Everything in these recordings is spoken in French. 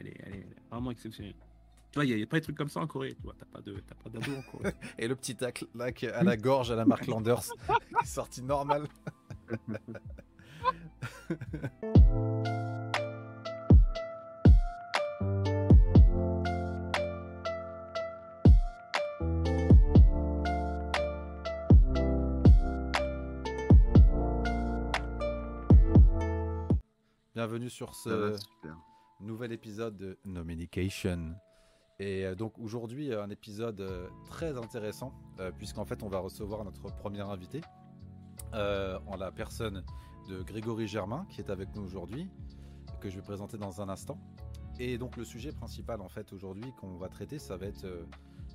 elle, est, elle, est, vraiment exceptionnelle. Tu vois, il n'y a, pas de trucs comme ça en Corée. Tu vois, t'as pas de, pas d'ado en Corée. Et le petit tacle à la gorge à la marque Landers est sorti normal. Bienvenue sur ce nouvel épisode de No Medication. Et euh, donc aujourd'hui, un épisode euh, très intéressant, euh, puisqu'en fait, on va recevoir notre premier invité, en la personne de Grégory Germain, qui est avec nous aujourd'hui, que je vais présenter dans un instant. Et donc le sujet principal, en fait, aujourd'hui, qu'on va traiter, ça va être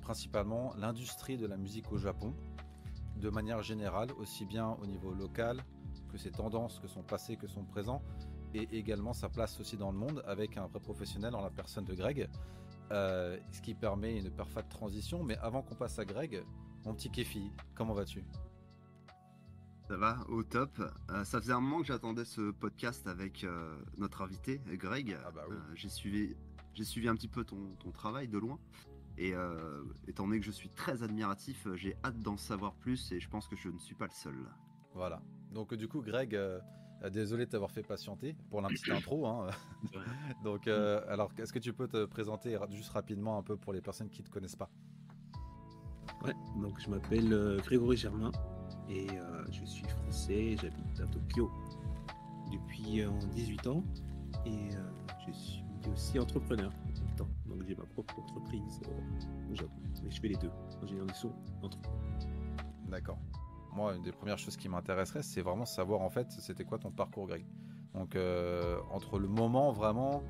principalement l'industrie de la musique au Japon, de manière générale, aussi bien au niveau local que ses tendances, que son passé, que son présent, et également sa place aussi dans le monde avec un vrai professionnel en la personne de Greg, euh, ce qui permet une parfaite transition. Mais avant qu'on passe à Greg, mon petit Kefi, comment vas-tu? Ça va, au top. Euh, ça faisait un moment que j'attendais ce podcast avec euh, notre invité, Greg. Ah bah oui. j'ai suivi, j'ai suivi un petit peu ton, ton travail de loin. Et étant donné que je suis très admiratif, j'ai hâte d'en savoir plus et je pense que je ne suis pas le seul. Voilà. Donc du coup, Greg, désolé de t'avoir fait patienter pour la petite intro. Hein. Donc, euh, alors, est-ce que tu peux te présenter juste rapidement un peu pour les personnes qui ne te connaissent pas? Ouais, donc je m'appelle euh, Grégory Germain et je suis français, j'habite à Tokyo depuis 18 ans et je suis aussi entrepreneur Donc j'ai ma propre entreprise au Japon. Mais je fais les deux, ingénieur du son, entrepreneur. D'accord moi, une des premières choses qui m'intéresserait, c'est vraiment savoir en fait, c'était quoi ton parcours, Greg. Donc, euh, entre le moment vraiment,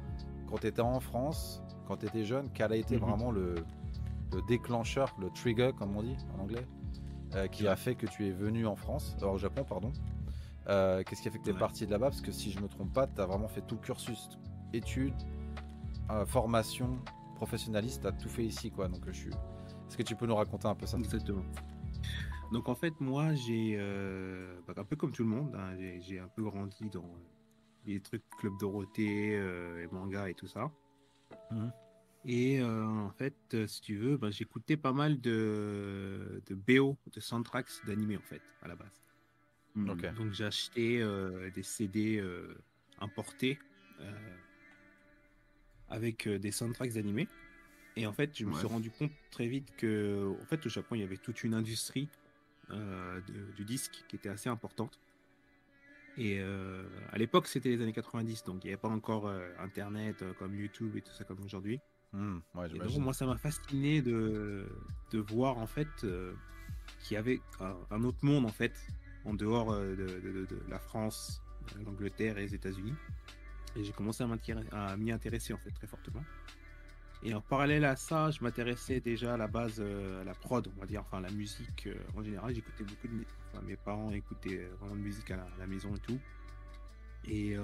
quand tu étais en France, quand tu étais jeune, quel a été mhm. vraiment le, déclencheur, le trigger, comme on dit en anglais, euh, qui a fait que tu es venu en France, alors au Japon, pardon. Euh, qu'est-ce qui a fait que tu es parti de là-bas? Parce que si je me trompe pas, tu as vraiment fait tout le cursus, études, formation, professionnaliste, tu as tout fait ici, quoi. Donc, je suis. Est-ce que tu peux nous raconter un peu ça? Exactement. Donc en fait, moi, j'ai euh, bah, un peu comme tout le monde, hein, j'ai un peu grandi dans les trucs Club Dorothée, euh, et manga et tout ça. Mhm. Et euh, en fait, si tu veux, bah, j'écoutais pas mal de, de BO, de soundtracks d'animé en fait, à la base. Donc j'ai acheté des CD importés avec des soundtracks d'animé. Et en fait, je me suis rendu compte très vite que, en fait, au Japon, il y avait toute une industrie euh, du disque qui était assez importante. Et euh, à l'époque, c'était les années 90, donc il n'y avait pas encore euh, Internet comme YouTube et tout ça comme aujourd'hui. Hmm, donc, moi, ça m'a fasciné de, de, voir en fait qu'il y avait un, autre monde en fait en dehors de, de, la France, l'Angleterre et les États-Unis. Et j'ai commencé à m'y intéresser en fait très fortement. Et en parallèle à ça, je m'intéressais déjà à la base euh, à la prod, on va dire, enfin la musique euh, en général. J'écoutais beaucoup de enfin, mes parents écoutaient euh, vraiment de musique à la, maison et tout. Et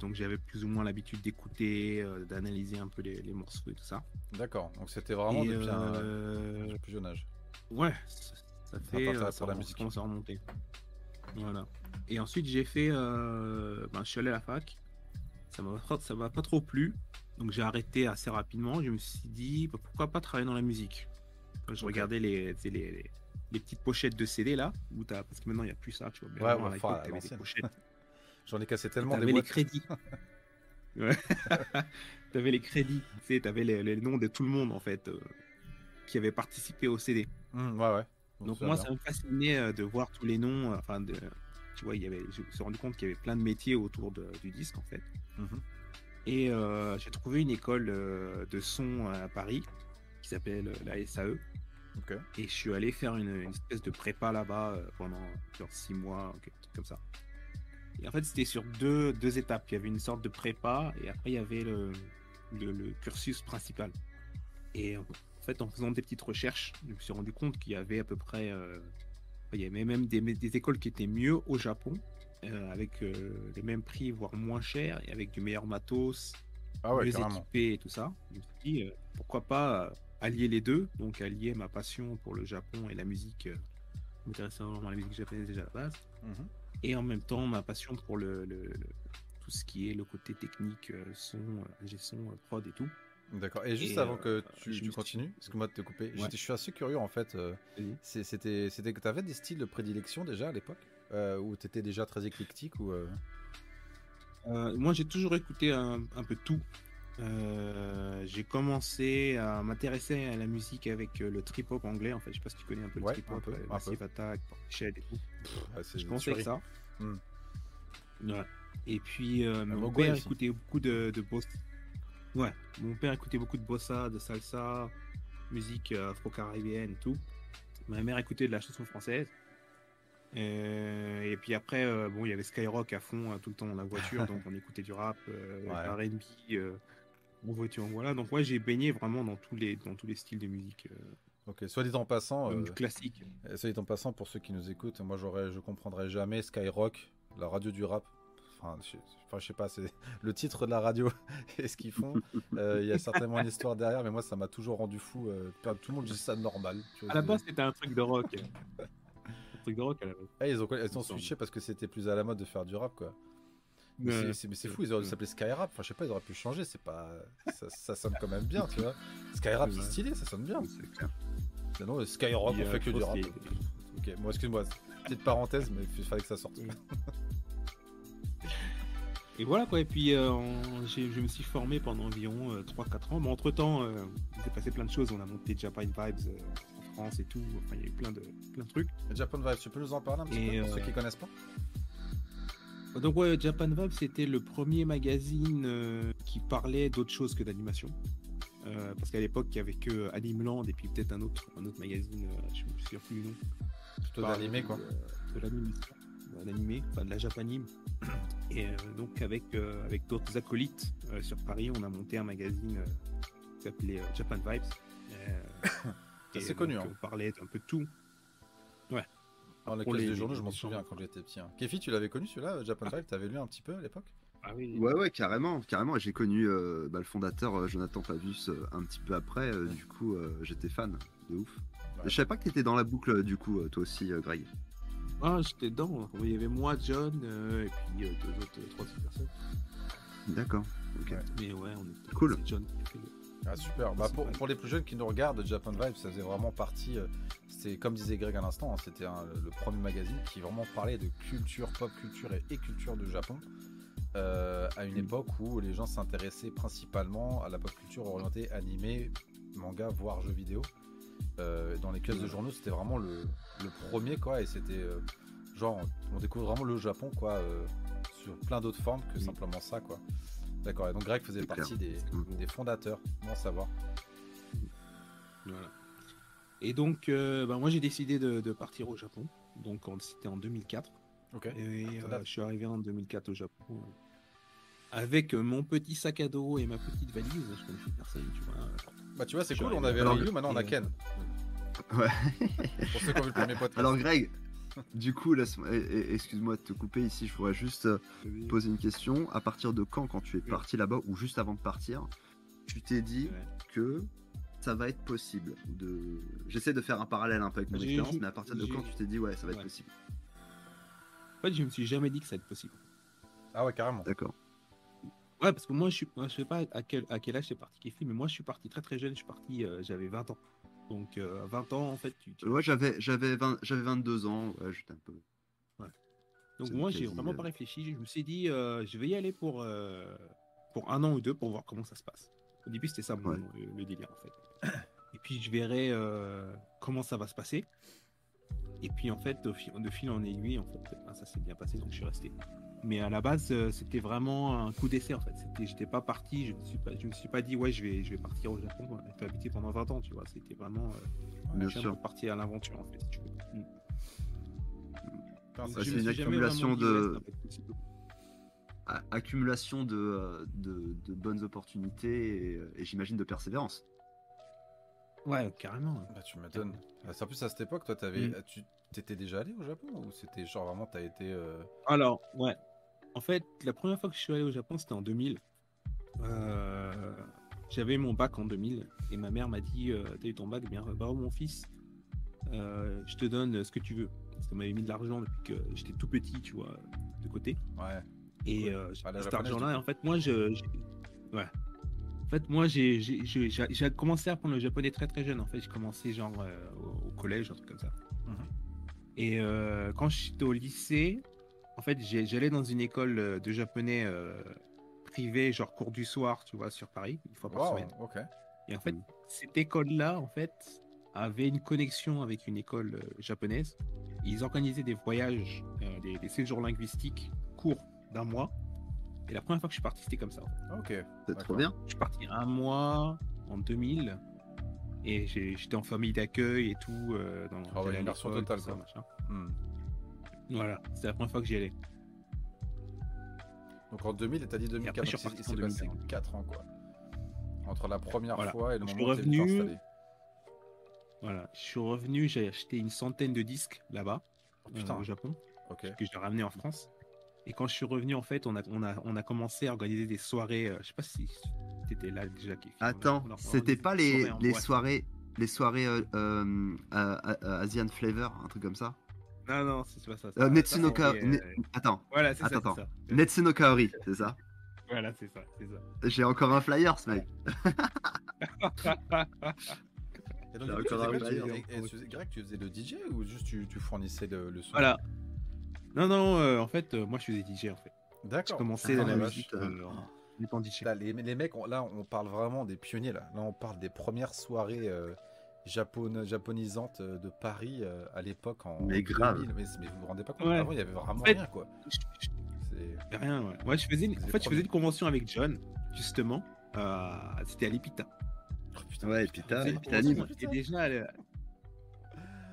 donc j'avais plus ou moins l'habitude d'écouter, d'analyser un peu les, morceaux et tout ça. D'accord. Donc c'était vraiment depuis un plus jeune âge. Ouais, ça, fait ça, pour la musique. commence à remonter. Voilà. Et ensuite j'ai fait, ben, je suis allé à la fac. Ça m'a ça m'a pas trop plu. Donc j'ai arrêté assez rapidement. Je me suis dit, bah, pourquoi pas travailler dans la musique? Je regardais les, les, les, petites pochettes de CD là, où as, parce que maintenant il n'y a plus ça, tu vois. Ouais, ouais, enfin, des pochettes. J'en ai cassé tellement. T'avais les crédits. t'avais les crédits. Tu sais, t'avais les, les, noms de tout le monde en fait euh, qui avait participé au CD. Mmh, ouais, ouais. Donc, moi, ça me fascinait euh, de voir tous les noms. Euh, enfin, de, tu vois, il y avait, je me suis rendu compte qu'il y avait plein de métiers autour de, du disque en fait. Mmh et euh, j'ai trouvé une école euh, de son à Paris qui s'appelle euh, la SAE. Et je suis allé faire une, espèce de prépa là-bas pendant genre six mois, chose comme ça. Et en fait, c'était sur deux, deux étapes. Il y avait une sorte de prépa et après, il y avait le, le, cursus principal. Et en fait, en faisant des petites recherches, je me suis rendu compte qu'il y avait à peu près. il y avait même des, des, écoles qui étaient mieux au Japon euh, avec euh, les mêmes prix, voire moins cher, et avec du meilleur matos, ah ouais, mieux équipé et tout ça. Je me suis dit, euh, pourquoi pas allier les deux, donc allier ma passion pour le Japon et la musique, m'intéressant vraiment à la musique japonaise déjà à la base, mhm. et en même temps ma passion pour le, tout ce qui est le côté technique, son, son, prod et tout. D'accord. Et juste avant que tu, continues, excuse-moi de te couper, je suis assez curieux en fait. C'était, c'était que tu avais des styles de prédilection déjà à l'époque, ou tu étais déjà très éclectique ou Moi, j'ai toujours écouté un, un peu tout. Euh, j'ai commencé à m'intéresser à la musique avec euh, le trip hop anglais. En fait, je sais pas si tu connais un peu le trip hop, euh, Massive Attack, et tout. je pensais que ça. Hmm. Et puis mon père écoutait beaucoup de, de bossa. Ouais, mon père écoutait beaucoup de bossa, de salsa, musique afro-caribéenne et tout. Ma mère écoutait de la chanson française. Et puis après, bon, il y avait Skyrock à fond tout le temps dans la voiture, donc on écoutait du rap, ouais. R&B, voilà. Donc ouais, j'ai baigné vraiment dans tous les dans tous les styles de musique. Euh, ok, soit dit en passant, euh, classique. Soit dit en passant, pour ceux qui nous écoutent, moi j'aurais, je comprendrais jamais Skyrock, la radio du rap. Enfin, je, enfin, je sais pas, c'est le titre de la radio et ce qu'ils font. Euh, il y a certainement une histoire derrière, mais moi ça m'a toujours rendu fou. tout le monde dit ça normal. à la base, c'était un truc de rock. Truc de rock à la base. Ah, ils ont, ils ont switché parce que c'était plus à la mode de faire du rap, quoi. Mais c'est fou, ils auraient dû s'appeler Skyrap. Enfin, je sais pas, ils auraient pu changer. C'est pas, ça, sonne quand même bien, tu vois. Skyrap, c'est stylé, ça sonne bien. C'est non, Skyrock, on fait que du rap. Ok, moi, excuse-moi, petite parenthèse, mais il fallait que ça sorte. Et voilà quoi, et puis euh, je me suis formé pendant environ 3-4 euh, ans, mais entre temps, euh, il s'est passé plein de choses. On a monté Japan Vibes en France et tout, enfin il y a eu plein de, plein de trucs. Japan Vibes, tu peux nous en parler un petit peu pour ceux qui connaissent pas donc ouais, Japan Vibe, c'était le premier magazine euh, qui parlait d'autre chose que d'animation. Euh, parce qu'à l'époque, il n'y avait que Animeland et puis peut-être un autre, un autre magazine, euh, je ne me souviens plus du nom. Plutôt d'animé quoi. De, l'animé, enfin de la japanime. Et donc avec, avec d'autres acolytes sur Paris, on a monté un magazine qui s'appelait Japan Vibes. C'est connu. Hein. On parlait un peu de tout. Ouais. Alors, la classe de journaux, je m'en souviens quand j'étais petit. Hein. Kefi, tu l'avais connu celui-là, Japan Drive T'avais lu un petit peu à l'époque? Ah oui. Ouais, ouais, carrément, carrément. J'ai connu euh, bah, le fondateur euh, Jonathan euh, un petit peu après. Du coup, j'étais fan de ouf. Je savais pas que t'étais dans la boucle, du coup, toi aussi, Greg. Ah, j'étais dedans. Il y avait moi, John, et puis deux autres, trois autres personnes. D'accord. Ok. Mais ouais, on était. Cool. John ah, super. Bah, pour, pour, les plus jeunes qui nous regardent, Japan Vibe, ça faisait vraiment partie c'est comme disait Greg à l'instant, hein, c'était le premier magazine qui vraiment parlait de culture, pop culture et, culture de Japon. Euh, à une mm. époque où les gens s'intéressaient principalement à la pop culture orientée animé, manga, voire jeux vidéo. Euh, dans les caisses de journaux, c'était vraiment le, premier, quoi, et c'était euh, genre, on découvre vraiment le Japon, quoi, sur plein d'autres formes que simplement ça, quoi. D'accord, et donc Greg faisait partie des, des, fondateurs, bon savoir. Voilà. Et donc, euh, bah, moi, j'ai décidé de, partir au Japon. Donc, c'était en 2004. Ok. Et euh, je suis arrivé en 2004 au Japon euh, avec mon petit sac à dos et ma petite valise. Je connaissais personne, tu vois. Bah, tu vois, c'est cool. On avait Ryu, maintenant on a Ken. Ouais. Pour ceux qui ont vu le premier podcast. Alors, Greg. Du coup, excuse-moi de te couper ici, je voudrais juste poser une question. À partir de quand, quand tu es parti là-bas, ou juste avant de partir, tu t'es dit que ça va être possible de... J'essaie de faire un parallèle un peu avec mon expérience, mais à partir de quand tu t'es dit ouais, ça va être possible? En fait, je me suis jamais dit que ça va être possible. Ah ouais, carrément. D'accord. Ouais, parce que moi, je suis, je sais pas à quel, à quel âge c'est parti Kifi, mais moi, je suis parti très très jeune. Je suis parti, euh, j'avais 20 ans. Donc, euh, à 20 ans, en fait, tu. Ouais, j'avais, j'avais, j'avais 22 ans. Ouais, j'étais un peu. Ouais. Donc moi, j'ai vraiment pas réfléchi. Je me suis dit, euh, je vais y aller pour pour un an ou deux pour voir comment ça se passe. Au début, c'était ça le, délire en fait. Et puis je verrai euh, comment ça va se passer. Et puis en fait, de fil, en aiguille, en fait, ben, ça s'est bien passé, donc je suis resté. Mais à la base, euh, c'était vraiment un coup d'essai en fait. C'était, j'étais pas parti, je me suis pas, je me suis pas dit ouais, je vais, je vais partir au Japon. J'ai habité pendant 20 ans, tu vois. C'était vraiment euh, partir à l'aventure en fait. Si tu veux. Mm. c'est une accumulation de accumulation de, de, bonnes opportunités et j'imagine de persévérance. Ouais, carrément. Bah, tu m'étonnes. Ah, en plus, à cette époque, toi, avais... Mm. tu t'étais déjà allé au Japon ou c'était genre vraiment, t'as été. Euh, Alors, ouais. En fait, la première fois que je suis allé au Japon, c'était en 2000. Euh, j'avais mon bac en 2000 et ma mère m'a dit euh, T'as eu ton bac Bien, bah, mon fils, je te donne ce que tu veux. Parce qu'elle m'avait mis de l'argent depuis que j'étais tout petit, tu vois, de côté. Ouais. Et euh, cet argent-là, en fait, moi, je. Ouais. En fait, moi, j'ai commencé à apprendre le japonais très très jeune. En fait, j'ai commencé genre euh, au, collège, un truc comme ça. Mhm. Et euh, quand j'étais au lycée, en fait, j'allais dans une école de japonais privée, genre cours du soir, tu vois, sur Paris, une fois par semaine. Et en fait, cette école-là, en fait, avait une connexion avec une école japonaise. Ils organisaient des voyages, des séjours linguistiques courts d'un mois. Et la première fois que je suis parti, c'était comme ça. Ok. C'est trop bien. Je suis parti un mois en 2000 et j'étais en famille d'accueil et tout. Euh, dans oh, une version totale, ça, machin. Hmm. Voilà, c'était la première fois que j'y allais. Donc en 2000, et t'as dit 2004, il s'est passé 4 ans quoi. Entre la première fois et le moment où revenu... installé. Voilà, je suis revenu, j'ai acheté une centaine de disques là-bas, oh, euh, au Japon, Ok. que je l'ai ramené en France. Et quand je suis revenu, en fait, on a, on a, on a commencé à organiser des soirées. Euh, je sais pas si tu étais là déjà. Attends, c'était pas les, les soirées, les soirées euh, euh, Asian Flavor, un truc comme ça? Non, non, c'est pas ça. ça Netsuno Kaori. Attends. Voilà, c'est ça. Attends. Netsuno Kaori, c'est ça? Voilà, c'est ça, c'est ça. J'ai encore un flyer, ce mec. Et donc, tu faisais, Greg, tu faisais le DJ ou juste tu, tu fournissais le, le son? Voilà, non, non, euh, en fait, euh, moi je faisais DJ en fait. D'accord. J'ai commencé ah, dans la musique euh, en étant DJ. Là, les, les, mecs, là, on parle vraiment des pionniers là. Là, on parle des premières soirées japon, japonisantes de Paris à l'époque en. Mais grave. Mais, vous vous rendez pas compte Avant, il y avait vraiment rien quoi. C'est rien, ouais. ouais je faisais une... En fait, je faisais une convention avec John, justement. C'était à l'Epita. Oh, putain, ouais, Epita, Epita Et déjà,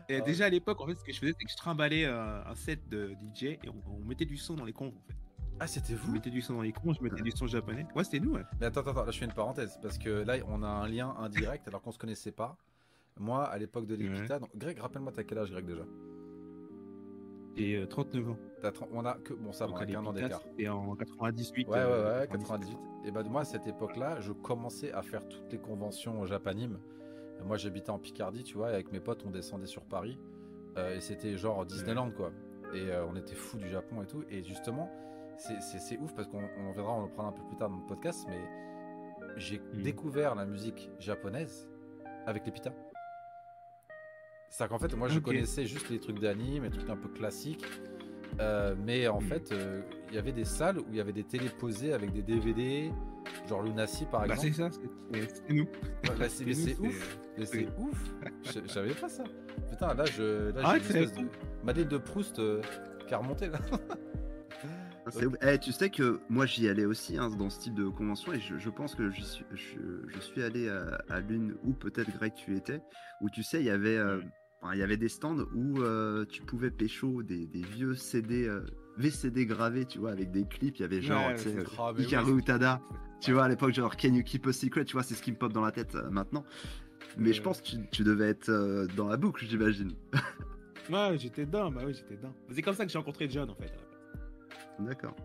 et ah déjà à l'époque, en fait, ce que je faisais, c'est que je trimballais euh, un set de DJ et on, mettait du son dans les cons, en fait. Ah, c'était vous On mettait du son dans les cons, je mettais du son japonais. Ouais, c'était nous, ouais. Mais attends, attends, là, je fais une parenthèse parce que là, on a un lien indirect alors qu'on se connaissait pas. Moi, à l'époque de l'Epita, Greg, rappelle-moi, t'as quel âge, Greg, déjà? J'ai 39 ans. On a que. Bon, ça, on a qu'un an d'écart. Et en 98. Ouais, ouais, ouais, 98. Et bah, moi, à cette époque-là, je commençais à faire toutes les conventions au Japanim. Moi, j'habitais en Picardie, tu vois, et avec mes potes, on descendait sur Paris. Euh, et c'était genre Disneyland, quoi. Et euh, on était fous du Japon et tout. Et justement, c'est ouf parce qu'on viendra en prendre un peu plus tard dans le podcast, mais j'ai hmm. découvert la musique japonaise avec les pita. C'est qu'en fait, moi, je connaissais juste les trucs d'anime, les trucs un peu classiques. Euh, mais en hmm. fait, il y avait des salles où il y avait des télés posées avec des DVD, genre Lunacy par bah, exemple. c'est ça, c'est nous. Bah, c'est ouf. Mais c'est ouf. Je savais pas ça. Putain, là, je, là, ah, j'ai une de Madeleine de Proust euh, qui a remonté là. Eh, tu sais que moi j'y allais aussi hein, dans ce type de convention et je, pense que suis, je, suis allé à, l'une où peut-être Greg tu étais où tu sais il y avait euh, il y avait des stands où euh, tu pouvais pécho des, des vieux CD VCD gravés tu vois avec des clips il y avait genre tu sais, Hikaru Utada tu vois à l'époque genre Can You Keep a Secret tu vois c'est ce qui me pop dans la tête maintenant mais je pense que tu, devais être euh, dans la boucle, j'imagine. ouais, j'étais dedans, bah oui, j'étais dedans. C'est comme ça que j'ai rencontré John en fait. D'accord.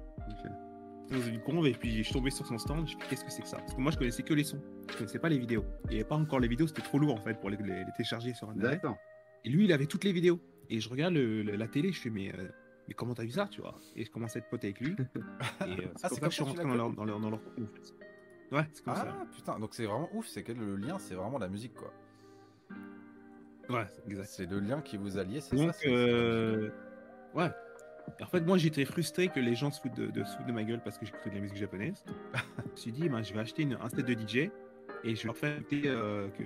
Dans une conve et puis je suis tombé sur son stand, je me qu'est-ce que c'est que ça? Parce que moi je connaissais que les sons, je connaissais pas les vidéos. Il n'y avait pas encore les vidéos, c'était trop lourd en fait pour les, télécharger sur internet. D'accord. Et lui il avait toutes les vidéos. Et je regarde la télé, je fais mais, euh, mais comment t'as vu ça, tu vois? Et je commence à être pote avec lui. et euh, c'est ah, comme ça que je suis rentré dans leur, dans leur, dans leur en fait. Ouais, c'est comme ah, ça. putain, donc c'est vraiment ouf, c'est que le lien, c'est vraiment la musique, quoi. Ouais, exact. C'est le lien qui vous alliez, c'est ça euh... Ouais. En fait, moi, j'étais frustré que les gens se foutent de, de, de ma gueule parce que j'écoutais de la musique japonaise. je me suis dit, ben, je vais acheter une, un set de DJ et je vais leur faire écouter euh, que.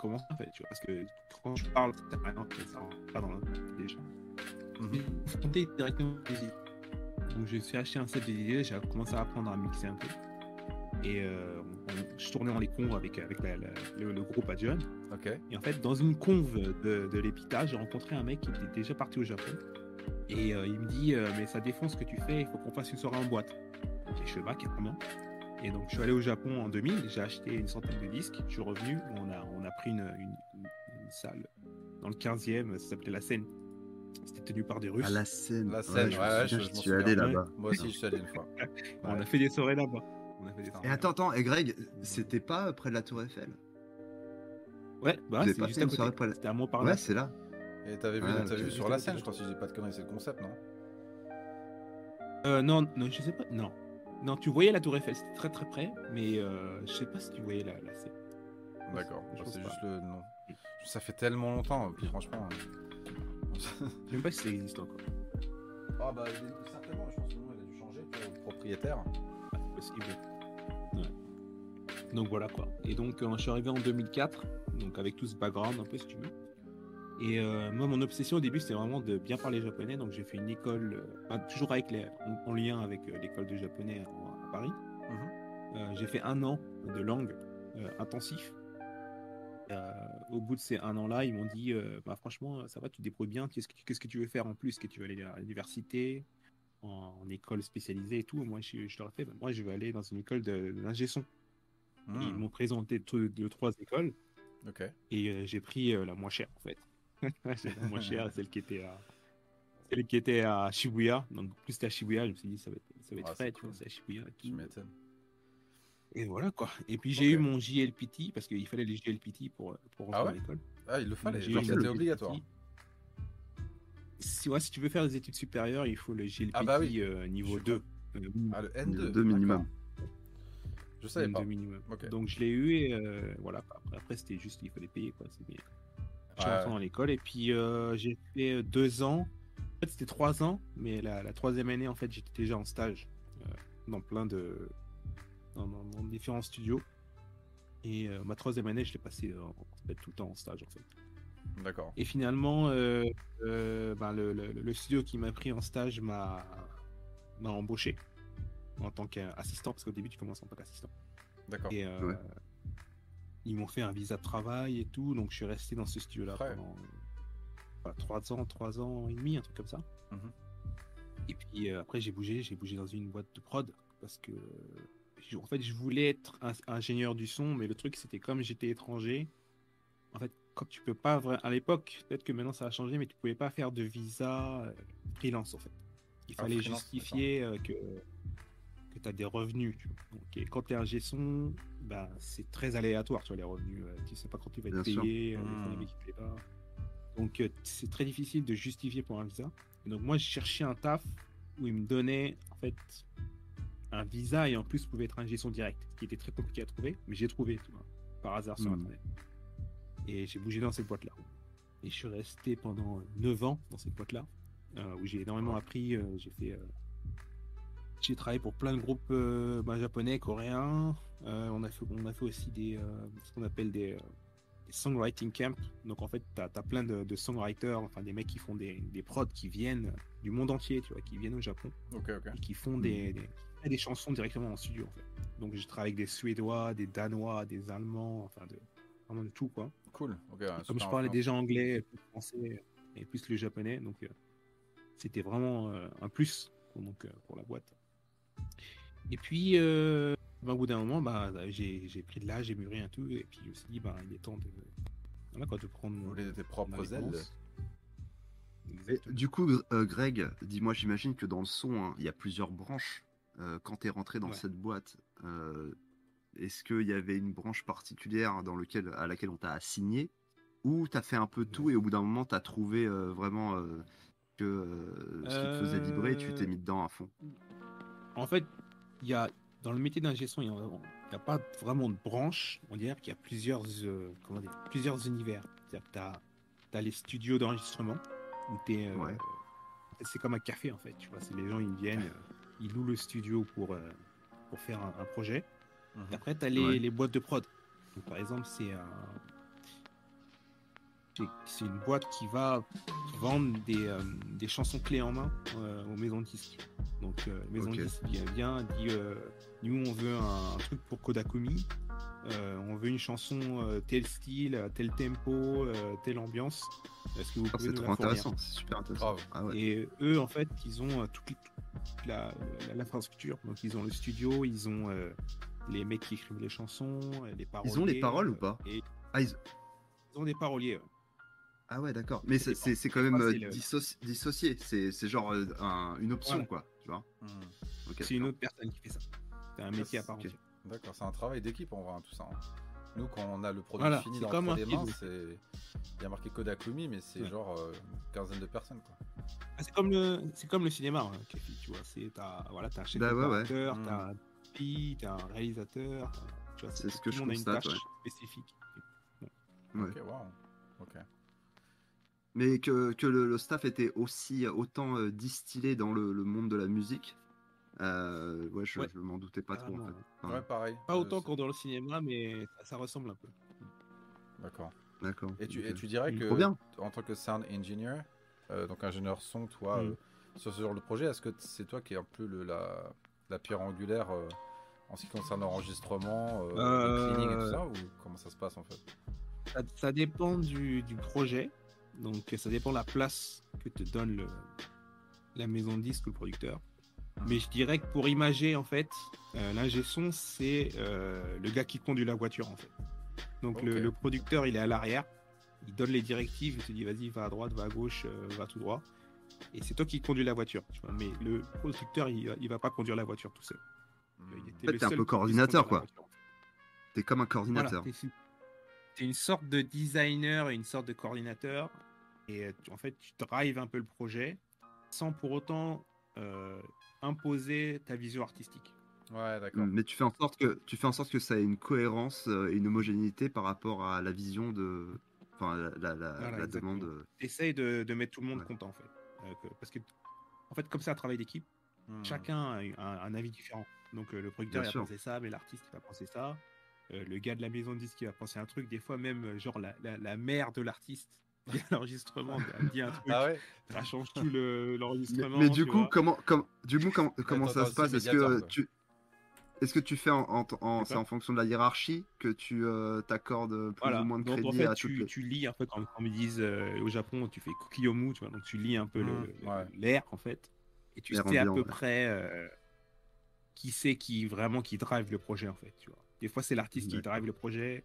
Comment ça fait, tu vois Parce que quand je parle, ça pas dans gens. Mm -hmm. directement Donc, je suis acheté un set DJ, j'ai commencé à apprendre à mixer un peu. Et euh, je tournais en les conves avec, avec le, groupe Adjon. Et en fait, dans une conve de, de j'ai rencontré un mec qui était déjà parti au Japon. Et euh, il me dit euh, Mais ça défend ce que tu fais, il faut qu'on fasse une soirée en boîte. J'ai je bah, carrément. Et donc, je suis allé au Japon en 2000, j'ai acheté une centaine de disques. Je suis revenu, on a, on a pris une, une, salle dans le 15e, ça s'appelait La Seine. C'était tenu par des Russes. À la Seine. La Seine, ouais, je, suis allé là-bas. Moi aussi, je suis allé une fois. on a fait des soirées là-bas. Et attends, attends, et Greg, c'était pas près de la Tour Eiffel? Ouais, bah c'est juste à côté. C'était à Montparnasse. Ouais, c'est là. Et t'avais vu, vu sur la scène, je crois, si j'ai pas de conneries, c'est le concept, non? Euh, non, non, je sais pas. Non. Non, tu voyais la Tour Eiffel, c'était très très près, mais euh, je sais pas si tu voyais la, la D'accord, c'est juste le nom. Ça fait tellement longtemps, puis franchement. je sais même pas si ça existe encore. Ah bah certainement, je pense que le nom il a dû changer pour propriétaire. Ah, possible. Ouais. Donc voilà quoi. Et donc euh, je suis arrivé en 2004, donc avec tout ce background un peu si tu veux. Et euh, moi, mon obsession au début, c'était vraiment de bien parler japonais. Donc, j'ai fait une école, euh, toujours avec les, en, lien avec euh, l'école de japonais à, Paris. Mhm. j'ai fait un an de langue intensif. au bout de ces un an-là, ils m'ont dit bah, franchement, ça va, tu te débrouilles bien. Qu'est-ce que, qu'est-ce que tu veux faire en plus? Est-ce que tu veux aller à l'université, en, école spécialisée et tout Moi, je, je leur ai fait bah, moi, je vais aller dans une école d'ingé son. Ils hmm. m'ont présenté deux, trois écoles. Et j'ai pris la moins chère, en fait la moins chère, celle qui était à celle qui était à Shibuya. Donc plus c'était à Shibuya, je me suis dit ça va être, ça va être frais, tu vois, c'est à Shibuya. Et, et voilà quoi. Et puis j'ai eu mon JLPT parce qu'il fallait les JLPT pour pour ah rentrer à l'école. Ah il le fallait, c'était obligatoire. Si, ouais, si tu veux faire des études supérieures, il faut le JLPT ah bah oui. euh, niveau 2. Euh, ah, le N2, 2 minimum. Je savais pas. Minimum. Donc je l'ai eu et euh, voilà. Après, après c'était juste il fallait payer quoi. Je suis rentré dans l'école et puis euh, j'ai fait euh, deux ans. En fait, c'était trois ans, mais la, troisième année, en fait, j'étais déjà en stage euh, dans plein de. Dans, différents studios. Et ma troisième année, je l'ai passé en, fait, tout le temps en stage, en fait. D'accord. Et finalement, ben, le, le, studio qui m'a pris en stage m'a embauché en tant qu'assistant, parce qu'au début, tu commences en tant qu'assistant. D'accord. Et ils m'ont fait un visa de travail et tout, donc je suis resté dans ce studio-là pendant trois 3 ans, 3 ans et demi, un truc comme ça. Mhm. Et puis euh, après, j'ai bougé, j'ai bougé dans une boîte de prod parce que en fait, je voulais être ingénieur du son, mais le truc, c'était comme j'étais étranger. En fait, quand tu peux pas à l'époque, peut-être que maintenant ça a changé, mais tu pouvais pas faire de visa euh, freelance en fait. Il ah, fallait justifier euh, que que tu as des revenus. Donc, quand tu es un son, bah, c'est très aléatoire, tu vois, les revenus. Euh, tu sais pas quand tu vas être payé, euh, mmh. pas. Donc, euh, c'est très difficile de justifier pour un visa. donc, moi, je cherchais un taf où il me donnait, en fait, un visa et en plus, pouvait être un son direct, ce qui était très compliqué à trouver, mais j'ai trouvé, par hasard sur mmh. Internet. Et j'ai bougé dans cette boîte-là. Et je suis resté pendant 9 ans dans cette boîte-là, où j'ai énormément appris. j'ai fait j'ai travaillé pour plein de groupes euh, bah, japonais, coréens. Euh, on, a fait, on a fait aussi des, euh, ce qu'on appelle des, songwriting camps. Donc en fait, tu as, plein de, songwriters, enfin des mecs qui font des, des prods qui viennent du monde entier, tu vois, qui viennent au Japon. Et qui font des, des, chansons directement en studio en fait. Donc j'ai travaillé avec des Suédois, des Danois, des Allemands, enfin de, vraiment de tout quoi. Cool. Comme je parlais déjà anglais, français et plus le japonais, donc c'était vraiment un plus donc, pour la boîte. Et puis, euh, bah, au bout d'un moment, bah, j'ai pris de l'âge, j'ai mûri un tout, et puis je me suis dit, bah, il est temps de, voilà, quoi, de prendre tes propres ailes. du coup, euh, Greg, dis-moi, j'imagine que dans le son, hein, il y a plusieurs branches. Euh, quand tu es rentré dans cette boîte, est-ce qu'il y avait une branche particulière dans lequel, à laquelle on t'a assigné? Ou tu as fait un peu tout et au bout d'un moment, tu as trouvé vraiment que ce qui te faisait vibrer et tu t'es mis dedans à fond? En fait, il y a dans le métier d'ingé il n'y a, pas vraiment de branche. On dirait qu'il y a plusieurs, euh, comment dire, plusieurs univers. C'est-à-dire que tu as, les studios d'enregistrement euh, c'est comme un café en fait. Tu vois, les gens ils viennent, euh, ils louent le studio pour, pour faire un, projet. Mhm. Après, tu as les, les, boîtes de prod. par exemple, c'est c'est une boîte qui va vendre des, des chansons clés en main aux maisons de disques. Donc, euh, Maison okay. vient, vient, dit euh, Nous, on veut un, truc pour Kodakumi. Euh, on veut une chanson tel style, tel tempo, telle ambiance. Est-ce que vous ah, pouvez C'est trop intéressant, c'est super intéressant. Ah Et eux, en fait, ils ont toute, l'infrastructure. Donc, ils ont le studio, ils ont les mecs qui écrivent les chansons, les paroles. Ils ont les paroles ou pas ah, ils... ont des paroliers. Ah ouais, d'accord. Mais c'est quand même dissocié. C'est genre une option, quoi. Hmm. C'est une autre personne qui fait ça. C'est un métier à part D'accord, c'est un travail d'équipe en vrai, hein, tout ça. Hein. Nous, quand on a le produit fini dans les mains, c'est. Il y a marqué Kodakumi, mais c'est genre une quinzaine de personnes. Quoi. Ah, c'est comme le, c'est comme le cinéma, hein, tu vois. C'est t'as, voilà, t'as un chef bah, ouais, t'as mm. un pi, t'as un réalisateur. Tu vois, c'est ce que je constate. Une tâche spécifique. Ok, wow. Ok. Mais que, que le, staff était aussi autant euh, distillé dans le, le, monde de la musique, euh, ouais, je, je m'en doutais pas trop en fait. ouais, pareil. Pas autant qu'en dans le cinéma, mais ça, ressemble un peu. D'accord. D'accord. Et tu, et tu dirais que, bien. en tant que sound engineer, euh, donc ingénieur son, toi, mm. sur ce genre de projet, est-ce que c'est toi qui es un peu le, la, la pierre angulaire en ce qui concerne l'enregistrement, le cleaning et tout ça, ou comment ça se passe en fait? ça, dépend du, du, projet. Donc, ça dépend de la place que te donne le, la maison de disque ou le producteur. Mais je dirais que pour imager, en fait, euh, l'ingé son, c'est euh, le gars qui conduit la voiture, en fait. Donc, le, producteur, il est à l'arrière. Il donne les directives. Il te dit, vas-y, va à droite, va à gauche, euh, va tout droit. Et c'est toi qui conduis la voiture. Tu vois. Mais le producteur, il, il va pas conduire la voiture tout seul. Hmm. En fait, t'es un peu coordinateur, quoi. T'es comme un coordinateur une sorte de designer et une sorte de coordinateur. Et euh, en fait, tu drives un peu le projet sans pour autant euh, imposer ta vision artistique. Ouais, d'accord. Mais tu fais en sorte que tu fais en sorte que ça ait une cohérence euh, et une homogénéité par rapport à la vision de, enfin, la, la, demande. Essaye de, de, mettre tout le monde content en fait, parce que en fait, comme c'est un travail d'équipe, hmm. chacun a un, avis différent. Donc le producteur va penser ça, mais l'artiste va penser ça. Euh, le gars de la maison de disque va penser un truc, des fois même euh, genre la, la, mère de l'artiste l'enregistrement dit un truc, ah ça change tout l'enregistrement. mais, du coup, comment, du coup, comment, comment ça se passe? Est-ce que tu est-ce que tu fais en, en, c'est en fonction de la hiérarchie que tu euh, t'accordes plus ou moins de crédit en fait, à tu, tu lis un peu quand, quand ils disent au Japon tu fais kukiyomu tu vois donc tu lis un peu mmh, l'air en fait et tu sais à peu près qui c'est qui vraiment qui drive le projet en fait tu vois. Des fois, c'est l'artiste qui drive le projet.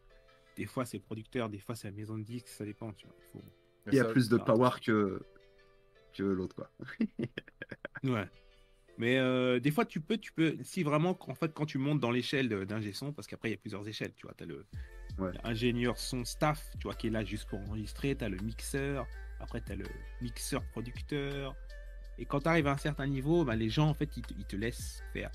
Des fois, c'est le producteur. Des fois, c'est la maison de disques. Ça dépend. Tu vois. Il, y a plus de power que, que l'autre, quoi. ouais. Mais euh, des fois, tu peux, tu peux, si vraiment, en fait, quand tu montes dans l'échelle d'ingé son, parce qu'après, il y a plusieurs échelles, tu vois, tu as le ingénieur son staff, tu vois, qui est là juste pour enregistrer, tu as le mixeur, après, tu as le mixeur producteur. Et quand tu arrives à un certain niveau, bah, les gens, en fait, ils te, ils te laissent faire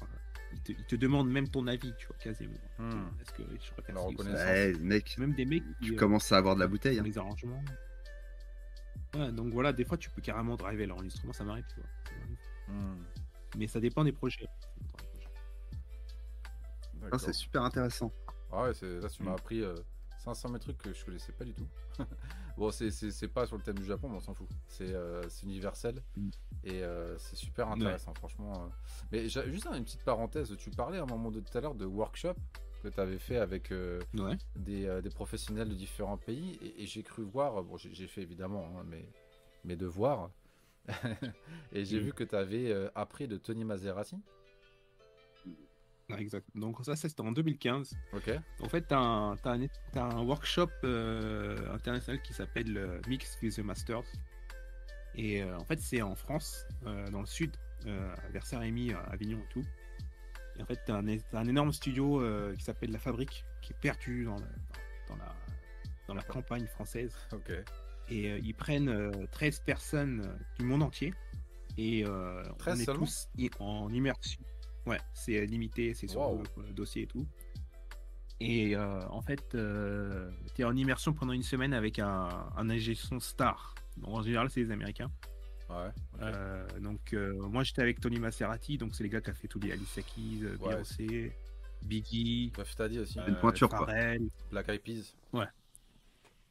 il te, il te demande même ton avis, tu vois, quasiment. Hmm. Est-ce que je mec, même des mecs tu euh, commences à avoir de la bouteille. Hein. Les arrangements. Ouais, donc voilà, des fois tu peux carrément driver l'enregistrement, ça m'arrive, tu vois. Hmm. Mais ça dépend des projets. Ah, c'est super intéressant. Ah ouais, là tu m'as hmm. appris euh, 500 mètres trucs que je connaissais pas du tout. bon, c'est pas sur le thème du Japon, mais on s'en fout. C'est euh, universel mm. et euh, c'est super intéressant, franchement. Euh. Mais juste une petite parenthèse, tu parlais à un moment de tout à l'heure de workshop que tu avais fait avec des, des, professionnels de différents pays et, j'ai cru voir, bon, j'ai fait évidemment hein, mes, mes devoirs et j'ai mm. vu que tu avais appris de Tony Maserati. Exact. Donc ça, c'était en 2015. Ok. En fait, tu as, un workshop euh, international qui s'appelle le Mix with the Masters. Et euh, en fait, c'est en France, euh, dans le sud, vers Saint-Rémy, Avignon et tout. Et en fait, tu as, un énorme studio qui s'appelle La Fabrique, qui est perdu dans, dans, la, dans la campagne française. Ok. Et ils prennent 13 personnes du monde entier. Et on est tous en immersion. Ouais, c'est limité, c'est sur le, dossier et tout. Et euh, en fait, euh, tu es en immersion pendant une semaine avec un, un son star. en général, c'est les Américains. Ouais, euh, donc, moi, j'étais avec Tony Maserati, donc c'est les gars qui ont fait tous les Alice Keys, Beyoncé, Biggie. Bref, t'as dit aussi. une pointure, quoi. Black Eyed Peas. Ouais.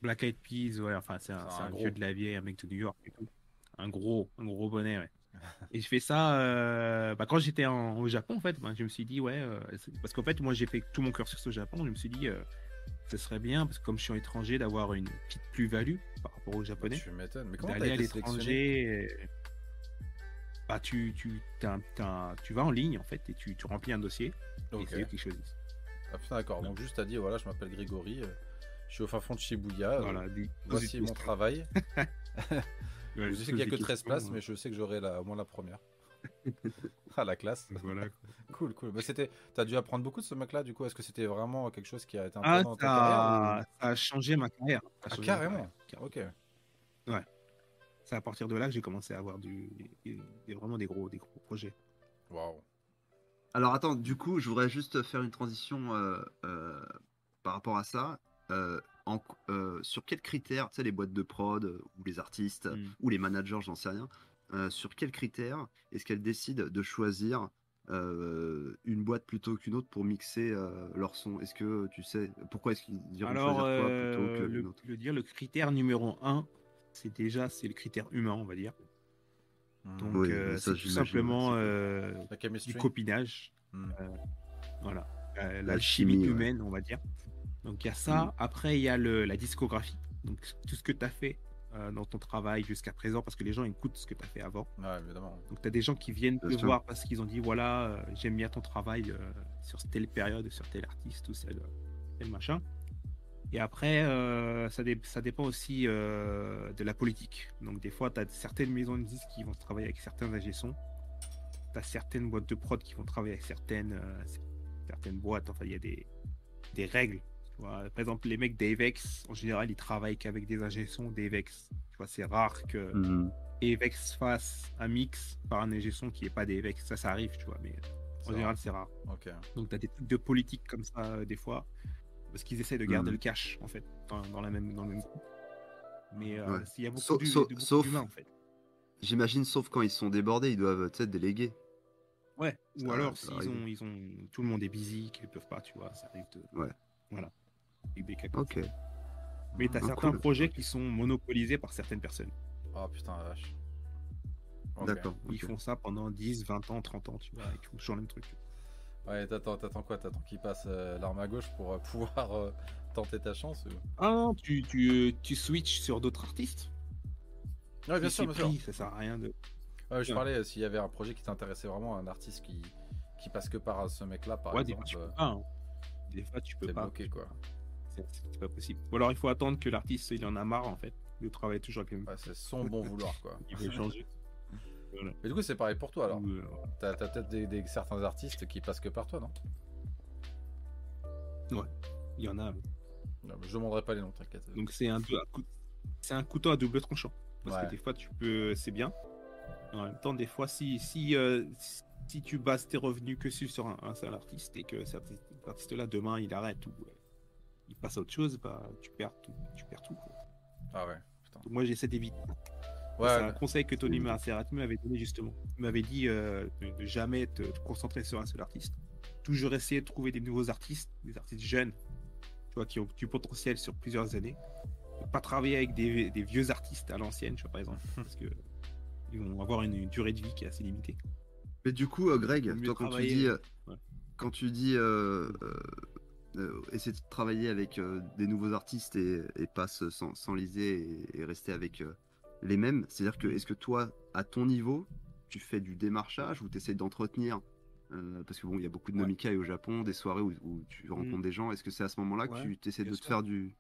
Black Eyed Peas, ouais, enfin, c'est un, un, vieux de la vieille, un mec de New York et tout. Un gros, un gros bonnet, ouais. Et je fais ça euh, bah, quand j'étais au Japon, en fait. Bah, je me suis dit, ouais, euh, parce qu'en fait, moi, j'ai fait tout mon cursus au Japon. Je me suis dit, euh, ce serait bien, parce que comme je suis étranger, d'avoir une petite plus-value par rapport aux Japonais. Tu m'étonnes. Mais comment D'aller à l'étranger. Bah, tu, tu, tu vas en ligne, en fait, et tu, tu remplis un dossier. Et c'est eux qui choisissent. Ah, d'accord. Donc, juste à dire, voilà, je m'appelle Grégory. je suis au fin fond de Shibuya. Voilà, voici mon travail. je sais qu'il n'y a que 13 places, mais je sais que j'aurai au moins la première. ah, la classe. Voilà. cool, cool. Mais c'était, t'as dû apprendre beaucoup de ce mec-là, du coup. Est-ce que c'était vraiment quelque chose qui a été important ah, dans ta carrière Ça a changé ma carrière. Ah, carrément. Ok. Ouais. C'est à partir de là que j'ai commencé à avoir du, vraiment des gros, des gros projets. Waouh. Alors attends, du coup, je voudrais juste faire une transition euh, euh, par rapport à ça. Euh, sur quels critères, tu sais, les boîtes de prod ou les artistes hmm. ou les managers, j'en sais rien, sur quels critères est-ce qu'elles décident de choisir une boîte plutôt qu'une autre pour mixer leur son? Est-ce que tu sais pourquoi est-ce qu'ils diront Alors, choisir plutôt que le, autre? le, dire, le critère numéro un, c'est déjà c'est le critère humain, on va dire. Hmm. Donc, c'est tout simplement du copinage. Hmm. voilà, la, chimie humaine, on va dire. Donc il y a ça. Mm. Après, il y a le, la discographie. Donc tout ce que tu as fait euh, dans ton travail jusqu'à présent, parce que les gens écoutent ce que tu as fait avant. Ouais, évidemment. Donc tu as des gens qui viennent te voir parce qu'ils ont dit voilà, euh, j'aime bien ton travail euh, sur telle période, sur tel artiste ou tel, tel machin. Et après, ça, ça, dépend aussi de la politique. Donc des fois, tu as certaines maisons de disques qui vont travailler avec certains ingé-sons. Tu as certaines boîtes de prod qui vont travailler avec certaines, certaines boîtes. Enfin, il y a des, des règles par exemple, les mecs d'Avex, en général, ils travaillent qu'avec des ingé-sons d'Avex. Tu vois, c'est rare que. Avex fasse un mix par un ingé-son qui n'est pas d'Avex. Ça, ça arrive, tu vois, mais en général, c'est rare. Donc, tu as des trucs de politique comme ça, euh, des fois, parce qu'ils essaient de garder mhm. le cash, en fait, dans, la même, dans le même groupe. Mais euh, il y a beaucoup, d'humains, en fait. J'imagine, sauf quand ils sont débordés, ils doivent peut-être déléguer. Ouais, ou alors s'ils ont, ils ont, tout le monde est busy, qu'ils ne peuvent pas, tu vois, ça arrive de. Ouais. Voilà. Ok. Mais tu as ah, certains projets qui sont monopolisés par certaines personnes. Oh putain, vache. D'accord. Ils font ça pendant 10, 20 ans, 30 ans, tu vois, et tout, le même truc. Ouais, t'attends, t'attends quoi? T'attends qu'il passe euh, l'arme à gauche pour euh, pouvoir euh, tenter ta chance Ah non, tu, tu, tu switches sur d'autres artistes? Ouais, bien sûr, bien sûr. Ça sert à rien de. Ouais, je parlais s'il y avait un projet qui t'intéressait vraiment, un artiste qui, qui passe que par ce mec-là, par exemple. Des fois, tu peux pas. Hein. Des fois, tu peux pas. Bloqué, quoi c'est pas possible. Ou alors il faut attendre que l'artiste il en a marre en fait de travailler toujours avec même. c'est son bon vouloir quoi. il veut changer. Mais du coup c'est pareil pour toi alors. T'as as, peut-être des, certains artistes qui passent que par toi non? Ouais, il y en a. je demanderai pas les noms, t'inquiète. Donc c'est un, c'est un couteau à double tranchant. Parce que des fois tu peux, c'est bien. En même temps, des fois, si si, euh, si tu bases tes revenus que sur un, seul artiste et que cet artiste-là demain il arrête ou il passe à autre chose, bah, tu perds tout. Tu perds tout Ah ouais, Moi, j'essaie d'éviter. c'est un conseil que Tony Maserati m'avait donné justement. Il m'avait dit euh, de, jamais te, concentrer sur un seul artiste. Toujours essayer de trouver des nouveaux artistes, des artistes jeunes, tu vois, qui ont du potentiel sur plusieurs années. pas travailler avec des, vieux artistes à l'ancienne, tu vois, par exemple, parce que ils vont avoir une, durée de vie qui est assez limitée. Mais du coup, euh, Greg, toi, quand tu dis, euh, quand tu dis euh, essayer de travailler avec euh, des nouveaux artistes et, pas s'enliser et, et, rester avec euh, les mêmes. C'est-à-dire que, est-ce que toi, à ton niveau, tu fais du démarchage ou tu essaies d'entretenir Parce que bon, il y a beaucoup de nomikai au Japon, des soirées où, tu rencontres mm. des gens. Est-ce que c'est à ce moment-là que tu essaies de te faire du,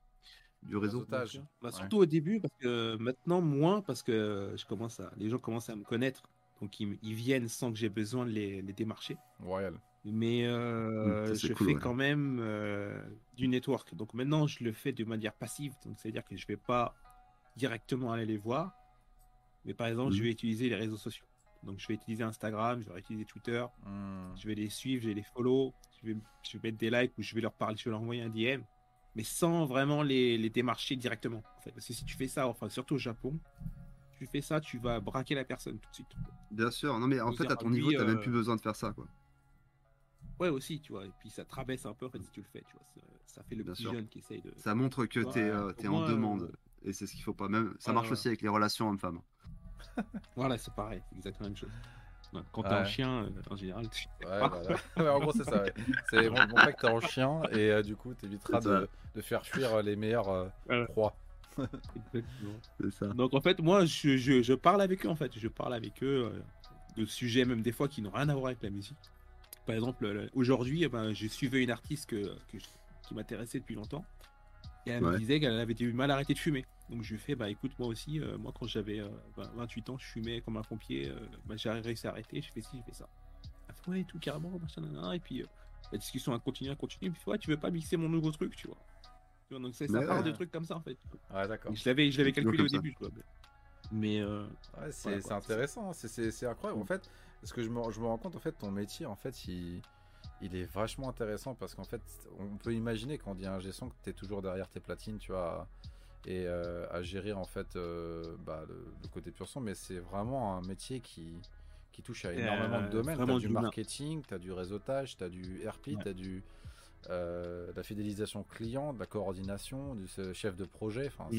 du réseau? Bah, Surtout au début, parce que maintenant, moins, parce que je commence à, les gens commencent à me connaître. Donc, ils, viennent sans que j'ai besoin de les, les démarcher. Royal. Mais euh, je fais quand même euh, du network. Donc maintenant, je le fais de manière passive. Donc c'est-à-dire que je vais pas directement aller les voir. Mais par exemple, je mmh. vais utiliser les réseaux sociaux. Donc je vais utiliser Instagram, je vais utiliser Twitter. Mmh. Je vais les suivre, je vais les follow. Je vais, je vais mettre des likes ou je vais leur parler, je vais leur envoyer un DM. Mais sans vraiment les, les démarcher directement. En fait. Parce que si tu fais ça, enfin surtout au Japon, tu fais ça, tu vas braquer la personne tout de suite. Bien sûr, non mais en fait à ton niveau, tu n'as même plus euh, besoin de faire ça quoi. Ouais, aussi, tu vois. Et puis ça te rabaisse un peu en fait, si tu le fais, tu vois. Ça, fait le petit jeune qui essaye de. Ça montre que tu es, euh, en demande. Euh, et c'est ce qu'il faut pas. Même, ça marche aussi avec les relations hommes-femmes. voilà, c'est pareil, c'est exactement la même chose. Quand t'es un chien, euh, en général, tu. Ouais, en gros, c'est ça. C'est bon, bon fait que t'es en chien et du coup, t'éviteras de, de, faire fuir les meilleurs proies. ça. Donc en fait, moi, je, je, je, parle avec eux en fait. Je parle avec eux de sujets même des fois qui n'ont rien à voir avec la musique. Par exemple, aujourd'hui, eh ben, j'ai suivi une artiste que, qui m'intéressait depuis longtemps. Et elle me disait qu'elle avait du mal à arrêter de fumer. Donc je lui fais, bah écoute, moi aussi, moi quand j'avais 28 ans, je fumais comme un pompier, bah, j'ai réussi à arrêter, je fais ci, j'ai fait ça. Elle fait, ouais, tout carrément, machin, et puis la discussion a continué, a continué, puis ouais, tu veux pas mixer mon nouveau truc, tu vois. Donc c'est ça part de trucs comme ça en fait. Ouais, d'accord. Je l'avais, je l'avais calculé au début, quoi. Mais euh, ouais, c'est intéressant, c'est incroyable. En fait, ce que je me, je me rends compte, en fait, ton métier, en fait, il, il est vachement intéressant parce qu'en fait, on peut imaginer quand on dit un G-son que tu es toujours derrière tes platines, tu vois, et euh, à gérer en fait euh, bah, le, côté pur son, mais c'est vraiment un métier qui, qui touche à énormément de domaines. Tu as du marketing, tu as du réseautage, tu as du RP, tu as du euh, la fidélisation client, de la coordination, du chef de projet. Enfin,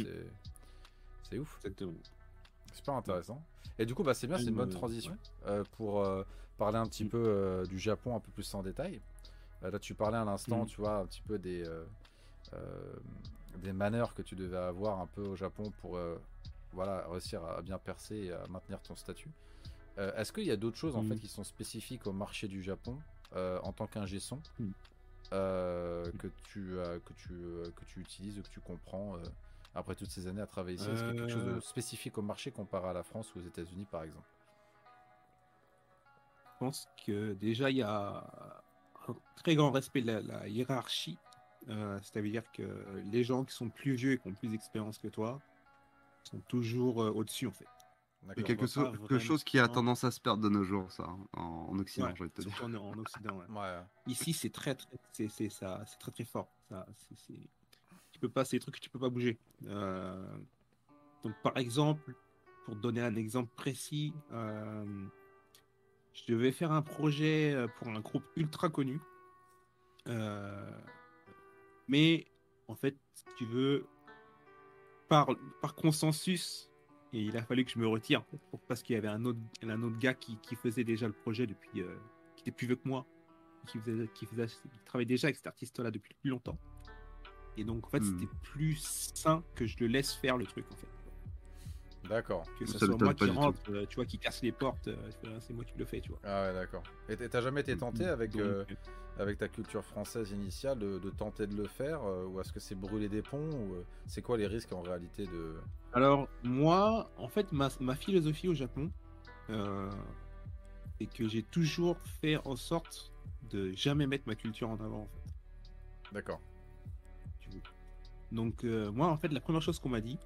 c'est ouf. Super intéressant. Et du coup, bah, c'est bien, c'est une bonne transition euh, pour euh, parler un petit mm. peu du Japon un peu plus en détail. là, tu parlais à l'instant, mm. tu vois, un petit peu des, des manœuvres que tu devais avoir un peu au Japon pour voilà, réussir à bien percer et à maintenir ton statut. Est-ce qu'il y a d'autres choses en mm. fait qui sont spécifiques au marché du Japon en tant qu'ingé son euh, que, tu, que, tu, euh, que tu utilises, que tu comprends euh, après toutes ces années à travailler ici Est-ce qu'il y a quelque chose de spécifique au marché comparé à la France ou aux États-Unis par exemple? Je pense que déjà il y a un très grand respect de la, hiérarchie. C'est-à-dire que les gens qui sont plus vieux et qui ont plus d'expérience que toi sont toujours au-dessus en fait. C'est quelque, chose qui a tendance à se perdre de nos jours, ça, en, Occident, je vais te dire. En, Occident, ouais. Ici, c'est très, très, c'est, ça, c'est très, très fort. Ça, c'est, tu peux pas, c'est des trucs que tu peux pas bouger. Euh, donc, par exemple, pour donner un exemple précis, euh, je devais faire un projet euh, pour un groupe ultra connu. mais, en fait, tu veux, par, par consensus, et il a fallu que je me retire parce qu'il y avait un autre, un autre gars qui, qui faisait déjà le projet depuis, qui était plus vieux que moi, qui, faisait, qui, faisait, qui travaillait déjà avec cet artiste-là depuis plus longtemps. Et donc en fait, hmm. c'était plus sain que je le laisse faire le truc en fait. D'accord. Que ce soit moi qui rentre, euh, tu vois, qui casse les portes, euh, c'est moi qui le fais, tu vois. Ah ouais, d'accord. Et t'as jamais été tenté avec, euh, avec ta culture française initiale de, tenter de le faire Ou est-ce que c'est brûler des ponts ou c'est quoi les risques en réalité de... Alors, moi, en fait, ma, ma philosophie au Japon, c'est que j'ai toujours fait en sorte de jamais mettre ma culture en avant, en fait. D'accord. Donc, moi, en fait, la première chose qu'on m'a dit,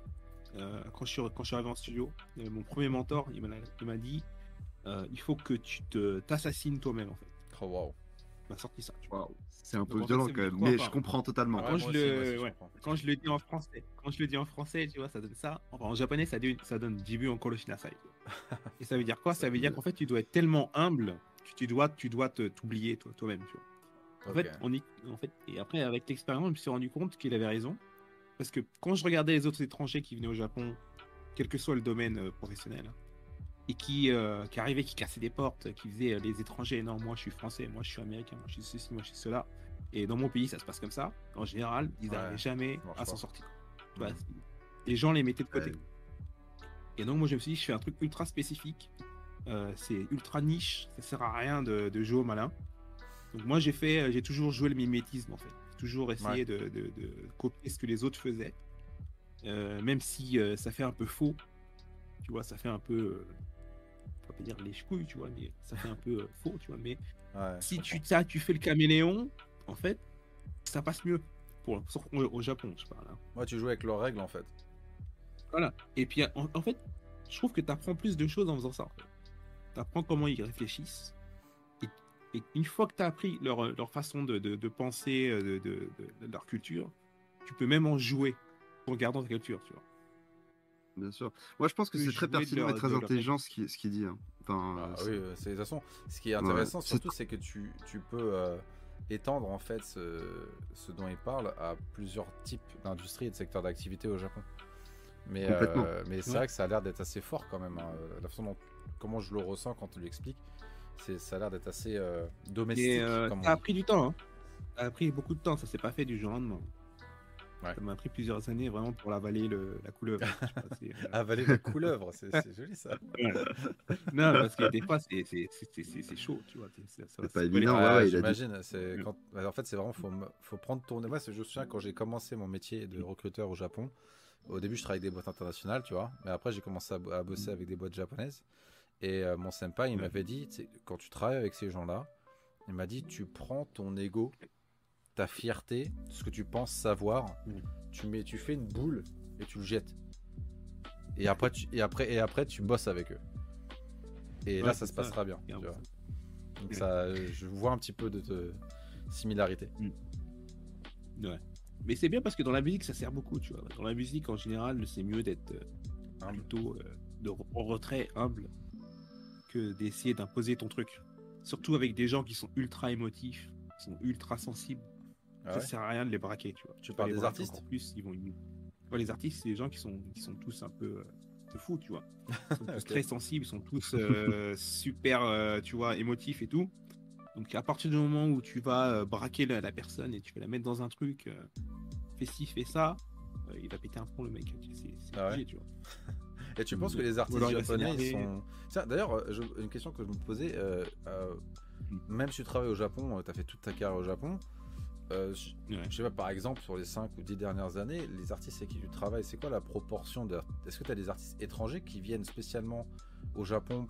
euh, quand, je suis, quand je suis arrivé en studio, euh, mon premier mentor, il m'a dit euh, il faut que tu te t'assassines toi-même en fait. Oh wow. Il m'a sorti ça. C'est un peu violent quand même, mais je comprends totalement. quand, je le, quand je le dis en français, quand je le dis en français, tu vois, ça donne ça. Enfin, en japonais, ça, donne, ça donne Jibu en Koloshinasai. Et ça veut dire quoi? Ça veut dire qu'en fait, tu dois être tellement humble que tu dois, tu dois t'oublier toi, toi-même. Tu vois. En, fait, on y, en fait, et après, avec l'expérience, je me suis rendu compte qu'il avait raison. Parce que quand je regardais les autres étrangers qui venaient au Japon, quel que soit le domaine euh, professionnel, et qui, euh, qui arrivaient, qui cassaient des portes, qui faisaient euh, les étrangers, non, moi je suis français, moi je suis américain, moi je suis ceci, moi je suis cela. Et dans mon pays, ça se passe comme ça. En général, ils n'arrivaient jamais à s'en sortir. Bah, les gens les mettaient de côté. Et donc moi je me suis dit, je fais un truc ultra spécifique. c'est ultra niche, ça sert à rien de, de jouer au malin. Donc moi j'ai fait, j'ai toujours joué le mimétisme en fait toujours essayer de, copier ce que les autres faisaient. Euh, même si euh, ça fait un peu faux, tu vois, ça fait un peu, euh, on va pas dire les chouilles, tu vois, mais ça fait un peu faux, tu vois. Mais si tu, ça, tu fais le caméléon, en fait, ça passe mieux. Pour, au, Japon, je parle. Hein. Moi, tu joues avec leurs règles, en fait. Voilà. Et puis, en, fait, je trouve que tu apprends plus de choses en faisant ça. Tu apprends comment ils réfléchissent. Et une fois que tu as appris leur, leur façon de, de, penser, euh, de, de, leur culture, tu peux même en jouer en gardant ta culture, tu vois. Bien sûr. Moi, je pense que c'est très pertinent et très intelligent ce qu'il ce dit. Hein. Enfin, ah, oui, euh, c'est de toute façon. Ce qui est intéressant, surtout, c'est que tu, tu peux euh, étendre en fait ce, ce, dont il parle à plusieurs types d'industries et de secteurs d'activité au Japon. Mais, mais c'est vrai que ça a l'air d'être assez fort quand même. Hein. La façon dont comment je le ressens quand tu l'expliques, ça a l'air d'être assez euh, domestique. Euh, ça a pris du temps. Hein. Ça a pris beaucoup de temps. Ça s'est pas fait du jour au lendemain. Ça m'a pris plusieurs années vraiment pour avaler le, la couleuvre. Euh, avaler la couleuvre, c'est joli ça. Non, parce que des fois, c'est chaud, tu vois. C'est pas évident, ouais, j'imagine. Bah, en fait, c'est vraiment, faut, faut prendre ton. Moi, je me souviens quand j'ai commencé mon métier de recruteur au Japon. Au début, je travaillais avec des boîtes internationales, tu vois. Mais après, j'ai commencé à, bosser mm. avec des boîtes japonaises. Et euh, mon senpai, il m'avait dit, quand tu travailles avec ces gens-là, il m'a dit, tu prends ton ego ta fierté, ce que tu penses savoir, mm. tu, mets, tu fais une boule et tu le jettes. Et après, tu, et après, et après, tu bosses avec eux. Et là, ça se passera bien. Donc, ça, je vois un petit peu de, similarité. Mm. Ouais. Mais c'est bien parce que dans la musique, ça sert beaucoup, tu vois. Dans la musique, en général, c'est mieux d'être euh, plutôt euh, de, en retrait, humble, que d'essayer d'imposer ton truc. Surtout avec des gens qui sont ultra émotifs, qui sont ultra sensibles. Ah ça sert à rien de les braquer, tu vois. Tu parles des artistes En plus, ils vont. les artistes, c'est des gens qui sont, qui sont tous un peu euh, fous, tu vois. Ils sont tous très sensibles, ils sont tous euh, super, euh, tu vois, émotifs et tout. Donc à partir du moment où tu vas braquer la, personne et tu vas la mettre dans un truc, fais ci, fais ça, il va péter un plomb le mec. C'est ah obligé, tu vois. Et tu penses que les artistes japonais ils sont. D'ailleurs, une question que je me posais, mm. même si tu travailles au Japon, tu as fait toute ta carrière au Japon, euh, je sais pas, par exemple, sur les 5 ou 10 dernières années, les artistes avec qui tu travailles, c'est quoi la proportion de... Est-ce que tu as des artistes étrangers qui viennent spécialement au Japon?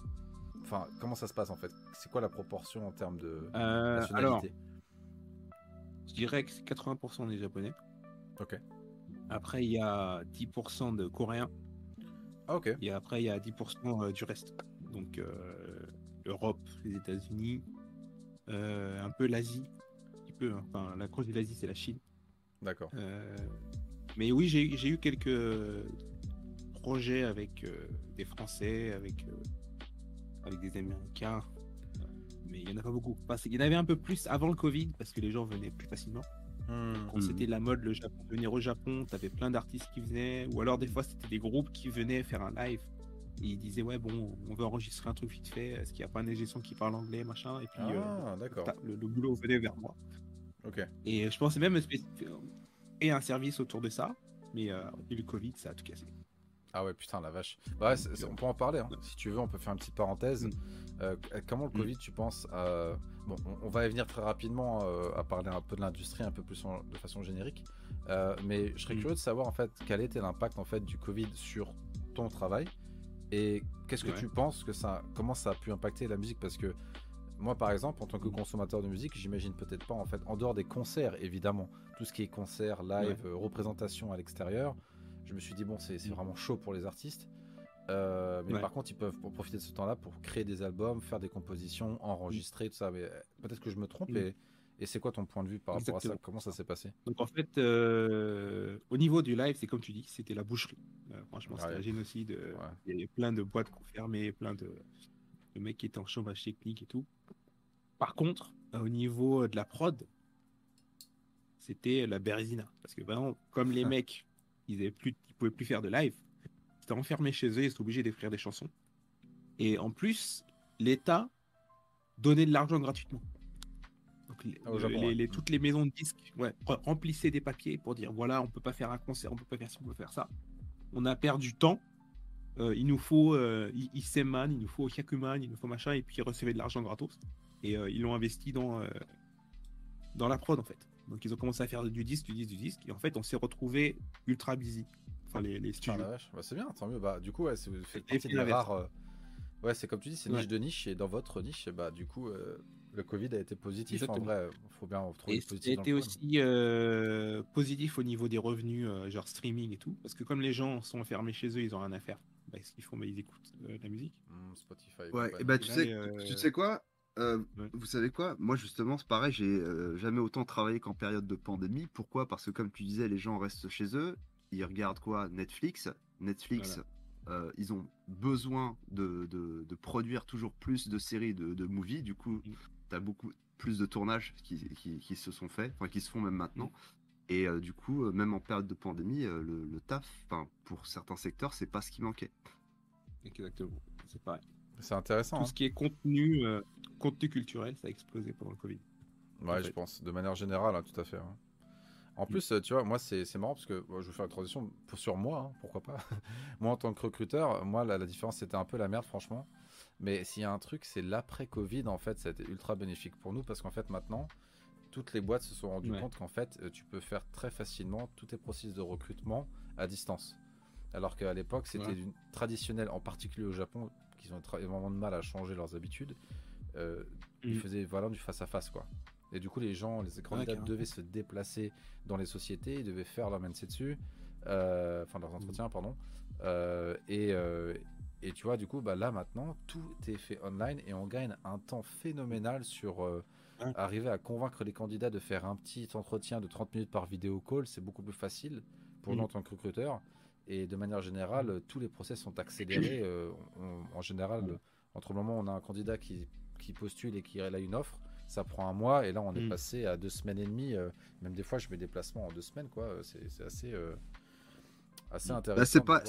Enfin, comment ça se passe en fait? C'est quoi la proportion en termes de euh, nationalité? Je dirais que c'est 80% des Japonais. Ok. Après, il y a 10% de Coréens. Ah, ok. Et après, il y a 10% euh, du reste. Donc, l'Europe, les États-Unis, un peu l'Asie, Hein. Enfin, la grosse de l'Asie, c'est la Chine. D'accord. Euh, mais oui, j'ai eu quelques projets avec euh, des Français, avec, euh, avec des Américains. Mais il n'y en a pas beaucoup. il y en avait un peu plus avant le Covid parce que les gens venaient plus facilement. Hmm. Quand c'était la mode, le Japon, venir au Japon, tu avais plein d'artistes qui venaient. Ou alors, des fois, c'était des groupes qui venaient faire un live. Et ils disaient, ouais, bon, on veut enregistrer un truc vite fait. Est-ce qu'il n'y a pas un ingé qui parle anglais, machin? Et puis, ah, le, le, boulot venait vers moi. Et je pensais même et un service autour de ça, mais euh, le Covid, ça a tout cassé. Ah ouais, putain, la vache. Ouais, on peut en parler. Hein. Si tu veux, on peut faire une petite parenthèse. Mm. Euh, comment le mm. Covid, tu penses Bon, on, va y venir très rapidement euh, à parler un peu de l'industrie, un peu plus de façon générique. Euh, mais je serais mm. curieux de savoir en fait quel était l'impact en fait du Covid sur ton travail et qu'est-ce que tu penses que ça, comment ça a pu impacter la musique? Parce que moi, par exemple, en tant que consommateur de musique, j'imagine peut-être pas, en fait, en dehors des concerts, évidemment, tout ce qui est concert, live, euh, représentation à l'extérieur, je me suis dit, bon, c'est mm. vraiment chaud pour les artistes. Euh, mais par contre, ils peuvent profiter de ce temps-là pour créer des albums, faire des compositions, enregistrer, tout ça. Mais euh, peut-être que je me trompe. Mm. Et, et c'est quoi ton point de vue par rapport à ça? Comment ça s'est passé? Donc en fait, au niveau du live, c'est comme tu dis, c'était la boucherie. franchement, c'était un génocide. Il y avait plein de boîtes fermées, plein de, de mecs qui étaient en chômage technique et tout. Par contre, au niveau de la prod, c'était la Bérésina. Parce que vraiment, comme les mecs, ils ne plus, pouvaient plus faire de live, ils étaient enfermés chez eux, ils étaient obligés d'écrire des chansons. Et en plus, l'État donnait de l'argent gratuitement. Donc, ah, toutes les maisons de disques remplissaient des papiers pour dire voilà, on peut pas faire un concert, on peut pas faire ça, on peut faire ça. On a perdu temps. Euh, il nous faut euh, Iseman, il nous faut Hyakuman, il nous faut machin, et puis ils recevaient de l'argent gratos. Et euh, ils l'ont investi dans, euh, dans la prod, en fait. Donc ils ont commencé à faire du disque, du disque, du disque. Et en fait, on s'est retrouvé ultra busy. Enfin, les, les studios. Bah, c'est bien, tant mieux. Bah, du coup, ouais, c'est partie des rares. Euh, ouais, c'est comme tu dis, c'est niche de niche. Et dans votre niche, bah, du coup, le Covid a été positif. En vrai, il faut bien retrouver le positif. été aussi positif au niveau des revenus, genre streaming et tout. Parce que comme les gens sont enfermés chez eux, ils ont rien à faire. Bah, ce qu'ils font bah, Ils écoutent la musique. Mmh, Spotify. Ouais, et bah, tu, sais, tu sais quoi? Euh, vous savez quoi? Moi, justement, c'est pareil, j'ai euh, jamais autant travaillé qu'en période de pandémie. Pourquoi? Parce que, comme tu disais, les gens restent chez eux, ils regardent quoi? Netflix. Netflix, euh, ils ont besoin de, de, produire toujours plus de séries, de, de movies. Du coup, mm. tu as beaucoup plus de tournages qui, qui, qui, se sont faits, enfin, qui se font même maintenant. Mm. Et du coup, même en période de pandémie, le, le, taf, pour certains secteurs, c'est pas ce qui manquait. Exactement, c'est pareil. C'est intéressant. Tout ce hein. qui est contenu, euh, contenu culturel, ça a explosé pendant le Covid. Ouais, je pense, de manière générale, hein, tout à fait. Hein. En plus, tu vois, moi, c'est marrant parce que je vais faire une transition pour, sur moi, pourquoi pas. moi, en tant que recruteur, moi, la, différence, c'était un peu la merde, franchement. Mais s'il y a un truc, c'est l'après-Covid, en fait, ça a été ultra bénéfique pour nous parce qu'en fait, maintenant, toutes les boîtes se sont rendues compte qu'en fait, euh, tu peux faire très facilement tous tes processus de recrutement à distance. Alors qu'à l'époque, c'était traditionnel, en particulier au Japon, qui ont énormément de mal à changer leurs habitudes. Euh, Ils mm. faisaient voilà du face à face, quoi. Et du coup, les gens, les candidats devaient se déplacer dans les sociétés, ils devaient faire leur dessus, euh, enfin leurs entretiens, pardon. Euh, et, euh, et, tu vois, du coup, bah, là maintenant, tout est fait online et on gagne un temps phénoménal sur arriver à convaincre les candidats de faire un petit entretien de 30 minutes par vidéo call. C'est beaucoup plus facile pour nous en tant que recruteur. Et de manière générale, tous les process sont accélérés. en général, entre le moment où on a un candidat qui, qui postule et qui a une offre, ça prend un mois et là on est mm. passé à deux semaines et demie. Euh, même des fois, je mets des placements en deux semaines, quoi. C'est assez, euh, assez bah, intéressant. c'est pas,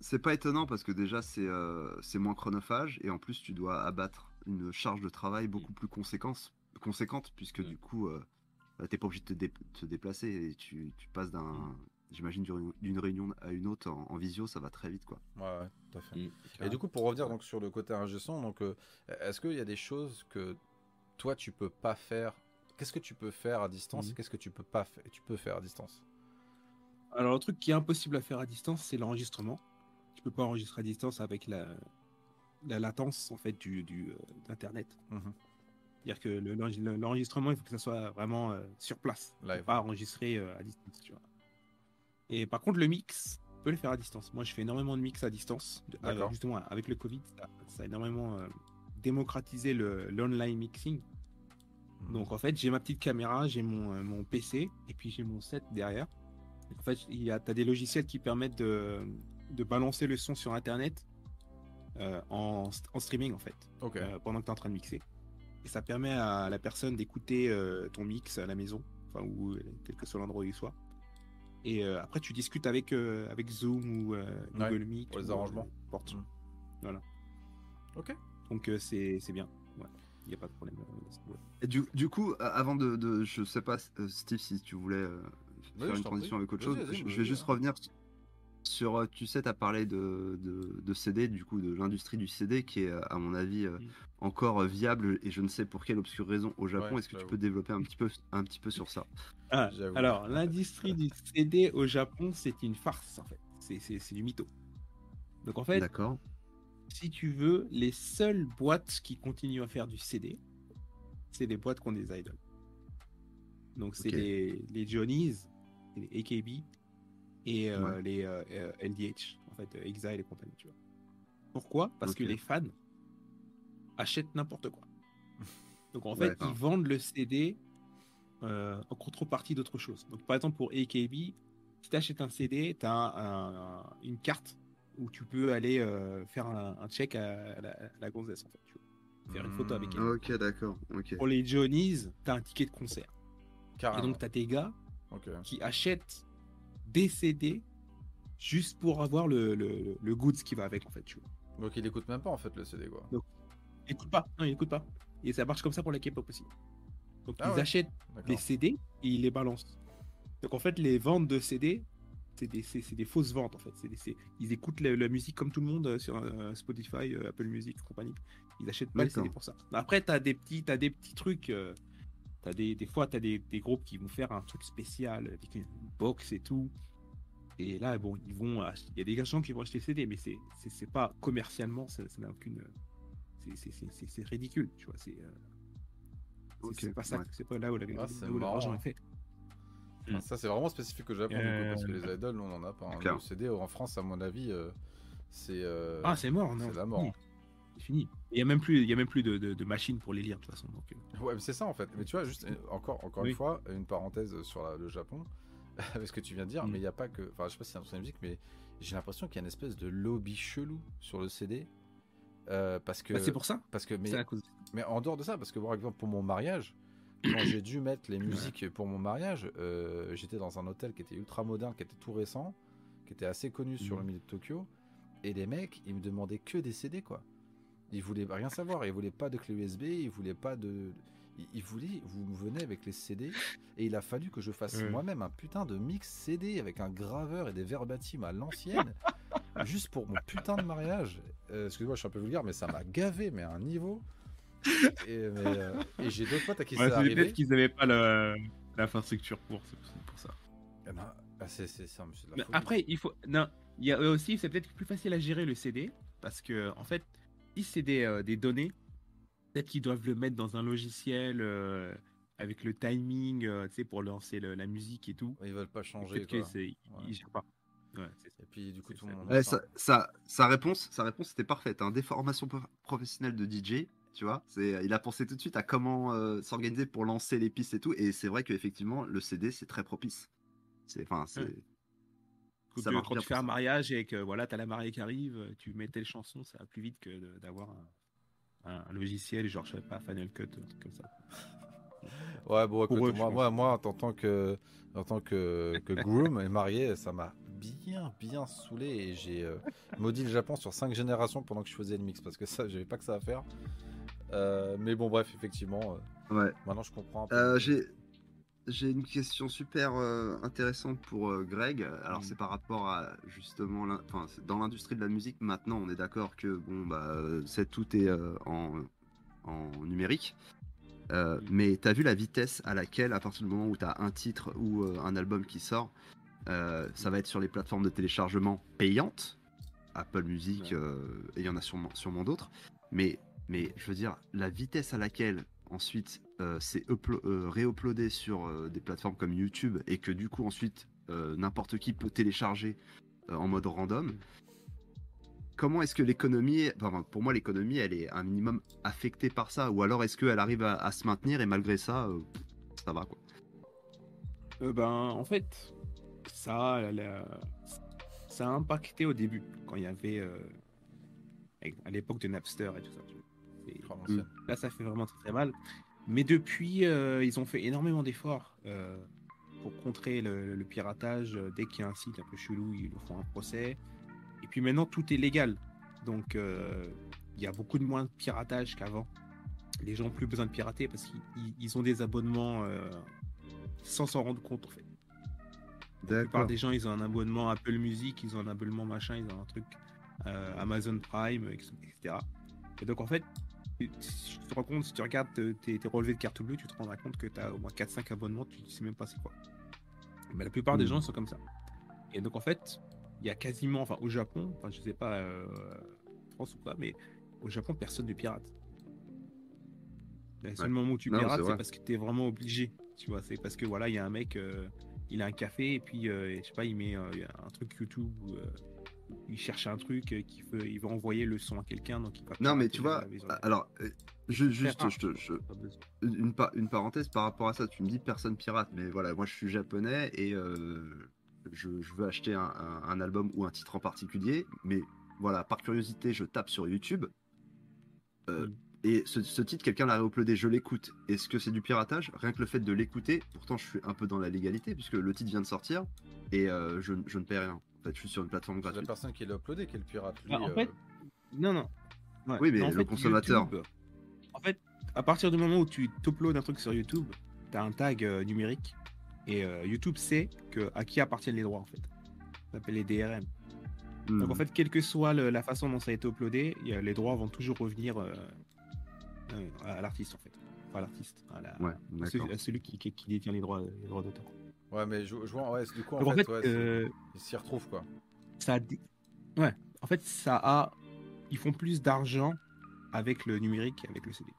c'est pas étonnant parce que déjà c'est euh, c'est moins chronophage et en plus tu dois abattre une charge de travail beaucoup plus conséquente, conséquente puisque mm. du coup t'es pas obligé de te, déplacer et tu, tu passes d'un mm j'imagine d'une réunion à une autre en, visio, ça va très vite, quoi. Ouais, tout à fait. Mm. et du coup, pour revenir donc sur le côté ingé donc euh, est-ce qu'il y a des choses que toi tu peux pas faire? Qu'est-ce que tu peux faire à distance? Et mm. qu'est-ce que tu peux pas faire Tu peux faire à distance? Alors le truc qui est impossible à faire à distance, c'est l'enregistrement. Tu peux pas enregistrer à distance avec la, la latence en fait du, du euh, d'internet. C'est-à-dire que l'enregistrement, il faut que ça soit vraiment euh, sur place, pas enregistré à distance. Tu vois. Et par contre, le mix, on peut le faire à distance. Moi, je fais énormément de mix à distance. Alors, justement, avec le Covid, ça, a énormément euh, démocratisé l'online mixing. Hmm. Donc, en fait, j'ai ma petite caméra, j'ai mon, euh, mon, PC, et puis j'ai mon set derrière. En fait, tu as des logiciels qui permettent de, de, balancer le son sur Internet euh, en, en, streaming, en fait, pendant que tu es en train de mixer. Et ça permet à la personne d'écouter ton mix à la maison, enfin, ou quel que soit l'endroit où il soit. Et euh, après, tu discutes avec, euh, avec Zoom ou euh, Google Meet. Pour les arrangements. Porte. Mm. Voilà. Ok. Donc c'est bien. Il n'y a pas de problème. Et du, du, coup, avant de, de, Je sais pas, Steve, si tu voulais faire une transition avec autre chose, je, vais juste revenir sur, tu sais, tu as parlé de, de, de, CD, du coup, de l'industrie du CD qui est, à mon avis, mm. encore viable et je ne sais pour quelle obscure raison au Japon. Est-ce que tu peux développer un petit peu, un petit peu sur ça? Ah, alors, l'industrie du CD au Japon, c'est une farce, en fait. C'est du mytho. Donc, en fait, si tu veux, les seules boîtes qui continuent à faire du CD, c'est des boîtes qui ont des idols. Donc, c'est les, les Johnny's, les AKB et euh, les LDH, en fait, Exile et compagnie, tu vois. Pourquoi? Parce que les fans achètent n'importe quoi. Donc, en fait, ils vendent le CD euh, en contrepartie d'autre chose. Donc, par exemple, pour AKB, si tu achètes un CD, tu as une carte où tu peux aller euh, faire un, check à la, gonzesse, en fait. Tu faire une photo avec elle. Ok, d'accord. Pour les Johnny's, tu as un ticket de concert. Et donc, tu as tes gars qui achètent des CD juste pour avoir le, le, le goods qui va avec, en fait. Tu vois. Donc, il écoute même pas, en fait, le CD, quoi. Donc, il écoute pas. Non, il écoute pas. Et ça marche comme ça pour la K-pop aussi. Donc ah ils achètent des CD et ils les balancent. Donc en fait, les ventes de CD, c'est des, des, fausses ventes en fait. ils écoutent la, musique comme tout le monde euh, sur euh, Spotify, euh, Apple Music, compagnie. Ils achètent pas les CD pour ça. Après, tu des as des petits trucs. As des, des fois, tu as des, des, groupes qui vont faire un truc spécial, des box et tout. Et là, bon, ils vont. Il y a des gens qui vont acheter CD, mais c'est pas commercialement, ça n'a aucune. C'est ridicule, tu vois. C'est c'est pas ça, c'est pas là où l'argent est fait. Ah, ça, c'est vraiment spécifique au Japon, parce que les idoles, on en a pas. Hein. Le CD en France, à mon avis, euh, c'est. Euh, ah, c'est mort, non C'est la mort. C'est fini. Il y a même plus, il y a même plus de, de, machines pour les lire de toute façon. Donc, euh. Ouais, c'est ça en fait. Mais tu vois, juste encore, encore une fois, une parenthèse sur le Japon, avec ce que tu viens de dire. Mm. Mais il n'y a pas que, enfin, je sais pas si c'est un musique, mais j'ai l'impression qu'il y a une espèce de lobby chelou sur le CD euh, parce que bah, c'est pour ça. Parce que mais, mais en dehors de ça, parce que par exemple pour mon mariage, quand j'ai dû mettre les musiques pour mon mariage, euh, j'étais dans un hôtel qui était ultra moderne, qui était tout récent, qui était assez connu sur le mhm. milieu de Tokyo, et les mecs, ils me demandaient que des CD quoi. Ils voulaient rien savoir, ils voulaient pas de clé USB, ils voulaient pas de, il, voulait, vous venez avec les CD, et il a fallu que je fasse moi-même un putain de mix CD avec un graveur et des verbatims à l'ancienne, juste pour mon putain de mariage. Euh, excuse-moi, je suis un peu vulgaire, mais ça m'a gavé, mais à un niveau. Et, euh, j'ai d'autres potes à qui ouais, ça arrivé. Peut-être qu'ils n'avaient pas l'infrastructure pour, pour ça. Eh ben, bah, c'est ça, monsieur. après, il faut. Non, il y a aussi, c'est peut-être plus facile à gérer le CD, parce que, en fait, si c'est des, euh, des données, peut-être qu'ils doivent le mettre dans un logiciel euh, avec le timing, tu sais, pour lancer la musique et tout. Ils veulent pas changer. Peut-être qu'ils ne gèrent pas. et puis du coup, tout le monde. Ouais, ça, sa réponse, sa réponse était parfaite. Hein. Des formations professionnelles de DJ, tu vois. C'est, il a pensé tout de suite à comment euh, s'organiser pour lancer les pistes et tout. Et c'est vrai qu'effectivement, le CD, c'est très propice. C'est, enfin, c'est. Ça quand tu fais un mariage et que voilà, tu as la mariée qui arrive, tu mets telle chanson, ça va plus vite que d'avoir un, logiciel, genre, je sais pas, Final Cut, un truc comme ça. Ouais, bon, écoute, moi, moi, moi, en tant que, en tant que, que groom et marié, ça m'a bien, bien saoulé et j'ai euh, maudit le Japon sur 5 générations pendant que je faisais le mix parce que ça, j'avais pas que ça à faire. Euh, mais bon, bref, effectivement. Euh, ouais. Maintenant, je comprends. j'ai j'ai une question super intéressante pour Greg. Alors, mm. c'est par rapport à justement, enfin, dans l'industrie de la musique, maintenant, on est d'accord que bon, bah, c'est tout est en, en, numérique. Mm. mais tu as vu la vitesse à laquelle, à partir du moment où tu as un titre ou un album qui sort, ça va être sur les plateformes de téléchargement payantes, Apple Music, et il y en a sûrement, sûrement d'autres. Mais mais je veux dire, la vitesse à laquelle ensuite euh, c'est euh, réuploadé sur euh, des plateformes comme YouTube et que du coup ensuite n'importe qui peut télécharger en mode random. Comment est-ce que l'économie, enfin, pour moi l'économie, elle est un minimum affectée par ça, ou alors est-ce qu'elle arrive à, se maintenir et malgré ça, ça va quoi? Ben en fait, ça, ça a impacté au début quand il y avait à l'époque de Napster et tout ça. Là, ça fait vraiment très, mal. Mais depuis, euh, ils ont fait énormément d'efforts euh, pour contrer le, piratage. Dès qu'il y a un site un peu chelou, ils le font un procès. Et puis maintenant, tout est légal. Donc, euh, il y a beaucoup de moins de piratage qu'avant. Les gens n'ont plus besoin de pirater parce qu'ils ont des abonnements sans s'en rendre compte, en fait. La plupart des gens, ils ont un abonnement Apple Music, ils ont un abonnement machin, ils ont un truc Amazon Prime, etc. Et donc, en fait, tu te rends compte, si tu regardes tes, relevés de carte bleue, tu te rendras compte que tu as au moins 4-5 abonnements, tu ne sais même pas c'est quoi. Mais la plupart des hmm. gens sont comme ça. Et donc en fait, il y a quasiment, enfin au Japon, enfin je sais pas, euh, France ou pas, mais au Japon, personne ne pirate. Le seul moment où tu pirates, c'est parce que tu es vraiment obligé. Tu vois, c'est parce que voilà, il y a un mec, euh, il a un café et puis, euh, je sais pas, il met un truc YouTube ou il cherche un truc, euh, qui veut, il veut envoyer le son à quelqu'un, donc il Non, mais tu vois, alors, euh, je, juste, je, une, une, parenthèse par rapport à ça, tu me dis personne pirate, mais voilà, moi je suis japonais et euh, je, veux acheter un, album ou un titre en particulier, mais voilà, par curiosité, je tape sur YouTube. Mm. Et ce, titre, quelqu'un l'a réuploadé, je l'écoute. Est-ce que c'est du piratage? Rien que le fait de l'écouter, pourtant je suis un peu dans la légalité, puisque le titre vient de sortir, et je, je, ne paie rien. Fait, suis sur une plateforme gratuite. La personne qui l'a uploadé, qui est le pirate. Bah, en fait, euh, non, non. Oui, mais, le consommateur. en fait, à partir du moment où tu uploads un truc sur YouTube, tu as un tag euh, numérique et euh, YouTube sait que, à qui appartiennent les droits en fait. Ça s'appelle les DRM. Donc en hmm. fait, quelle que soit la façon dont ça a été uploadé, les droits vont toujours revenir à l'artiste en fait. Enfin, à l'artiste, à, la... celui, qui, qui, détient les droits, les droits d'auteur. Ouais, mais je, vois, ouais, du coup, en, fait, euh, ils s'y retrouvent, quoi. Ça a... Ouais, en fait, ça a. Ils font plus d'argent avec le numérique qu'avec le CD.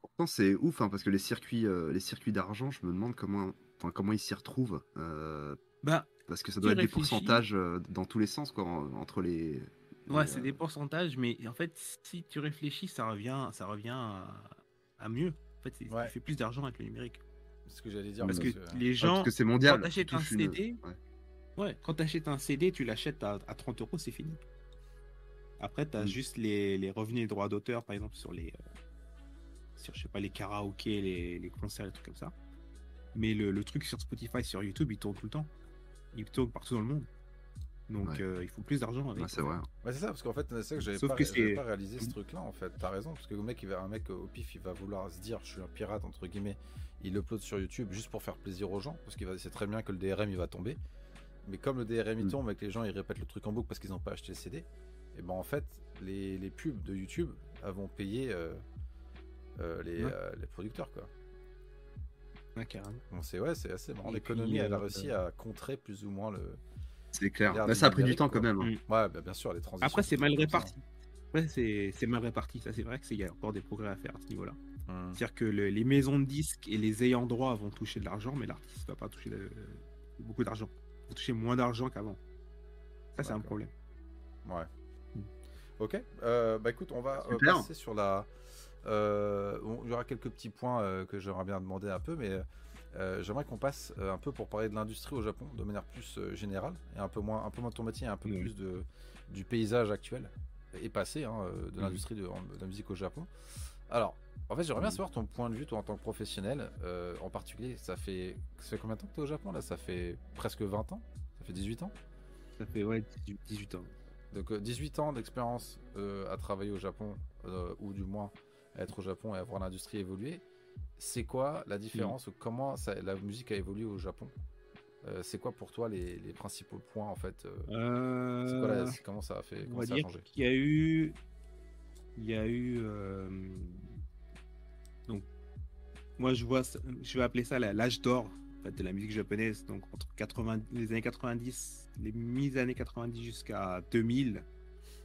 Pourtant, c'est ouf, hein, parce que les circuits, euh, les circuits d'argent, je me demande comment, enfin, comment ils s'y retrouvent. Euh, bah, parce que ça doit être des pourcentages dans tous les sens, quoi, entre les. Ouais, c'est des pourcentages, mais en fait, si tu réfléchis, ça revient, ça revient à, mieux. En fait, tu fais plus d'argent avec le numérique ce que j'allais dire. Parce, que, les gens, que c'est mondial. Quand t'achètes un CD, ouais. quand t'achètes un CD, tu l'achètes à, 30 euros, c'est fini. Après, tu as mm. juste les, les, revenus et droits d'auteur, par exemple, sur les, euh, sur, je sais pas, les karaokés, les, les concerts, les trucs comme ça. Mais le, le, truc sur Spotify, sur YouTube, il tourne tout le temps. Il tourne partout dans le monde. Donc il faut plus d'argent avec. c'est vrai. Ouais, c'est ça, parce qu'en fait, c'est ça que j'avais pas, pas, réalisé ce truc-là, en fait. T'as raison, parce que le mec, il va, un mec au pif, il va vouloir se dire, je suis un pirate, entre guillemets, il upload sur YouTube juste pour faire plaisir aux gens, parce qu'il sait très bien que le DRM, il va tomber. Mais comme le DRM, il mm. tombe et que les gens, ils répètent le truc en boucle parce qu'ils n'ont pas acheté le CD, et ben en fait, les, les pubs de YouTube vont payer euh, euh, les, euh, les, producteurs, quoi. Ouais, carrément. Bon, c'est ouais, c'est assez marrant. L'économie, elle a réussi à contrer plus ou moins le. C'est clair. Là, ça a pris du temps quand même. Hein. Mm. Ouais, bah, bien sûr, les transitions. Après, c'est mal réparti. Après, c'est mal réparti. Ça, c'est vrai qu'il y a encore des progrès à faire à ce niveau-là. Hmm. C'est-à-dire que les maisons de disques et les ayants droit vont toucher de l'argent, mais l'artiste va pas toucher beaucoup d'argent. Il va toucher moins d'argent qu'avant. Ça, c'est un problème. Ouais. Hmm. Ok. Euh, bah écoute, on va euh, passer sur la. Euh, il y aura quelques petits points que j'aimerais bien demander un peu, mais j'aimerais qu'on passe un peu pour parler de l'industrie au Japon de manière plus générale et un peu moins, un peu moins de ton métier, un peu plus de, du paysage actuel et passé hein, de l'industrie de, de, la musique au Japon. Alors, en fait, j'aimerais bien savoir ton point de vue, toi, en tant que professionnel. Euh, en particulier, ça fait, ça fait combien de temps que tu es au Japon là? Ça fait presque 20 ans? Ça fait 18 ans? Ça fait, ouais, 18 ans. Donc, 18 euh, ans d'expérience euh, à travailler au Japon, ou du moins à être au Japon et à voir l'industrie évoluer. C'est quoi la différence ou comment ça, la musique a évolué au Japon c'est quoi pour toi les, principaux points en fait Comment ça a fait comment ça a changé Il y a eu, il y a eu donc, moi, je vois, je vais appeler ça l'âge d'or de la musique japonaise. Donc, entre 80, les années 90, les mi-années 90 jusqu'à 2000,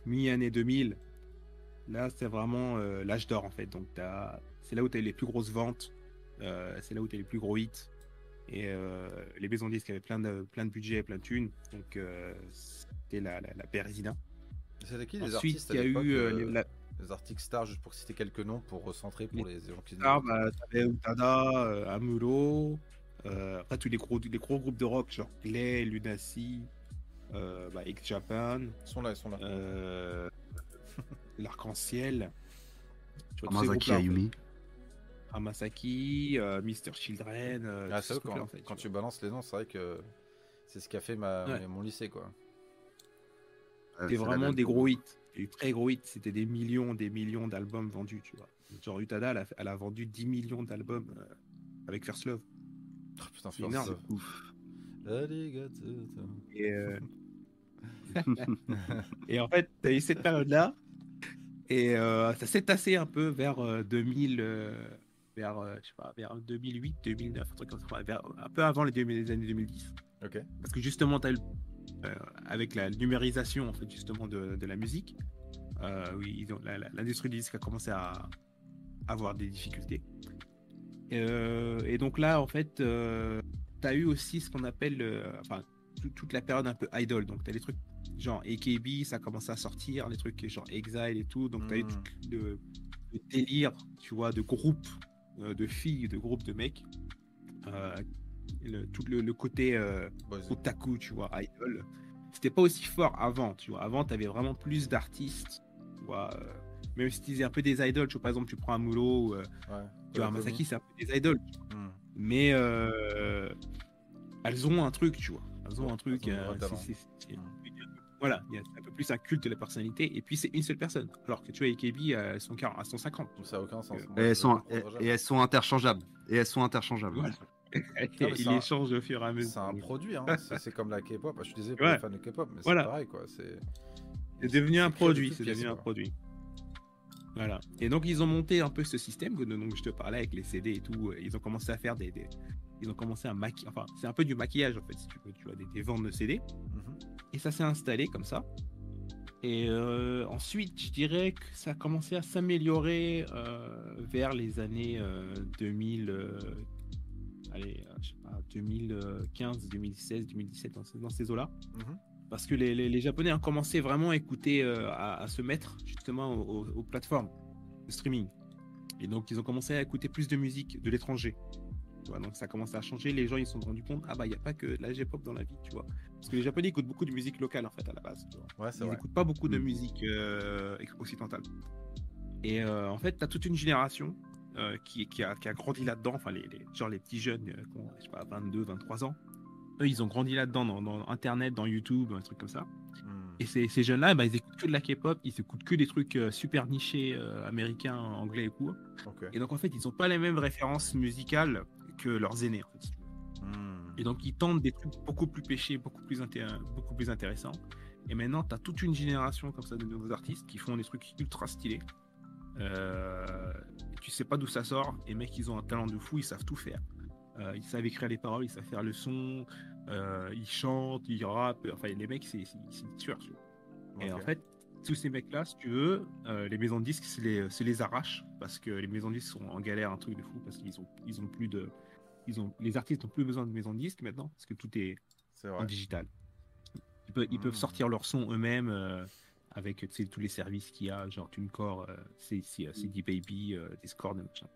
mi-année 2000. Là, c'est vraiment euh, l'âge d'or, en fait. Donc, c'est là où tu as les plus grosses ventes. Euh, c'est là où tu as les plus gros hits. Et euh, les maisons disques avaient plein de, plein de budget, plein de thunes. Donc, c'était la, la, la C'était qui les Ensuite, il y a eu les articles stars, juste pour citer quelques noms, pour recentrer pour les, gens qui stars, bah, t'avais Utada, euh, Amuro, euh, après tous les gros, les gros groupes de rock, genre Clay, Lunacy, euh, bah, X Japan. Ils sont là, ils sont là. Euh, L'Arc-en-Ciel. Hamasaki Ayumi. Hamasaki, euh, Mr. Children. Euh, ah, c'est quand, en fait, quand tu balances les noms, c'est vrai que c'est ce qui a fait ma, mon lycée, quoi. C'était vraiment des gros hits eu très gros hits, c'était des millions, des millions d'albums vendus, tu vois. Genre Utada, elle a, vendu 10 millions d'albums euh, avec First Love. Oh, putain, c'est énorme. Ouf. Et, euh... et en fait, t'as eu cette période-là, et euh, ça s'est tassé un peu vers 2000, euh, vers, je sais pas, vers 2008, 2009, un truc comme ça, un peu avant les, les années 2010. Ok. Parce que justement, euh, avec la numérisation en fait justement de, de la musique, euh, oui, l'industrie du disque a commencé à, avoir des difficultés. Euh, et donc là, en fait, tu as eu aussi ce qu'on appelle, enfin, toute la période un peu idol. Donc, tu as les trucs genre AKB, ça a commencé à sortir, les trucs genre Exile et tout. Donc, tu as eu tout le, délire, tu vois, de groupes de filles, de groupes de mecs le, tout le, côté euh, otaku, tu vois, idol. C'était pas aussi fort avant, tu vois. Avant, tu avais vraiment plus d'artistes, tu vois. Euh, même si tu disais un peu des idoles, tu vois, par exemple, tu prends Amulo, euh, tu vois, Masaki, c'est un peu des idoles. Hmm. Mais elles ont un truc, tu vois. Elles ont un truc. Hmm. Voilà, il y a un peu plus un culte de la personnalité, et puis c'est une seule personne. Alors que tu vois, AKB, elles sont, 40, elles sont 50. Ça n'a aucun sens. Et, elles sont, et, elles sont interchangeables. Et elles sont interchangeables. il échange au fur et à mesure. C'est un produit, hein. c'est comme la K-pop. Je suis désolé pour les fans de K-pop, mais c'est pareil quoi. C'est devenu un produit, c'est devenu un produit. Voilà. Et donc ils ont monté un peu ce système que donc, je te parlais avec les CD et tout. Ils ont commencé à faire des, ils ont commencé à maquiller. Enfin, c'est un peu du maquillage en fait, si tu veux. Tu vois des, ventes de CD. Mhm. Et ça s'est installé comme ça. Et euh, ensuite, je dirais que ça a commencé à s'améliorer euh, vers les années 2000, euh, allez, je sais pas, 2015, 2016, 2017, dans, ces eaux-là. Mhm. Parce que les, les, Japonais ont commencé vraiment à écouter, euh, à, se mettre justement aux, plateformes de streaming. Et donc, ils ont commencé à écouter plus de musique de l'étranger. donc, ça a commencé à changer. Les gens, ils se sont rendus compte, ah bah, il n'y a pas que la J-pop dans la vie, tu vois. Parce que les Japonais écoutent beaucoup de musique locale, en fait, à la base. ils n'écoutent pas beaucoup de mm. musique euh, occidentale. Et en fait, tu as toute une génération euh, qui, qui, a, qui, a, grandi là-dedans, enfin les, les, genre les petits jeunes euh, qui ont, je sais pas, 22, 23 ans, eux, ils ont grandi là-dedans, dans, Internet, dans YouTube, un truc comme ça. Hmm. Et ces, ces jeunes-là, bah, ils écoutent que de la K-pop, ils écoutent que des trucs euh, super nichés euh, américains, anglais et quoi. Et donc, en fait, ils n'ont pas les mêmes références musicales que leurs aînés. Hmm. Et donc, ils tentent des trucs beaucoup plus péchés, beaucoup plus, beaucoup plus intéressants. Et maintenant, tu as toute une génération comme ça de nouveaux artistes qui font des trucs ultra stylés. Euh, tu sais pas d'où ça sort. Et mecs, ils ont un talent de fou, ils savent tout faire. Euh, ils savent écrire les paroles, ils savent faire le son, euh, ils chantent, ils rappent. Enfin, les mecs, c'est tueur. Et en fait, tous ces mecs-là, si tu veux, euh, les maisons de disques, c'est les, les arrache parce que les maisons de disques sont en galère, un truc de fou, parce qu'ils ont, ils ont plus de. Ils ont, les artistes n'ont plus besoin de maisons de disques maintenant, parce que tout est, en digital. Ils peuvent, ils peuvent hmm. sortir leur son eux-mêmes avec tous les services qu'il y a, genre TuneCore, CD Baby, Discord, machin.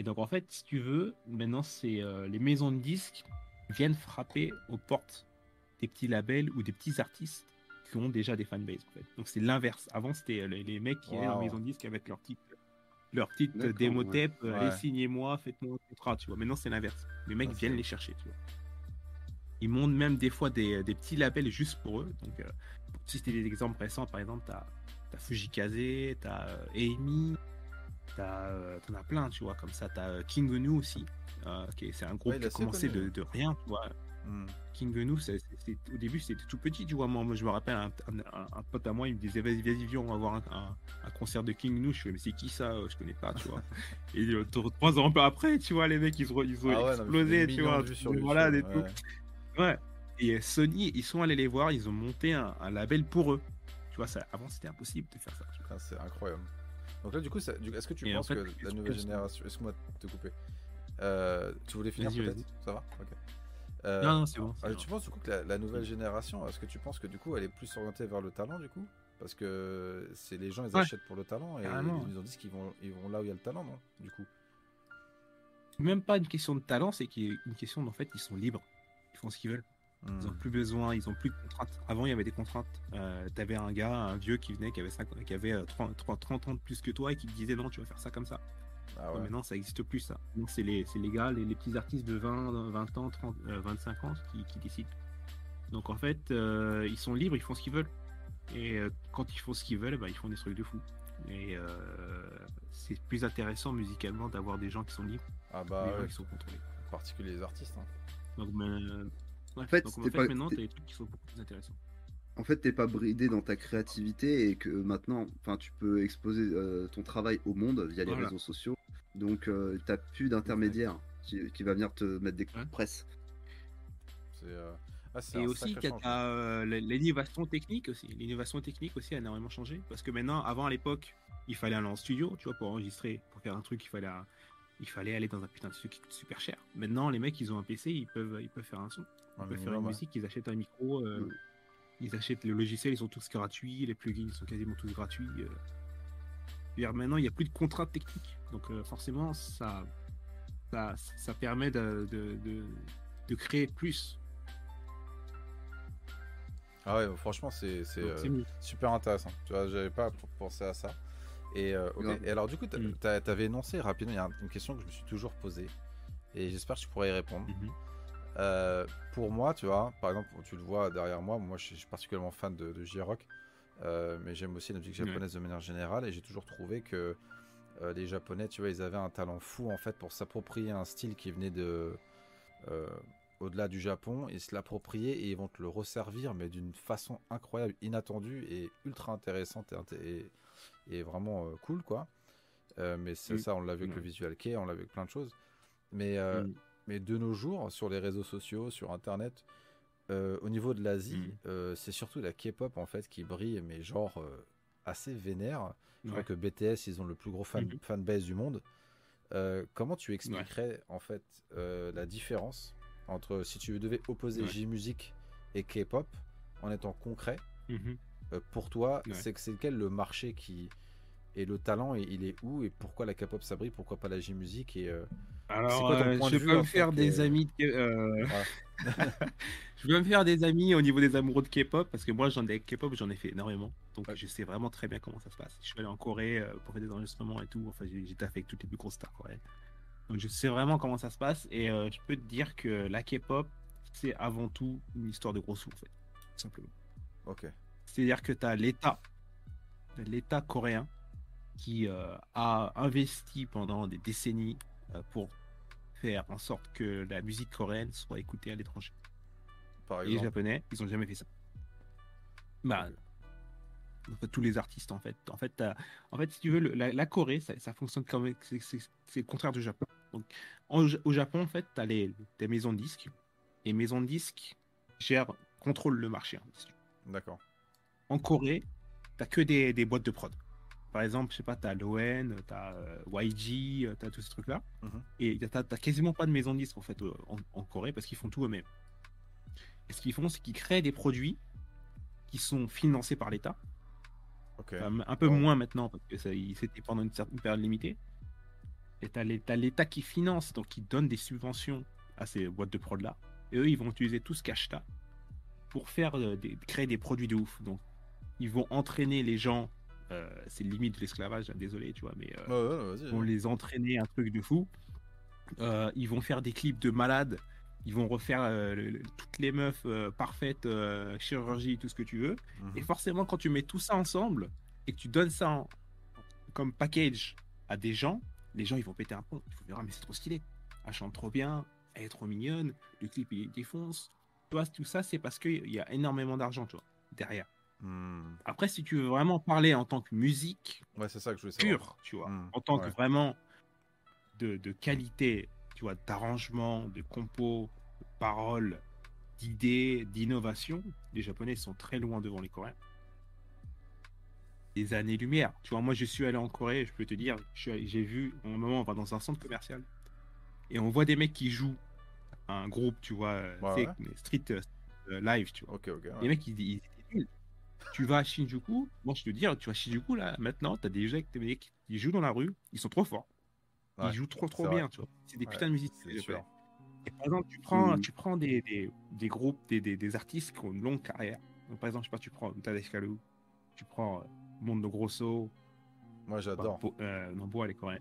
Et donc en fait, si tu veux, maintenant c'est euh, les maisons de disques viennent frapper aux portes des petits labels ou des petits artistes qui ont déjà des fanbases. En fait. Donc c'est l'inverse. Avant c'était euh, les, mecs qui allaient en maison de disques avec leur petite leur petite démo tape, euh, allez signez-moi, faites-moi un contrat, tu vois. Maintenant c'est l'inverse. Les mecs viennent les chercher, tu vois. Ils montent même des fois des, des petits labels juste pour eux. Donc si c'était des exemples récents, par exemple, t'as as Fujikaze, t'as Amy, euh, t'en as plein, tu vois, comme ça. T'as euh, King Gnu aussi, euh, c'est un groupe qui a commencé de, de, rien, tu vois. Hmm. King Gnu, au début, c'était tout petit, tu vois. Moi, moi je me rappelle, un, un, pote à moi, il me disait, vas-y, vas-y, viens, on va voir un, concert de King Gnu. Je fais, mais c'est qui ça Je connais pas, tu vois. Et trois ans après, tu vois, les mecs, ils ont, ils ont ah explosé, tu vois. voilà, des Ouais. Et Sony, ils sont allés les voir, ils ont monté un, label pour eux. Tu vois, ça, avant, c'était impossible de faire ça. Ah, c'est incroyable. Donc là, du coup, est-ce que tu penses que la nouvelle génération. Excuse-moi de te couper. Euh, tu voulais finir peut-être? Ça va? Ok. Euh, non, non, c'est bon. tu penses du coup que la, nouvelle génération, est-ce que tu penses que du coup elle est plus orientée vers le talent du coup? Parce que c'est les gens ils achètent pour le talent et ils nous ont dit qu'ils vont, ils vont là où il y a le talent, non Du coup? Même pas une question de talent, c'est une question d'en fait ils sont libres, ils font ce qu'ils veulent. Ils n'ont hmm. plus besoin, ils n'ont plus de contraintes. Avant, il y avait des contraintes. Euh, tu avais un gars, un vieux qui venait, qui avait, 5, qui avait 30, 30, ans de plus que toi et qui te disait non, tu vas faire ça comme ça. Ah maintenant, ça n'existe plus, ça. C'est les, les gars, les, petits artistes de 20, 20 ans, 30, 25 ans qui, qui, décident. Donc en fait, euh, ils sont libres, ils font ce qu'ils veulent. Et euh, quand ils font ce qu'ils veulent, bah, ils font des trucs de fou. Et c'est plus intéressant musicalement d'avoir des gens qui sont libres. Ah bah, qui sont contrôlés. En particulier les artistes. Hein. Donc, en fait, pas... maintenant, des trucs qui sont beaucoup plus intéressants. En fait, t'es pas bridé dans ta créativité et que maintenant, enfin, tu peux exposer euh, ton travail au monde via les réseaux sociaux. Donc, euh, t'as plus d'intermédiaire qui, va venir te mettre des coups de presse. Euh, ah, et aussi, t'as l'innovation technique aussi. L'innovation technique aussi a énormément changé parce que maintenant, avant à l'époque, il fallait aller en studio, tu vois, pour enregistrer, pour faire un truc, il fallait, il fallait aller dans un putain de studio qui coûte super cher. Maintenant, les mecs, ils ont un PC, ils peuvent, ils peuvent faire un son. Faire une musique, ils achètent un micro, euh, ils achètent le logiciel, ils sont tous gratuits, les plugins sont quasiment tous gratuits. Euh. maintenant, il n'y a plus de contrat technique. Donc euh, forcément, ça, ça, ça permet de, de, de, créer plus. Ah ouais, franchement, c'est super intéressant. Tu vois, j'avais pas pensé à ça. Et, et alors, du coup, tu mm. avais énoncé rapidement, il y a une question que je me suis toujours posée. Et j'espère que tu pourrais y répondre. Mm-hmm. Euh, pour moi, tu vois, par exemple, tu le vois derrière moi, moi je suis particulièrement fan de, de J-Rock, euh, mais j'aime aussi la musique japonaise de manière générale, et j'ai toujours trouvé que euh, les Japonais, tu vois, ils avaient un talent fou en fait pour s'approprier un style qui venait de au-delà du Japon, et se l'approprier et ils vont te le resservir, mais d'une façon incroyable, inattendue et ultra intéressante et, et, vraiment cool, quoi. mais c'est ça, on l'a vu avec le visual kei, on l'a vu avec plein de choses. Mais mais de nos jours, sur les réseaux sociaux, sur Internet, euh, au niveau de l'Asie, mm. euh, c'est surtout la K-pop en fait qui brille, mais genre euh, assez vénère. Je crois que BTS, ils ont le plus gros fan, mm-hmm. fanbase du monde. comment tu expliquerais en fait la différence entre si tu devais opposer J-musique et K-pop en étant concret mm-hmm. pour toi, c'est que c'est lequel le marché qui et le talent il est où et pourquoi la K-pop ça brille, pourquoi pas la J-musique et alors, euh, je peux me faire des amis. Euh, je veux me faire des amis au niveau des amoureux de K-pop parce que moi, j'en ai K-pop, j'en ai fait énormément. Donc, je sais vraiment très bien comment ça se passe. Je suis allé en Corée euh, pour faire des enregistrements et tout. Enfin, taffé avec toutes les plus grosses stars Donc, je sais vraiment comment ça se passe et je peux te dire que la K-pop, c'est avant tout une histoire de gros sous, en fait, simplement. Ok. C'est-à-dire que tu as l'État, l'État coréen, qui euh, a investi pendant des décennies euh, pour faire en sorte que la musique coréenne soit écoutée à l'étranger. Par exemple. les Japonais, ils ont jamais fait ça. Bah, tous les artistes en fait. En fait, en fait si tu veux, la, Corée, ça, fonctionne comme c'est le contraire du Japon. Donc, au Japon, en fait, tu as les, des maisons de disques. Et maisons de disques gèrent, contrôlent le marché. D'accord. En Corée, tu que des, des, boîtes de prod. Par exemple, je sais pas, tu as l'ON, tu as YG, tu as tous ces trucs-là. Mhm. Et tu n'as quasiment pas de maison de disques en fait en, Corée parce qu'ils font tout eux-mêmes. Et ce qu'ils font, c'est qu'ils créent des produits qui sont financés par l'État. un peu moins maintenant parce que c'était pendant une certaine période limitée. Et tu as l'État qui finance, donc qui donne des subventions à ces boîtes de prod là. Et eux, ils vont utiliser tout ce cash-là pour faire euh, créer des produits de ouf. Donc, ils vont entraîner les gens. Euh, c'est limite de l'esclavage, hein, désolé, tu vois, mais euh, ils vont les entraîner un truc de fou. ils vont faire des clips de malades. Ils vont refaire toutes les meufs parfaites, chirurgie, tout ce que tu veux. Mhm. Et forcément, quand tu mets tout ça ensemble et que tu donnes ça comme package à des gens, les gens ils vont péter un pont. Il faut dire, ah, mais c'est trop stylé. Elle chante trop bien, elle est trop mignonne, le clip il défonce. Tu vois, tout ça, c'est parce qu'il y a énormément d'argent, tu vois, derrière. Hmm. Après, si tu veux vraiment parler en tant que musique ouais, c'est ça que je pure, tu vois, hmm. en tant que vraiment de, de, qualité, tu vois, d'arrangement, de compo, de paroles, d'idées, d'innovation, les Japonais sont très loin devant les Coréens. Des années-lumière. Tu vois, moi, je suis allé en Corée, je peux te dire, j'ai vu, un moment, on va dans un centre commercial et on voit des mecs qui jouent un groupe, tu vois, street euh, live, tu vois. Les mecs, ils, ils, Tu vas à Shinjuku, moi je te dis, tu vas à Shinjuku là, maintenant, t'as des mecs, des mecs qui jouent dans la rue, ils sont trop forts. ils jouent trop trop bien, tu vois. C'est des putains de musique. Et par exemple, tu prends, mmh. tu prends des, des, des groupes, des, des, artistes qui ont une longue carrière. Donc, par exemple, je sais pas, tu prends Tadej Kalu, tu prends euh, Mondo Grosso. Moi, j'adore. Euh, non, Bois, les Coréens.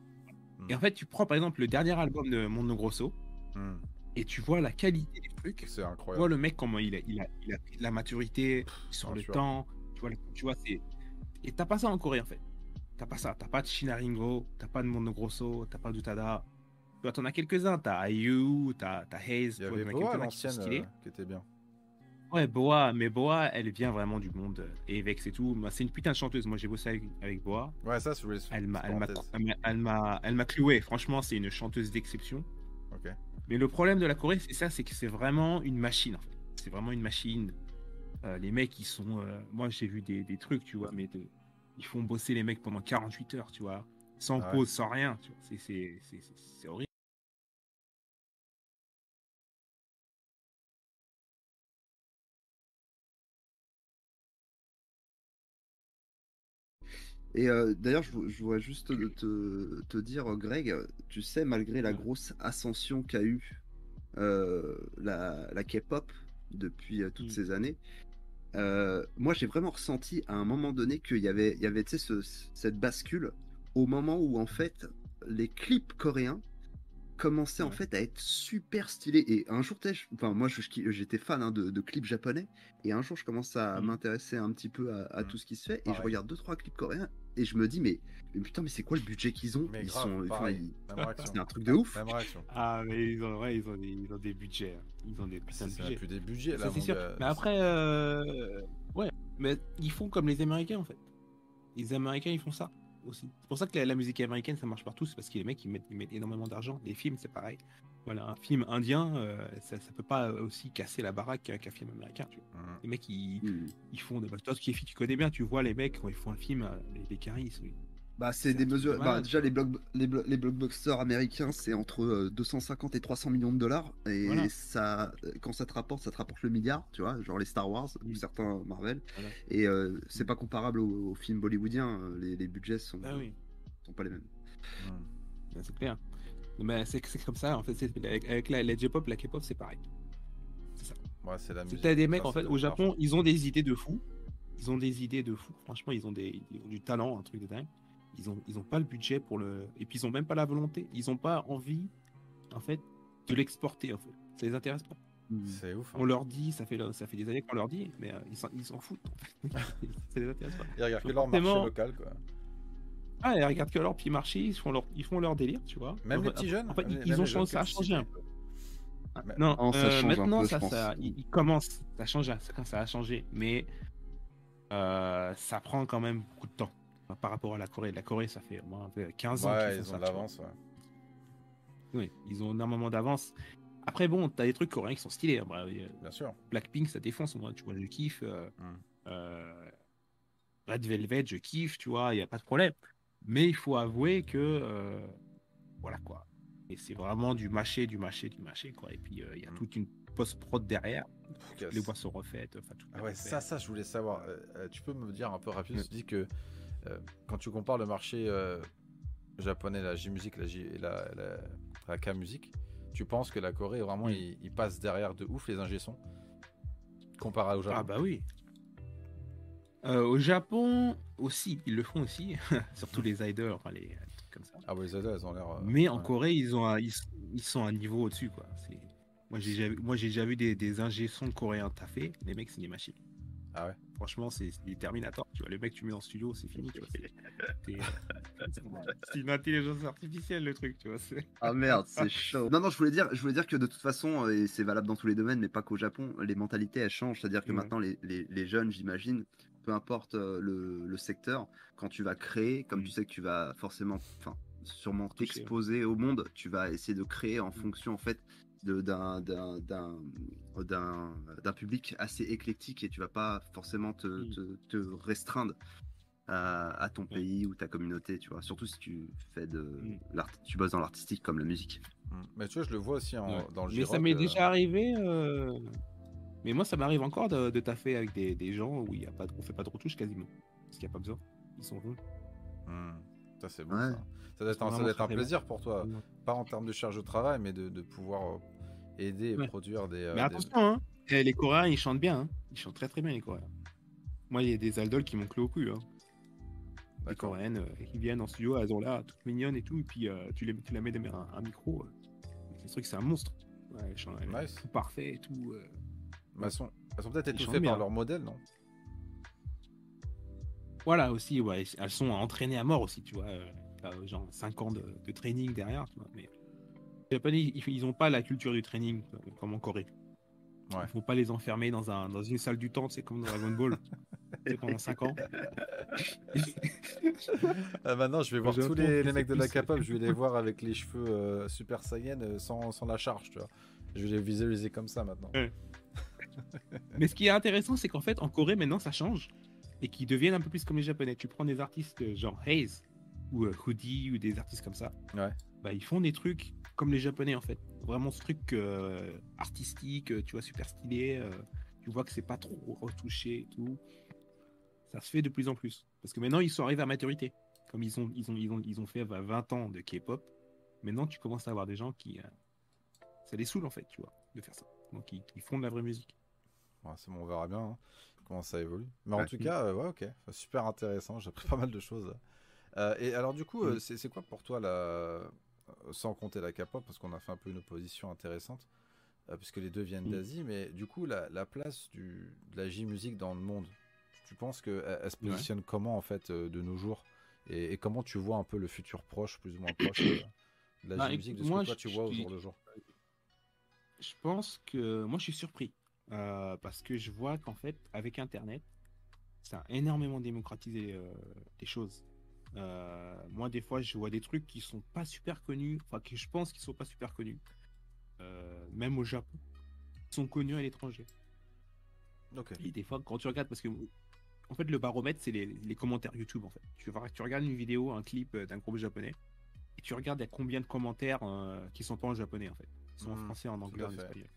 Et en fait, tu prends par exemple le dernier album de Mondo Grosso hmm. Et tu vois la qualité des trucs. C'est incroyable. Tu vois le mec, comment il a, il a, il a pris la maturité sur le temps. Tu vois, tu vois c'est. Et t'as pas ça en Corée en fait. T'as pas ça. T'as pas de Shinaringo, t'as pas de Mondo Grosso, t'as pas d'Utada. Tu vois, t'en as quelques-uns. T'as Ayu, t'as Haze. Il y avait Boa, l'ancienne, euh, qui était bien. Ouais, Boa, mais Boa, elle vient vraiment du monde et Vex et tout. C'est une putain de chanteuse. Moi, j'ai bossé avec, Boa. Ouais, ça, c'est Elle m'a, elle m'a, elle m'a cloué. Franchement, c'est une chanteuse d'exception. Ok. Mais le problème de la Corée, c'est ça, c'est que c'est vraiment une machine. En fait. C'est vraiment une machine. Euh, les mecs, ils sont. Euh, moi, j'ai vu des, des, trucs, tu vois, mais ils font bosser les mecs pendant 48 heures, tu vois, sans ah pause, sans rien. C'est horrible. Et euh, d'ailleurs, je, voudrais juste te, te, dire, Greg, tu sais, malgré la grosse ascension qu'a eu euh, la, la K-pop depuis euh, toutes mm. ces années, moi j'ai vraiment ressenti à un moment donné qu'il y avait, il y avait ce, cette bascule au moment où en fait les clips coréens commençait en fait à être super stylé. Et un jour, enfin, moi j'étais fan hein, de, clips japonais, et un jour je commence à mmh. m'intéresser un petit peu à, mmh. tout ce qui se fait, et je regarde deux trois clips coréens, et je me dis, mais, putain, mais c'est quoi le budget qu'ils ont? Ils sont, c'est un truc de ouf. Ah, mais ils ont, ils ont, des, ils ont des budgets. Hein. Ils ont des putains de budgets. plus des budgets là. C'est sûr. Mais après, euh... ouais, mais ils font comme les Américains en fait. Les Américains, ils font ça aussi. C'est pour ça que la, musique américaine, ça marche partout, c'est parce que les mecs, ils mettent, mettent énormément d'argent. Les films, c'est pareil. Voilà, un film indien, euh, ça, ça peut pas aussi casser la baraque qu'un film américain. Tu vois. Mmh. Les mecs, ils, mmh. ils font. Bah, toi, qui tu connais bien, tu vois les mecs, quand ils font un film, euh, les, les caries, bah, c'est des mesures. Bah, déjà, les, block... les, les blockbusters américains, c'est entre 250 euh, et 300 millions de dollars. Et ça, quand ça te rapporte, ça te rapporte le milliard, tu vois, genre les Star Wars ou certains Marvel. Et euh, c'est pas comparable aux, films bollywoodiens. Euh, les, les budgets sont, ah sont pas les mêmes. c'est clair. Mais c'est comme ça, en fait. Avec, la, J-pop, la K-pop, c'est pareil. C'est ça. Ouais, c'est la musique. des mecs, en fait, au Japon, ils ont des idées de fou. Ils ont des idées de fou. Franchement, ils ont, des, ils ont du talent, un truc de dingue ils ont, ils ont pas le budget pour le. Et puis ils ont même pas la volonté. Ils ont pas envie, en fait, de l'exporter, en fait. Ça les intéresse pas. Hmm. C'est ouf. Hein. On leur dit, ça fait, ça fait des années qu'on leur dit, mais euh, ils s'en foutent. ça les intéresse pas. Ils regardent que leur marché local, quoi. Ah, ils regardent que leur petit marché, ils font leur, ils font leur délire, tu vois. Même les petits jeunes En fait, ils ont changé, ça a changé un peu. non, euh, maintenant, ça, ça, il, commence, ça change, ça, ça a changé, mais euh, ça prend quand même beaucoup de temps par rapport à la Corée. La Corée, ça fait au moins 15 ans. Ouais, ils ont l'avance, ouais. Oui, ils ont énormément d'avance. Après, bon, t'as des trucs coréens qui sont stylés. Hein. Bah, Bien sûr. Blackpink, ça défonce, moi, tu vois, je kiffe. Euh, hmm. euh, Red Velvet, je kiffe, tu vois, il n'y a pas de problème. Mais il faut avouer que. Euh, voilà, quoi. Et c'est vraiment du mâché, du mâché, du mâché, quoi. Et puis, il y a hmm. toute une post-prod derrière. les voix sont refaites. Enfin, tout ah ouais, ça, ça, je voulais savoir. tu peux me dire un peu rapide, tu dis que quand tu compares le marché japonais, la J-Music la, la, la K-Music, tu penses que la Corée, vraiment, il, passe derrière de ouf les ingé comparé au Japon? Ah bah oui. Euh, au Japon aussi, ils le font aussi, surtout les idols, enfin les, trucs comme ça. Ah bah les idols, ils ont l'air. Euh, Mais en Corée, ils ont, ils, sont un niveau au-dessus quoi. Moi j'ai déjà, moi j'ai déjà vu des, des ingé coréens taffer. Les mecs, c'est des machines. Ah ouais. Franchement, c'est Terminator. Tu vois, le mec, tu mets en studio, c'est fini. C'est une intelligence artificielle, le truc, tu vois. Ah merde, c'est chaud. Non, non, je voulais dire, je voulais dire que de toute façon, et c'est valable dans tous les domaines, mais pas qu'au Japon, les mentalités elles changent. C'est-à-dire que maintenant, les, les, jeunes, j'imagine, peu importe euh, le, le, secteur, quand tu vas créer, comme tu sais que tu vas forcément, enfin, sûrement t'exposer au monde, tu vas essayer de créer en fonction en fait d'un public assez éclectique et tu vas pas forcément te, mm. te, restreindre à, ton pays ou ta communauté, tu vois. Surtout si tu fais de mm. tu bosses dans l'artistique comme la musique. Mm. Mais tu vois, je le vois aussi dans le Mais ça m'est déjà arrivé. Euh, mais moi, ça m'arrive encore de, de taffer avec des, des, gens où il y a pas de... on fait pas de retouches quasiment. Parce qu'il n'y a pas besoin. Ils sont bons. Ça, c'est bon. Ça. Ça doit être, un, plaisir pour toi, pas en termes de charge de travail, mais de, pouvoir euh, aider et produire des. Euh, mais attention, hein. eh, les Coréens, ils chantent bien. Hein. Ils chantent très très bien, les Coréens. Moi, il y a des aldols qui m'ont cloué au cul. Hein. Les Coréennes euh, qui viennent en studio, elles ont là, toutes mignonnes et tout, et puis tu, les, tu la mets derrière un, micro. c'est un monstre. Ouais, nice. Tout parfait et tout. elles sont, elles sont peut-être étouffées par leur modèle, non? Voilà aussi, ouais, elles sont entraînées à mort aussi, tu vois genre 5 ans de, training derrière, tu vois. Mais les Japonais, ils n'ont pas la culture du training euh, comme en Corée. Il ne faut pas les enfermer dans, un, dans une salle du temps, c'est comme dans Dragon Ball. pendant 5 ans. ah, maintenant, je vais voir tous les, les, mecs de la K-pop, je vais les voir avec les cheveux euh, Super Saiyan euh, sans, sans, la charge, tu vois. Je vais les visualiser comme ça maintenant. Mais ce qui est intéressant, c'est qu'en fait, en Corée, maintenant, ça change. Et qu'ils deviennent un peu plus comme les Japonais. Tu prends des artistes genre Haze, ou euh, Hoodie ou des artistes comme ça, ouais. bah, ils font des trucs comme les Japonais en fait. Vraiment ce truc euh, artistique, tu vois, super stylé. Euh, tu vois que c'est pas trop retouché et tout. Ça se fait de plus en plus. Parce que maintenant, ils sont arrivés à maturité. Comme ils ont, ils ont, ils ont, ils ont fait 20 ans de K-pop, maintenant tu commences à avoir des gens qui. ça les saoule en fait, tu vois, de faire ça. Donc ils, font de la vraie musique. c'est bon, on verra bien hein, comment ça évolue. Mais en tout cas, ouais, ok. Super intéressant. J'ai appris pas mal de choses. Euh, et alors du coup, euh, mm. c'est quoi pour toi la sans compter la K-pop, parce qu'on a fait un peu une opposition intéressante, euh, puisque les deux viennent mm. d'Asie, mais du coup, la, la place du, de la J-musique dans le monde, tu penses qu'elle elle se positionne comment en fait de nos jours? Et, comment tu vois un peu le futur proche, plus ou moins proche de la bah, J-musique, de ce que toi tu vois au jour le jour? Je pense que moi je suis surpris, parce que je vois qu'en fait, avec Internet, ça a énormément démocratisé les choses. Euh, moi, des fois, je vois des trucs qui sont pas super connus, enfin, que je pense qu'ils sont pas super connus, euh, même au Japon, ils sont connus à l'étranger. Ok. Et des fois, quand tu regardes, parce que en fait, le baromètre, c'est les, commentaires YouTube. En fait, tu, tu regardes une vidéo, un clip euh, d'un groupe japonais, et tu regardes il y a combien de commentaires qui sont pas en japonais en fait, ils sont en hmm, français, en anglais, en espagnol.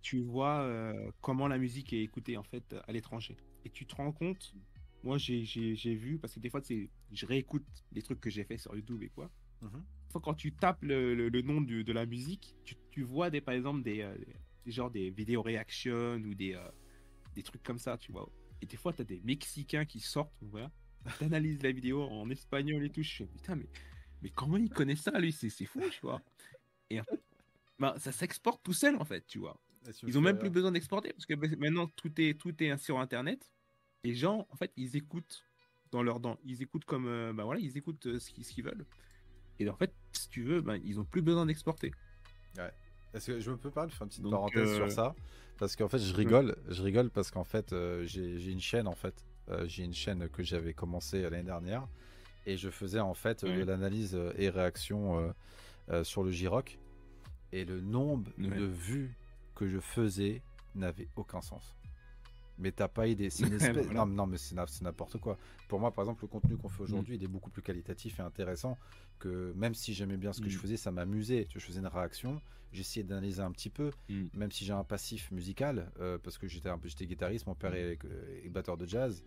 Tu vois comment la musique est écoutée en fait à l'étranger, et tu te rends compte moi, j'ai vu, parce que des fois, je réécoute les trucs que j'ai fait sur YouTube et quoi. Mhm. Quand tu tapes le, le, nom de la musique, tu, tu, vois des, par exemple des, euh, des genre des vidéos réactions ou des, euh, des trucs comme ça, tu vois. Et des fois, tu as des Mexicains qui sortent, voilà, t'analyses la vidéo en espagnol et tout. Je fais putain, mais, mais comment il connaît ça, lui? C'est fou, tu vois. Et bah, ça s'exporte tout seul, en fait, tu vois. Ils ont même plus besoin d'exporter parce que maintenant tout est tout est sur internet. Les gens en fait ils écoutent dans leur dents, ils écoutent comme euh, bah voilà ils écoutent euh, ce qu'ils veulent. Et en fait si tu veux bah, ils ont plus besoin d'exporter. Ouais. Est-ce que je me peux pas faire une petite parenthèse sur ça? Parce qu'en fait je rigole, je rigole parce qu'en fait j'ai une chaîne en fait, j'ai une chaîne que j'avais commencé l'année dernière. Et je faisais en fait de l'analyse et réaction sur le J-Rock. Et le nombre de vues que je faisais n'avait aucun sens. Mais t'as pas idée. C'est non, non, mais c'est n'importe quoi. Pour moi, par exemple, le contenu qu'on fait aujourd'hui, il est beaucoup plus qualitatif et intéressant que même si j'aimais bien ce que je mm. faisais, ça m'amusait. Je faisais une réaction, j'essayais d'analyser un petit peu, mm. même si j'ai un passif musical, euh, parce que j'étais un peu j'étais guitariste, mon père mm. est, batteur de jazz.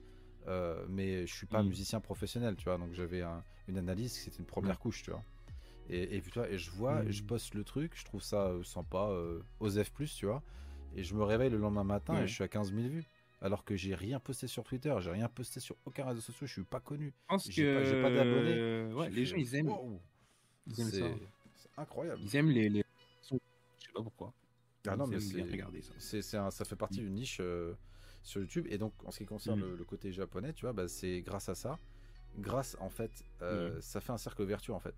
Euh, mais je suis pas musicien professionnel, tu vois. Donc j'avais une analyse, c'était une première couche, tu vois. Et, et, et je vois, je poste le truc, je trouve ça euh, sympa, euh, Osef plus, tu vois. Et je me réveille le lendemain matin et je suis à 15 000 vues. Alors que j'ai rien posté sur Twitter, j'ai rien posté sur aucun réseau social, je suis pas connu. Je pense que j'ai pas, d'abonnés. Ouais, les gens ils aiment. Ils aiment ça. C'est incroyable. Ils aiment les, les. Je sais pas pourquoi. Ah non, mais c'est ça. ça fait partie mmh. d'une niche euh, sur YouTube. Et donc, en ce qui concerne mmh. le, côté japonais, tu vois, bah, c'est grâce à ça. Grâce, en fait, ça fait un cercle vertueux, en fait.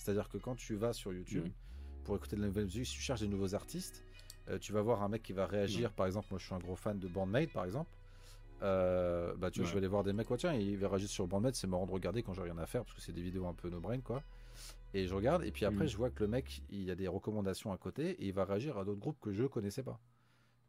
C'est-à-dire que quand tu vas sur YouTube mm. pour écouter de la nouvelle musique, si tu cherches des nouveaux artistes, euh, tu vas voir un mec qui va réagir. Par exemple, moi je suis un gros fan de Bandmate, par exemple. Euh, bah, tu vois, je vais aller voir des mecs, quoi, tiens, il va réagir sur Bandmate, c'est marrant de regarder quand j'ai rien à faire parce que c'est des vidéos un peu no-brain, quoi. Et je regarde, et puis après, mm. je vois que le mec, il y a des recommandations à côté, et il va réagir à d'autres groupes que je connaissais pas.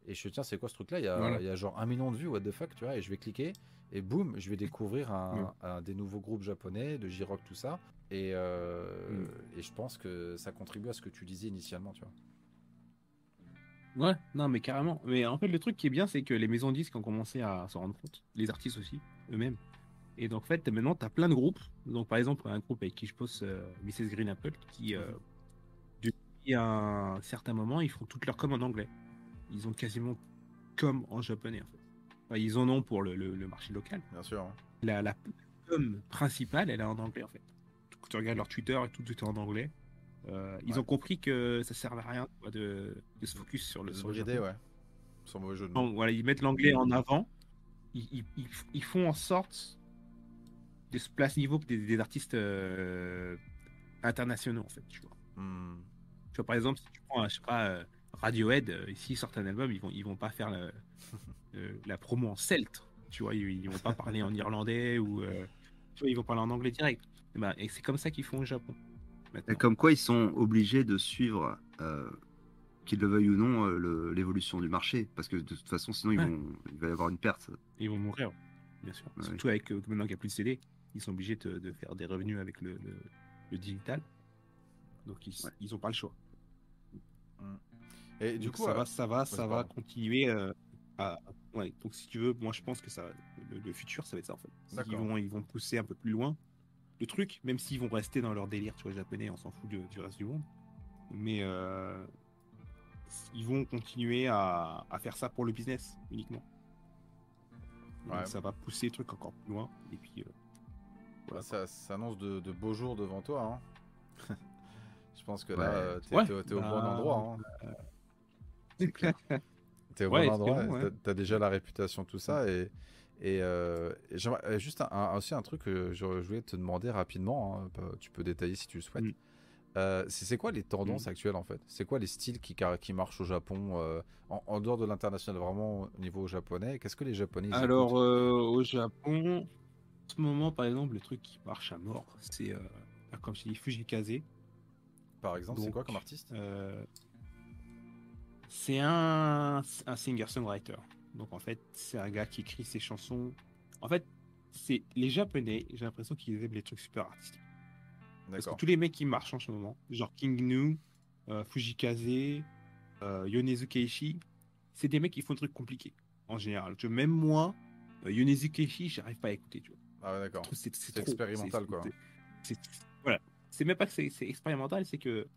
Et je tiens, c'est quoi ce truc-là? Il, il, y a genre un million de vues, what the fuck, tu vois, et je vais cliquer, et boum, je vais découvrir un, des nouveaux groupes japonais, de J-Rock, tout ça. Et, euh, mm. et je pense que ça contribue à ce que tu disais initialement, tu vois. Ouais, non, mais carrément. Mais en fait, le truc qui est bien, c'est que les maisons de disques ont commencé à s'en rendre compte, les artistes aussi, eux-mêmes. Et donc, en fait, maintenant, tu as plein de groupes. Donc, par exemple, un groupe avec qui je pose euh, Mrs. Green Apple, qui, euh, depuis un certain moment, ils font toutes leurs com en anglais. Ils ont quasiment comme en japonais, en fait ils en ont pour le, marché local. Bien sûr. Hein. La, la com principale, elle est en anglais en fait. Tu regardes leur Twitter et tout, tout est en anglais. Euh, ils ont compris que ça sert à rien de, se focus sur le. Sur idée, ouais. Sur mauvais jeu Donc, voilà, ils mettent l'anglais en avant. Ils, ils, font en sorte de se placer niveau des, des artistes euh, internationaux en fait. Tu vois. Hmm. Tu vois, par exemple, si tu prends, je sais pas, euh, Radiohead, ici, ils sortent un album, ils vont, ils vont pas faire le, la promo en celte. Tu vois, ils, vont pas parler en irlandais ou tu vois, ils vont parler en anglais direct. Et, ben, et c'est comme ça qu'ils font au Japon. Comme quoi ils sont obligés de suivre, euh, qu'ils le veuillent ou non, l'évolution du marché. Parce que de toute façon, sinon, ils vont, il va y avoir une perte. Ils vont mourir, bien sûr. Surtout avec maintenant qu'il n'y a plus de CD, ils sont obligés de, faire des revenus avec le, digital. Donc ils n'ont pas le choix. Et du coup, ça va, ça va, ça va continuer à, Ouais, donc si tu veux, moi je pense que ça, le, futur, ça va être ça en fait. Ils vont, ils vont pousser un peu plus loin le truc, même s'ils vont rester dans leur délire, tu vois, japonais, on s'en fout du reste du monde. Mais euh, ils vont continuer à, à, faire ça pour le business uniquement. Ouais. ça va pousser le truc encore plus loin. Et puis, euh, voilà, ça, annonce de, de, beaux jours devant toi. Hein. Je pense que là, t'es es, au bon bah, endroit. Hein. T'es au bon endroit, t'as déjà la réputation, tout ça. Et, et, euh, j'aimerais juste un, aussi un truc que je, voulais te demander rapidement, hein, bah, tu peux détailler si tu le souhaites. Euh, c'est quoi les tendances actuelles en fait? C'est quoi les styles qui, qui marchent au Japon euh, en, dehors de l'international, vraiment au niveau japonais? Qu'est-ce que les Japonais Alors au Japon, en ce moment par exemple, le truc qui marche à mort, c'est comme je dis Fujikaze. Par exemple, c'est quoi comme artiste? c'est un, un singer-songwriter. Donc en fait, c'est un gars qui écrit ses chansons. En fait, c'est les Japonais, j'ai l'impression qu'ils aiment les trucs super artistiques. Parce que tous les mecs qui marchent en ce moment, genre King Nu, euh, Fujikaze, euh, Yonezu Keishi, c'est des mecs qui font des trucs compliqués en général. Tu même moi, euh, Yonezu Keishi, j'arrive pas à écouter. Tu vois. Ah d'accord. C'est expérimental quoi. Voilà. C'est même pas que c'est expérimental, c'est que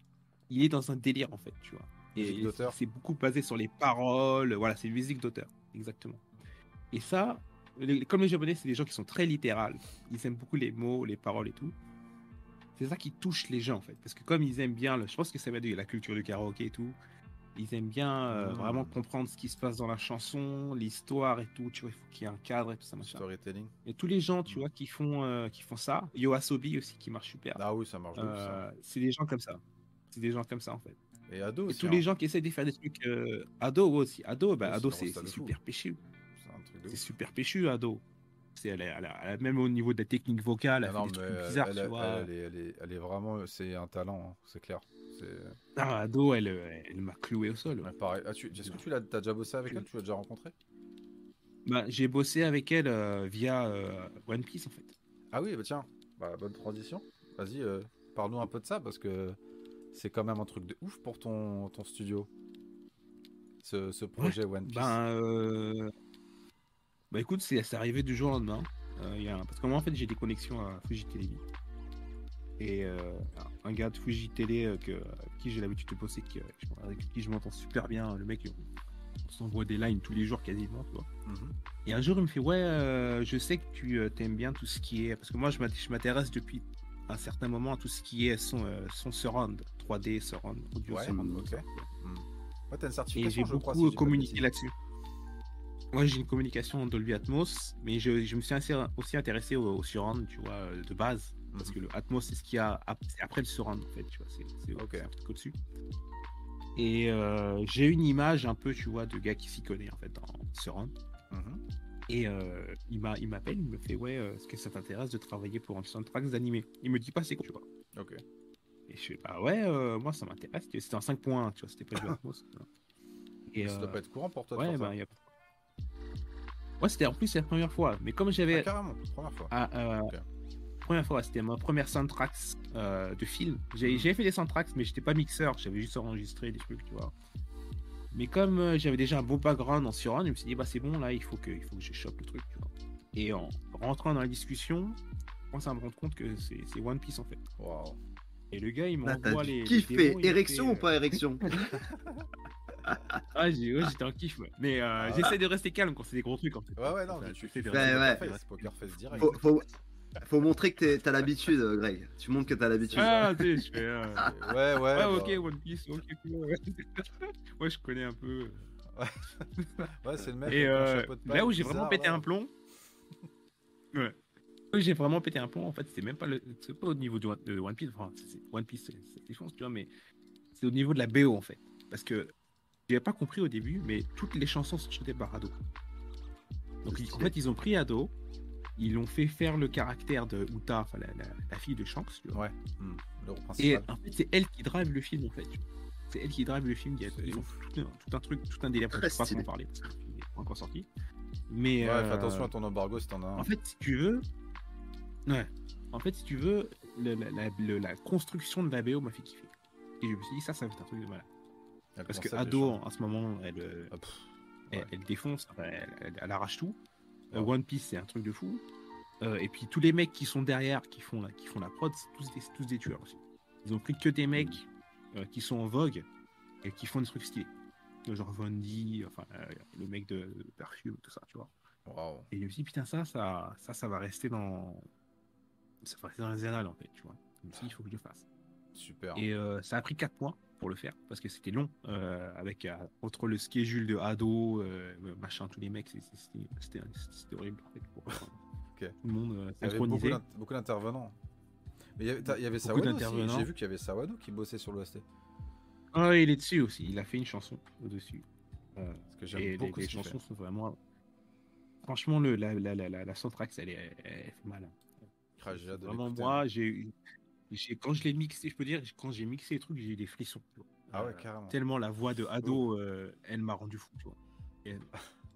il est dans un délire en fait, tu vois. Et c'est beaucoup basé sur les paroles. Voilà, c'est une musique d'auteur, exactement. Et ça, comme les Japonais, c'est des gens qui sont très littérales. Ils aiment beaucoup les mots, les paroles et tout. C'est ça qui touche les gens en fait, parce que comme ils aiment bien, le, je pense que ça va de la culture du karaoké et tout. Ils aiment bien euh, hmm. vraiment comprendre ce qui se passe dans la chanson, l'histoire et tout. Tu vois, il faut qu'il y ait un cadre et tout ça. Machin. Storytelling. Et tous les gens, tu hmm. vois, qui font, euh, qui font ça. Yoasobi aussi, qui marche super. Ah oui, ça marche. Euh, c'est des gens comme ça. C'est des gens comme ça, en fait. Et Ado aussi. Et tous les hein. gens qui essaient de faire des trucs. Ado aussi. Ado, bah, Ado c'est super péchu. C'est super péchu, Ado. Elle est, elle, même au niveau de la technique vocale, elle, fait des bizarres, elle, tu vois. Elle, est, elle, est, vraiment, c'est un talent, hein, c'est clair. Ah, Ado, elle, elle m'a cloué au sol. pareil. Ah, Est-ce que tu l'as as déjà bossé avec elle? Tu l'as déjà rencontré bah, J'ai bossé avec elle euh, via euh, One Piece en fait. Ah oui, bah tiens, bah, bonne transition. Vas-y, euh, parle-nous un peu de ça parce que c'est quand même un truc de ouf pour ton, ton studio. Ce, ce projet One Piece. Ben, bah écoute, c'est arrivé du jour au lendemain. Y a... Parce que moi en fait j'ai des connexions à Fuji TV. Et euh, un gars de Fuji Télé euh, que, qui j'ai l'habitude de bosser, qui, euh, avec qui je m'entends super bien. Le mec, on, s'envoie des lines tous les jours quasiment. Tu vois. Mhm. Et un jour, il me fait Ouais, je sais que tu aimes bien tout ce qui est. Parce que moi, je m'intéresse depuis un certain moment tout ce qui est son, son surround, 3D, surround, audio ouais, surround. Ok. Mhm. Ouais, une Et j'ai beaucoup communiqué là-dessus. Moi, j'ai une communication Dolby Atmos, mais je, je me suis aussi intéressé au, au surround, tu vois, de base. Parce que le Atmos, c'est ce qu'il y a après le surround, en fait, tu vois, c'est okay. un truc au-dessus. Et euh, j'ai une image un peu, tu vois, de gars qui s'y connaît, en fait, en surround. Mhm. Et euh, il m'appelle, il me fait, ouais, euh, est-ce que ça t'intéresse de travailler pour un soundtrack d'animé? Il me dit pas c'est quoi, tu vois. Ok. Et je fais, bah ouais, moi ça m'intéresse. C'était en 5.1, tu vois, c'était pas du Atmos. Et ça doit pas être courant pour toi. Ouais, bah, y a... Ouais, c'était en plus la première fois. Mais comme j'avais. Ah, carrément, première fois. Ah, première fois, c'était ma première soundtrack euh, de film. Mhm. J'avais fait des soundtracks, mais j'étais pas mixeur, j'avais juste enregistré des trucs, tu vois. Mais comme euh, j'avais déjà un beau background en surround, je me suis dit, bah c'est bon, là, il faut que, il faut que je chope le truc, tu vois. Et en rentrant dans la discussion, je commence à me rendre compte que c'est One Piece en fait. Wow. Et le gars, il m'envoie les. Kiffé, érection ou pas euh, érection Ah, j'étais en kiff, mais ah. j'essaie de rester calme quand c'est des gros trucs en fait. Ouais, ouais, non, mais tu fais des ouais, ouais. Poker face direct. Faut, faut, faut montrer que t'as l'habitude, Greg. Tu montres que t'as l'habitude. Ah, tu sais, je fais. Euh, ouais, ouais. Ouais, ok, One Piece, ok, cool. Ouais. je connais un peu. ouais, c'est le mec. Et euh, là où j'ai vraiment pété un plomb. ouais. Là où j'ai vraiment pété un plomb, en fait, c'est même pas, le... pas au niveau de, One Piece. Enfin, One Piece, c'est défonce, tu vois, mais c'est au niveau de la BO, en fait. Parce que j'avais pas compris au début, mais toutes les chansons sont chantées par Ado. Donc, en fait, ils ont pris Ado, ils l'ont fait faire le caractère de Uta, enfin la, fille de Shanks. Tu vois. Ouais. Hmm. Et en fait, c'est elle qui drive le film en fait. C'est elle qui drive le film. Il y a tout, un, truc, tout un délire. Je ne sais pas comment parler parce qu'il n'est pas encore sorti. Mais ouais, fais euh, attention à ton embargo si t'en as un. En fait, si tu veux, ouais. En fait, si tu veux, la, construction de la BO m'a fait kiffer. Et je me suis dit, ça, ça va être un truc de malade. Parce que Ado, en ce moment, elle, ah, elle, défonce, elle, arrache tout. Euh, One Piece, c'est un truc de fou. Euh, et puis tous les mecs qui sont derrière, qui font la, qui font la prod, c'est tous des, tous des tueurs aussi. Ils ont pris que des mecs euh, qui sont en vogue et qui font des trucs stylés. Genre Vondi, enfin le mec de, Perfume, tout ça, tu vois. Et je me suis dit, putain, ça, ça, ça, ça va rester dans. Ça va rester dans les annales en fait, tu vois. Donc, il faut que je le fasse. Super. Et ça a pris 4 mois pour le faire parce que c'était long euh, avec euh, entre le schedule de ado euh, machin tous les mecs c'était horrible en fait pour tout le monde synchronisé. beaucoup d'intervenants. Mais il y avait, Sawano j'ai vu qu'il y avait Sawano qui bossait sur l'OST ah il est dessus aussi. Il a fait une chanson au dessus parce que j'aime beaucoup les, chansons sont vraiment franchement le la la la, la, la soundtrack elle, est, elle fait mal ah, vraiment moi j'ai eu quand je l'ai mixé, je peux dire, quand j'ai mixé les trucs, j'ai eu des frissons. Ah ouais, euh, carrément. Tellement la voix de Ado, euh, elle m'a rendu fou, tu vois.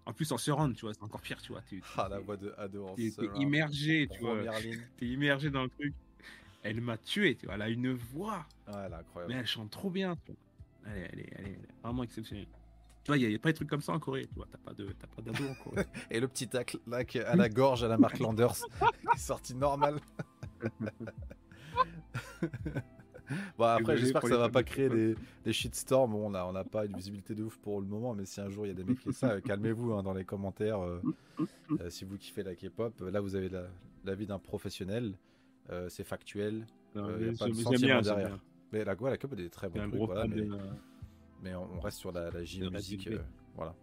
en plus, en surround, tu vois, c'est encore pire, tu vois. ah, la voix de Ado en T'es immergé, tu vois. T'es immergé dans le truc. Elle m'a tué, tu vois. Elle a une voix. Ouais, elle est incroyable. Mais elle chante trop bien, tu vois. Elle, est, elle, est, vraiment exceptionnelle. Tu vois, il n'y a, pas de trucs comme ça en Corée, tu vois. T'as pas d'ado en Corée. Et le petit là, à la gorge à la marque Landers, qui est sorti normal. bon, après, j'espère que ça va pas créer des, des shitstorms. Bon, on n'a on a pas une visibilité de ouf pour le moment, mais si un jour il y a des mecs qui ça, euh, calmez-vous hein, dans les commentaires. Euh, euh, si vous kiffez la K-pop, là vous avez la, vie d'un professionnel, c'est factuel, il n'y a pas de sentiment derrière. Mais la, quoi, la K-pop est très bonne. Mais on, reste sur la, la musique. voilà.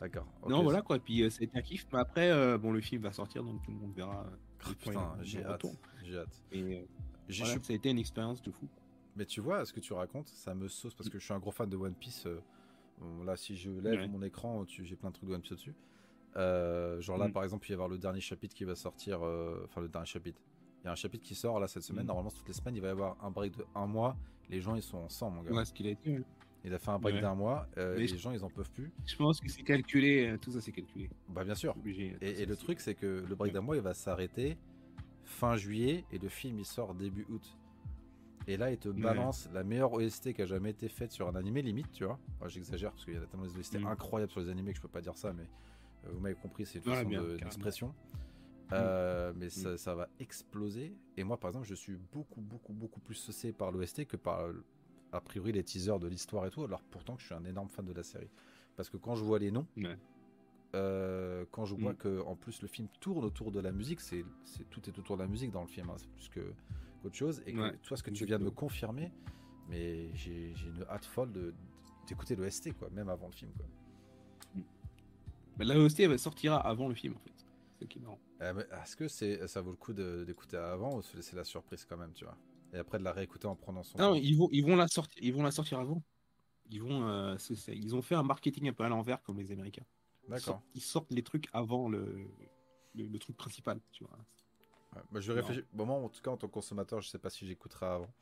D'accord. Non, voilà quoi. Puis été un kiff. Mais après, bon, le film va sortir, donc tout le monde verra. Oh, putain, j'ai hâte. J'ai hâte. Et voilà, ça a été une expérience de fou. Mais tu vois, ce que tu racontes, ça me sauce parce que je suis un gros fan de One Piece. là, si je lève mon écran, j'ai plein de trucs de One Piece dessus. Euh, genre là, mm. par exemple, il va y avoir le dernier chapitre qui va sortir. Euh, enfin, le dernier chapitre. Il y a un chapitre qui sort là cette semaine. Mm. Normalement, toutes les semaines, il va y avoir un break de un mois. Les gens, ils sont ensemble, mon gars. Ouais, ce qu'il a été. Il a fait un break d'un mois. Euh, les gens, ils en peuvent plus. Je pense que c'est calculé. Tout ça, c'est calculé. Bah, bien sûr. et, le truc, c'est que le break d'un mois, il va s'arrêter fin juillet et le film, il sort début août. Et là, il te balance la meilleure OST qui a jamais été faite sur un animé, limite, tu vois. J'exagère parce qu'il y a tellement d'OST mm. incroyables sur les animés que je peux pas dire ça, mais euh, vous m'avez compris, c'est une façon d'expression. Mm. Euh, mais mm. ça, va exploser. Et moi, par exemple, je suis beaucoup, beaucoup, beaucoup plus saucé par l'OST que par, a priori, les teasers de l'histoire et tout. Alors pourtant que je suis un énorme fan de la série. Parce que quand je vois les noms, euh, quand je vois mm. que en plus le film tourne autour de la musique, c'est tout est autour de la musique dans le film. Hein. c'est plus que qu'autre chose. Et que toi, ce que tu viens de me confirmer, mais j'ai une hâte folle d'écouter l'OST, quoi, même avant le film, quoi. Mais la OST elle sortira avant le film en fait. C'est qui est marrant. Eh, est-ce que c'est ça vaut le coup d'écouter avant ou se laisser la surprise quand même, tu vois? Et après de la réécouter en prenant son. Non, ils vont ils vont la sortir ils vont la sortir avant. Ils vont euh, ils ont fait un marketing un peu à l'envers comme les Américains. D'accord. Ils, sortent les trucs avant le, le, truc principal, tu vois. bah, je vais réfléchir. Bon, moi, en tout cas, en tant que consommateur, je sais pas si j'écouterai avant.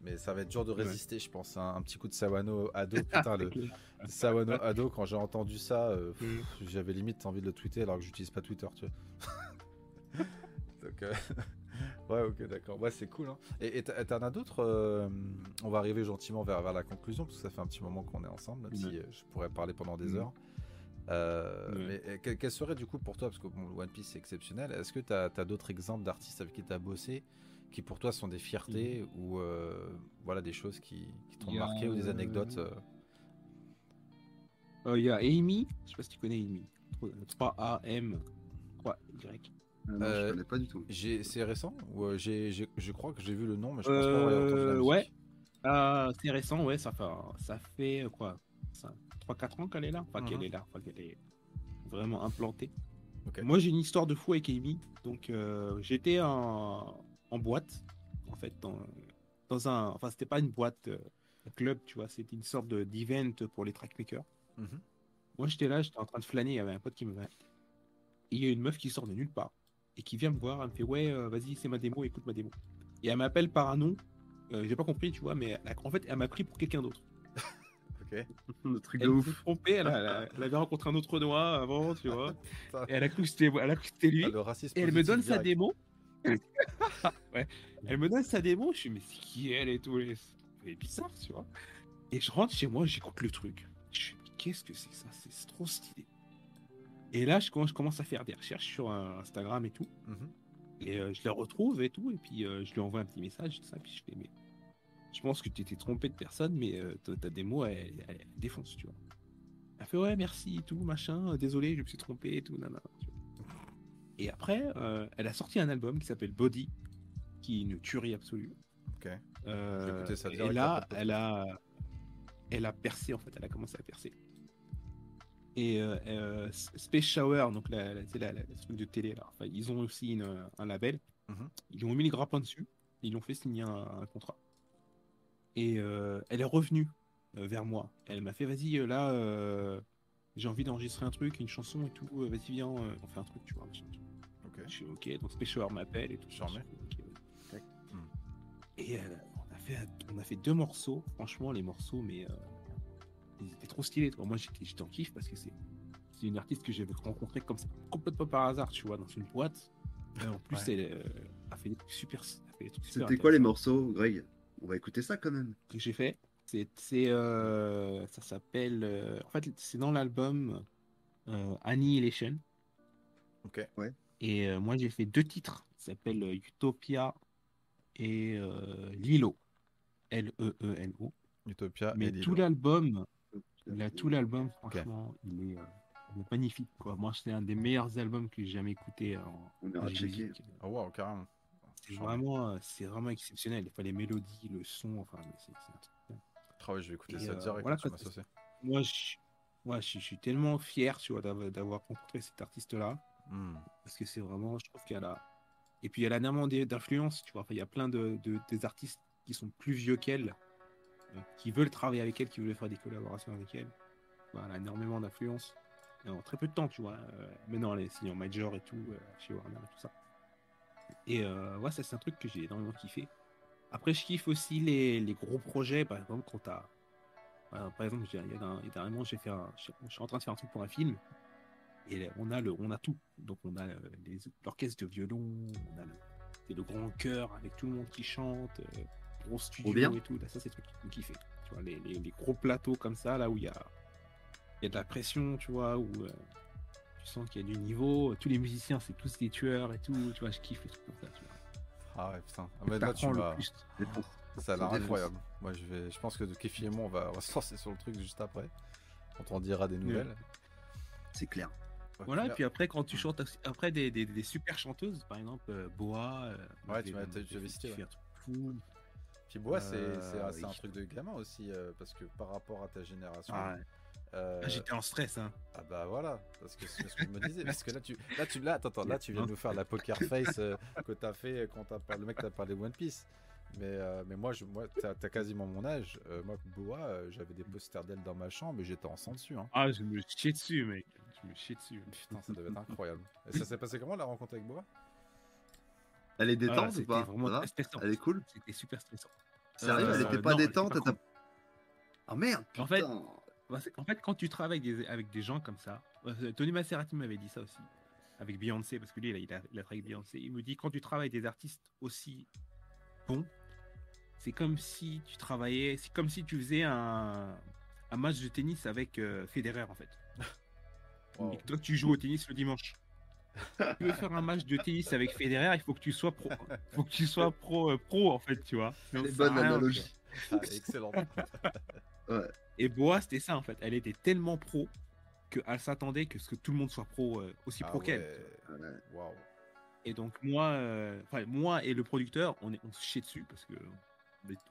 Mais ça va être dur de résister, je pense. Un, petit coup de Sawano ado. Putain, le Sawano ado, quand j'ai entendu ça, euh, mm. j'avais limite envie de le tweeter alors que j'utilise pas Twitter, tu vois. Donc, euh, ouais, ok, d'accord. Ouais, c'est cool. Hein. Et t'en as d'autres euh, On va arriver gentiment vers, vers, la conclusion, parce que ça fait un petit moment qu'on est ensemble, même si je pourrais parler pendant des mm. Heures. Mais quel, serait du coup pour toi, parce que bon, One Piece c'est exceptionnel, est-ce que tu as, as d'autres exemples d'artistes avec qui tu as bossé qui pour toi sont des fiertés mm. ou euh, voilà des choses qui, qui t'ont marqué ou des anecdotes euh? Euh, Il y a Amy, je sais pas si tu connais Amy. 3AM, 3Y. Ah non, je connais pas du tout. C'est récent ou j'ai, je crois que j'ai vu le nom, mais je pense pas Ouais, ah, c'est récent, ouais, ça fait, ça fait quoi 3-4 ans qu'elle est là. Enfin, qu'elle mhm. est là, enfin, qu'elle est vraiment implantée. Moi, j'ai une histoire de fou avec Amy. Donc, j'étais en, en boîte, en fait, dans, dans un. Enfin, c'était pas une boîte, euh, club, tu vois, c'était une sorte d'event pour les trackmakers. Mhm. Moi, j'étais là, j'étais en train de flâner, il y avait un pote qui me va. Il y a une meuf qui sort de nulle part et qui vient me voir, elle me fait Ouais, euh, vas-y, c'est ma démo, écoute ma démo. Et elle m'appelle par un nom, euh, j'ai pas compris, tu vois, mais en fait, elle m'a pris pour quelqu'un d'autre. ok. Le truc de ouf. Trompé, elle, elle, avait rencontré un autre noix avant, tu vois. et elle a cru que c'était lui. Ah, et elle me donne sa démo. ouais. Elle me donne sa démo, je suis mais c'est qui elle et tout. C'est bizarre, tu vois. Et je rentre chez moi, j'écoute le truc. Je suis qu'est-ce que c'est ça? C'est trop stylé. Et là, je commence, je commence, à faire des recherches sur euh, Instagram et tout. Mhm. Et euh, je les retrouve et tout. Et puis euh, je lui envoie un petit message, tout ça. Puis je fais, mais je pense que tu étais trompé de personne, mais ta démo, elle, elle, défonce, tu vois. Elle fait, ouais, merci et tout, machin. Désolé, je me suis trompé et tout. Nanana, tu vois. Et après, euh, elle a sorti un album qui s'appelle Body, qui est une tuerie absolue. Ok. Euh, ça et là, elle a, elle a percé en fait, elle a commencé à percer. Et euh, Space Shower, donc la, la, la, truc de télé, là, enfin, ils ont aussi un label. Mhm. Ils ont mis les grappins dessus. ils l'ont fait signer un, contrat. Et elle est revenue vers moi. Elle m'a fait, vas-y, là, j'ai envie d'enregistrer un truc, une chanson et tout, vas-y viens, on fait un truc, tu vois. Je suis ok, donc Special m'appelle et tout. ça. Et euh, on, a fait, on a fait deux morceaux, franchement, les morceaux, mais euh, ils étaient trop stylés. Moi, j'étais en kiff parce que c'est une artiste que j'avais rencontrée comme ça, complètement par hasard, tu vois, dans une boîte. en plus, elle euh, a fait des trucs super. C'était quoi les morceaux, Greg? On va écouter ça quand même. Ce que j'ai fait, c'est. ça s'appelle. en fait, c'est dans l'album Annihilation. Ok. Ouais. Et euh, moi, j'ai fait deux titres. Ça s'appelle euh, Utopia et euh, Lilo. L-E-E-N-O. Utopia Mais tout l'album, tout l'album, franchement, il, est, magnifique. Quoi. Moi, c'est un des meilleurs albums que j'ai jamais écouté en, On a checké. Oh, wow, carrément. C'est vraiment, c'est vraiment exceptionnel. les mélodies, le son, enfin, c'est. Ah ouais, je vais écouter ça direct voilà, Moi, je, moi je, suis tellement fier, tu vois, d'avoir rencontré cet artiste-là. Hmm. Parce que c'est vraiment, je trouve qu'il y a. Et puis y a énormément d'influence, tu vois. il y a plein de, des artistes qui sont plus vieux qu'elle, euh, qui veulent travailler avec elle, qui veulent faire des collaborations avec elle. elle a énormément d'influence. En très peu de temps, tu vois. Euh, maintenant, elle est signée en major et tout, euh, chez Warner et tout ça. Et ouais, ça, c'est un truc que j'ai énormément kiffé. Après, je kiffe aussi les, les gros projets, par exemple, quand t'as. par exemple, il y a, un, moment, j'ai fait je suis en train de faire un truc pour un film. Et on a, le, on a tout. Donc, on a l'orchestre de violon, on a le, le grand chœur avec tout le monde qui chante gros studio et tout. Là, ça, c'est le truc qui me kiffait. Tu vois, les, les, gros plateaux comme ça, là où il y a, y a de la pression, tu vois, où euh, tu sens qu'il y a du niveau. Tous les musiciens, c'est tous des tueurs et tout. Tu vois, je kiffe les trucs comme ça, tu vois. Ah ouais, putain. Ah, là, tu vas... Ça a l'air incroyable. Moi, je, vais... je pense que de Kefi et moi, on va, on va se lancer sur le truc juste après. Quand on dira des nouvelles. C'est clair. Voilà, et puis après, quand tu chantes après des, des, des super chanteuses, par exemple euh, Boa, euh, ouais, tu m'as cité. Ouais. Fou, Bois, c'est euh, un truc de gamin aussi, euh, parce que par rapport à ta génération. Ah euh, ah, J'étais en stress, hein. Ah bah voilà, parce que c'est ce que je me disais. Parce que là, tu, là, tu, là, attends, là, tu viens de nous faire la poker face que t'as fait quand as parlé, le mec t'a parlé One Piece. Mais, mais moi, je, moi, t'as as quasiment mon âge. moi, Boa, j'avais des posters d'elle dans ma chambre et j'étais en sang dessus. Hein. Ah, je me chiais dessus, mec. Je me chiais dessus. Putain, ça devait être incroyable. Et ça s'est passé comment la rencontre avec Boa? Elle est détente ou pas? Elle est cool? C'était super stressant. Sérieux, elle était pas détente. Oh merde. En fait, en fait, quand tu travailles avec des, gens comme ça, euh, Tony Maserati m'avait dit ça aussi avec Beyoncé parce que lui, il a, il a, travaillé avec Beyoncé. Il me dit quand tu travailles avec des artistes aussi bons, c'est comme si tu travaillais, c'est comme si tu faisais un, un match de tennis avec euh, Federer en fait. Et que toi, tu joues au tennis le dimanche tu veux faire un match de tennis avec Federer, il faut que tu sois pro. Faut que tu sois pro, euh, pro en fait, tu vois. C'est une bonne analogie. Ah, excellent. Et Boa, c'était ça en fait. Elle était tellement pro qu'elle s'attendait que, ce que tout le monde soit pro, euh, aussi ah pro qu'elle. Et donc moi, euh, moi et le producteur, on, est, on se chiait dessus parce que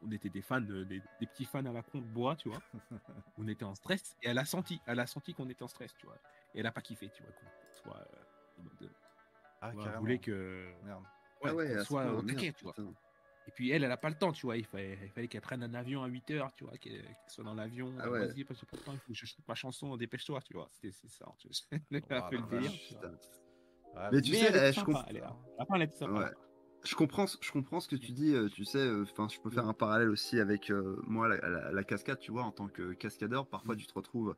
on était des fans, des, petits fans à la con de Boa, tu vois. on était en stress et elle a senti, elle a senti qu'on était en stress, tu vois. Et elle a pas kiffé, tu vois, qu'on soit ah, on voulait que. Merde. ah ouais, soit au tu vois. Et puis elle, elle a pas le temps, tu vois. Il fallait, il fallait qu'elle prenne un avion à 8 heures, tu vois, qu'elle soit dans l'avion. Ah ouais. Vas-y, parce que pourtant, il faut que je chante ma chanson, dépêche-toi, tu vois. C'était ça. Tu vois. elle a fait le délire. mais tu sais, je comprends. Je comprends, je comprends ce que tu dis. Euh, tu sais, euh, enfin, je peux faire un parallèle aussi avec euh, moi, la, la, cascade. Tu vois, en tant que cascadeur, parfois, mm. tu te retrouves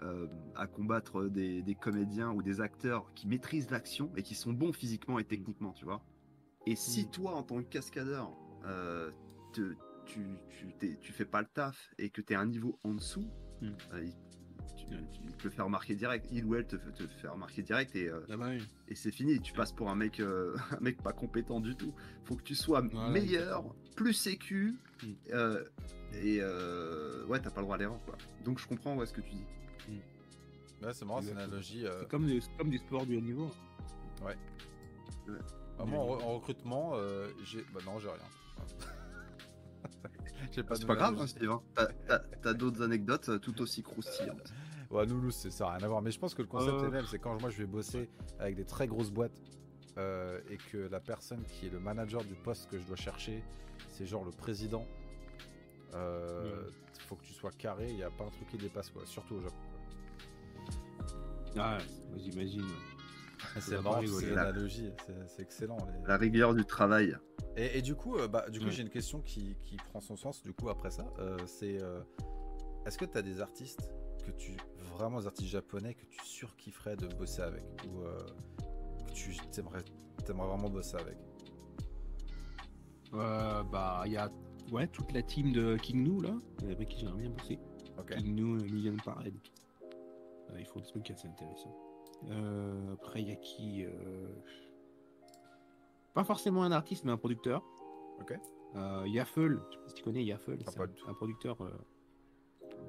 euh, à combattre des, comédiens ou des acteurs qui maîtrisent l'action et qui sont bons physiquement et techniquement, tu vois. Et si mm. toi, en tant que cascadeur, euh, tu, tu, fais pas le taf et que tu es un niveau en dessous, mm. euh, tu, peux faire remarquer direct. Il ou elle te, te fait remarquer direct et, ah bah et c'est fini. Tu passes pour un mec, un mec pas compétent du tout. Faut que tu sois meilleur, plus sécu. Mm. et ouais, t'as pas le droit à l'erreur, quoi. Donc je comprends ce que tu dis. Ouais, c'est marrant, c'est une analogie. Euh, c'est comme, des, comme du sport du haut niveau. Ouais. Bah, moi, en, recrutement, euh, j'ai. Bah non, j'ai rien. pas c'est pas grave, hein, Steve. Hein. T'as, d'autres anecdotes euh, tout aussi croustillantes. Ouais, nous, nous ça n'a rien à voir. Mais je pense que le concept est même. C'est quand moi je vais bosser avec des très grosses boîtes et que la personne qui est le manager du poste que je dois chercher, c'est genre le président. Euh, Faut que tu sois carré, il n'y a pas un truc qui dépasse quoi, surtout au Japon. Ah, j'imagine. C'est marrant, c'est l'analogie, c'est excellent. La rigueur du travail. Et, du coup, euh, bah, du coup, j'ai une question qui, qui, prend son sens. Du coup, après ça, euh, c'est euh, est-ce que tu as des artistes que tu vraiment des artistes japonais que tu surkifferais de bosser avec? Ou que tu aimerais, vraiment bosser avec? Bah, il y a ouais toute la team de King Nu là, avec qui j'aimerais bien bosser. King Nu, Million Parade, euh, ils font des trucs assez intéressants. Euh, après, il y a qui euh, Pas forcément un artiste, mais un producteur. Ok. Yaffle, je sais pas si tu connais Yaffle, c'est un, producteur.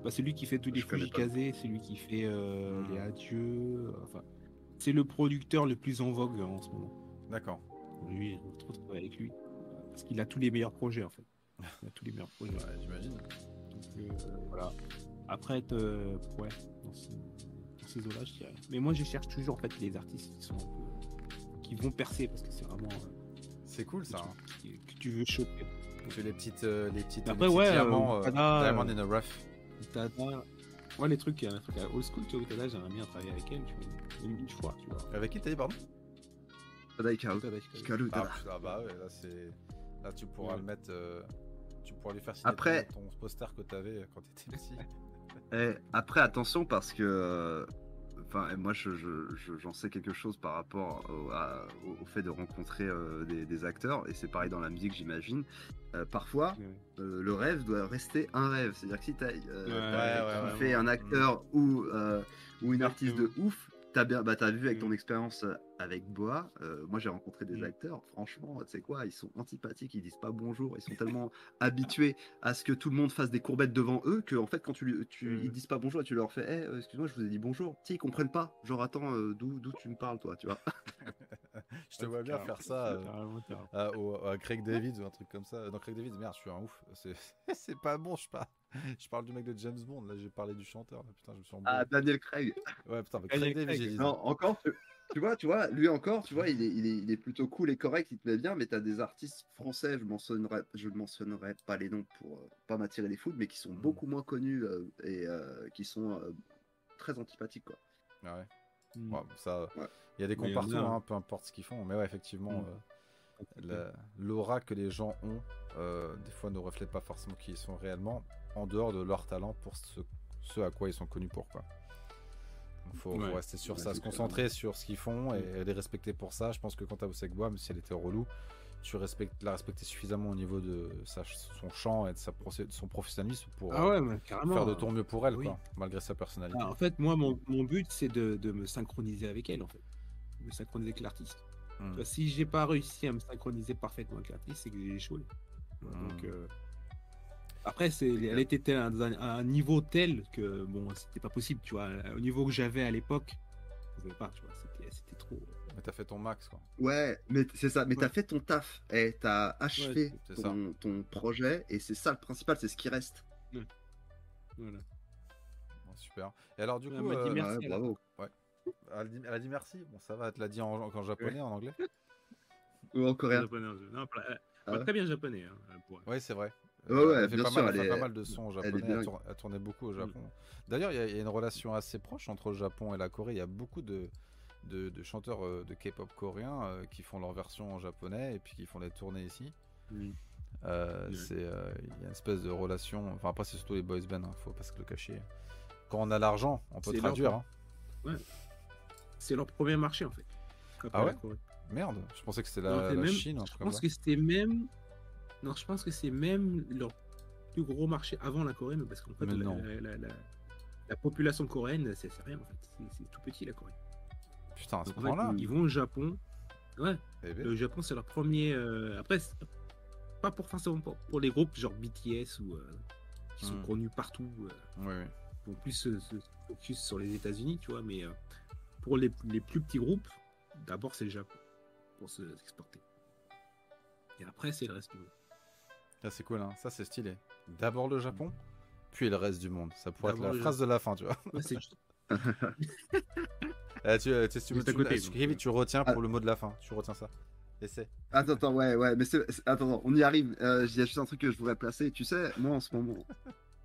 Bah, c'est lui qui fait tous les Fujikaze, c'est lui qui fait hmm. les Adieux. Enfin, c'est le producteur le plus en vogue en ce moment. D'accord. Lui, on avec lui. Parce qu'il a tous les meilleurs projets en fait. Il a tous les meilleurs projets. j'imagine. voilà. Après, ouais, ces eaux-là, je dirais. Mais moi, je cherche toujours en fait les artistes qui sont qui vont percer parce que c'est vraiment. c'est cool ça. Que, hein. tu veux choper. Tu les petites, les petites. Après, les ouais, diamants, Diamond in a rough. Ouais, les trucs, un truc old school, tu vois, là, j'aimerais bien travailler avec elle, tu vois, une, une fois, tu vois. Avec qui t'as dit, pardon? Tada Hikaru. Ah, ah, bah ouais, là, c'est. Là, tu pourras le mettre. Euh... Tu pourras lui faire signer après... ton, poster que t'avais quand t'étais petit. Et après, attention, parce que. Euh, enfin, moi, j'en je, sais quelque chose par rapport au, fait de rencontrer euh, des, acteurs, et c'est pareil dans la musique, j'imagine. Euh, parfois, euh, le rêve doit rester un rêve. C'est-à-dire que si tu as, fait un acteur ou, ou une artiste de ouf, T'as bien, bah as vu avec ton expérience euh, avec Boa. Euh, moi, j'ai rencontré des mm. acteurs. Franchement, tu sais quoi, ils sont antipathiques, ils disent pas bonjour, ils sont tellement habitués à ce que tout le monde fasse des courbettes devant eux que en fait, quand tu, tu mm. ils disent pas bonjour, et tu leur fais, hey, eh, excuse-moi, je vous ai dit bonjour. Tu ils comprennent pas. Genre, attends, euh, d'où d'où tu me parles, toi, tu vois? Je te vois bien faire ça à, à, Craig David ou un truc comme ça. Non, Craig David, merde, je suis un ouf. C'est pas bon, je sais pas. je parle du mec de James Bond, là j'ai parlé du chanteur. Là. Putain, je me suis Ah, Daniel Craig. Ouais, putain, Craig, David, Non, encore, tu, vois, tu vois, lui encore, tu vois, il est, il est, il est plutôt cool et correct, il te met bien, mais t'as des artistes français, je, mentionnerai, je ne mentionnerai pas les noms pour euh, pas m'attirer les foudres, mais qui sont hmm. beaucoup moins connus euh, et euh, qui sont très antipathiques, quoi. Ah ouais. Hmm. ça, il y a des cons partout, hein, peu importe ce qu'ils font, mais ouais, effectivement. Hmm l'aura que les gens ont, euh, des fois, ne reflète pas forcément qui ils sont réellement, en dehors de leur talent pour ce, à quoi ils sont connus pour. Quoi. Il faut, rester sur ça, se concentrer sur ce qu'ils font et, les respecter pour ça. Je pense que quand tu as bossé avec Bois, même si elle était relou, tu respectes, la respecter suffisamment au niveau de sa, son chant et de, sa, son professionnalisme pour ah faire de ton mieux pour elle, quoi, malgré sa personnalité. Ah, en fait, moi, mon, mon but, c'est de, de, me synchroniser avec elle, en fait. Me synchroniser avec l'artiste. Hmm. Si j'ai pas réussi à me synchroniser parfaitement avec l'artiste, c'est que j'ai échoué. Donc, hmm. euh, Après, c'est, elle était à un, niveau tel que bon, c'était pas possible, tu vois. Au niveau que j'avais à l'époque, je pouvais pas, tu vois. C'était, trop. Mais t'as fait ton max, quoi. Ouais, mais c'est ça. Mais t'as fait ton taf. Et t'as achevé ton, projet. Et c'est ça le principal, c'est ce qui reste. Voilà. super. Et alors, du coup, euh, bravo. Ouais. Elle, a dit merci. Bon, ça va, elle te l'a dit en, en, japonais, en anglais Ou en coréen Non, ah très bien japonais. Hein, Oui, c'est vrai. Ouais, ouais, elle fait, bien pas, sûr, mal, elle fait pas mal de sons japonais. Elle, elle, tournait beaucoup au Japon. Mm. D'ailleurs, il y, a une relation assez proche entre le Japon et la Corée. Il y a beaucoup de, de, de chanteurs euh, de K-pop coréens euh, qui font leur version en japonais et puis qui font des tournées ici. Euh, c'est il y a une espèce de relation. Enfin, après, c'est surtout les boys band, hein, faut pas se le cacher. Quand on a l'argent, on peut traduire. Hein. Ouais. C'est leur premier marché en fait. Ah ouais Merde, je pensais que c'était la, Chine. Je pense que c'était même. Non, je pense que c'est même leur plus gros marché avant la Corée, mais parce qu'en fait, la, population coréenne, c'est rien en fait. C'est tout petit la Corée. Putain, à ce point-là. Ils vont au Japon. Ouais. Eh ben. Le Japon, c'est leur premier. Euh, après, pas pour forcément pour, les groupes genre BTS ou euh, qui sont hmm. connus partout. Euh, ouais, Ils vont plus se, focus sur les États-Unis, tu vois, mais pour les, plus petits groupes, d'abord c'est le Japon pour se exporter. Et après c'est le reste du monde. Ça c'est cool, hein. ça c'est stylé. D'abord le Japon, puis le reste du monde. Ça pourrait être la phrase de la fin, tu vois. tu, tu, tu, tu, retiens pour ah. le mot de la fin. Tu retiens ça. Essaie. Attends, attends, ouais, ouais, mais c'est, attends, on y arrive. Euh, il y a juste un truc que je voudrais placer. Tu sais, moi en ce moment,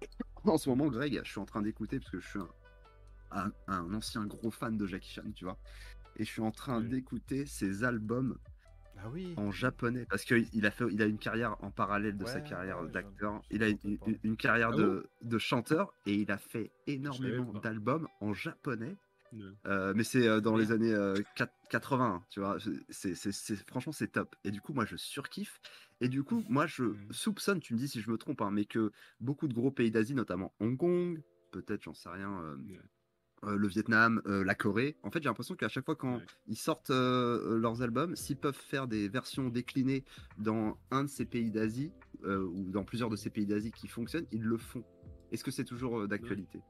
en ce moment, Greg, je suis en train d'écouter parce que je suis un, un, ancien gros fan de Jackie Chan, tu vois. Et je suis en train d'écouter ses albums ah oui. en japonais parce qu'il a fait, il a une carrière en parallèle de sa carrière d'acteur. Il a une, carrière ah de, de, chanteur et il a fait énormément d'albums en japonais. Euh, mais c'est euh, dans les années 80, euh, tu vois. C'est, franchement, c'est top. Et du coup, moi, je surkiffe. Et du coup, moi, je soupçonne, tu me dis si je me trompe, hein, mais que beaucoup de gros pays d'Asie, notamment Hong Kong, peut-être, j'en sais rien, euh, le Vietnam, euh, la Corée. En fait, j'ai l'impression qu'à chaque fois quand ils sortent euh, leurs albums, s'ils peuvent faire des versions déclinées dans un de ces pays d'Asie ou dans plusieurs de ces pays d'Asie qui fonctionnent, ils le font. Est-ce que c'est toujours d'actualité?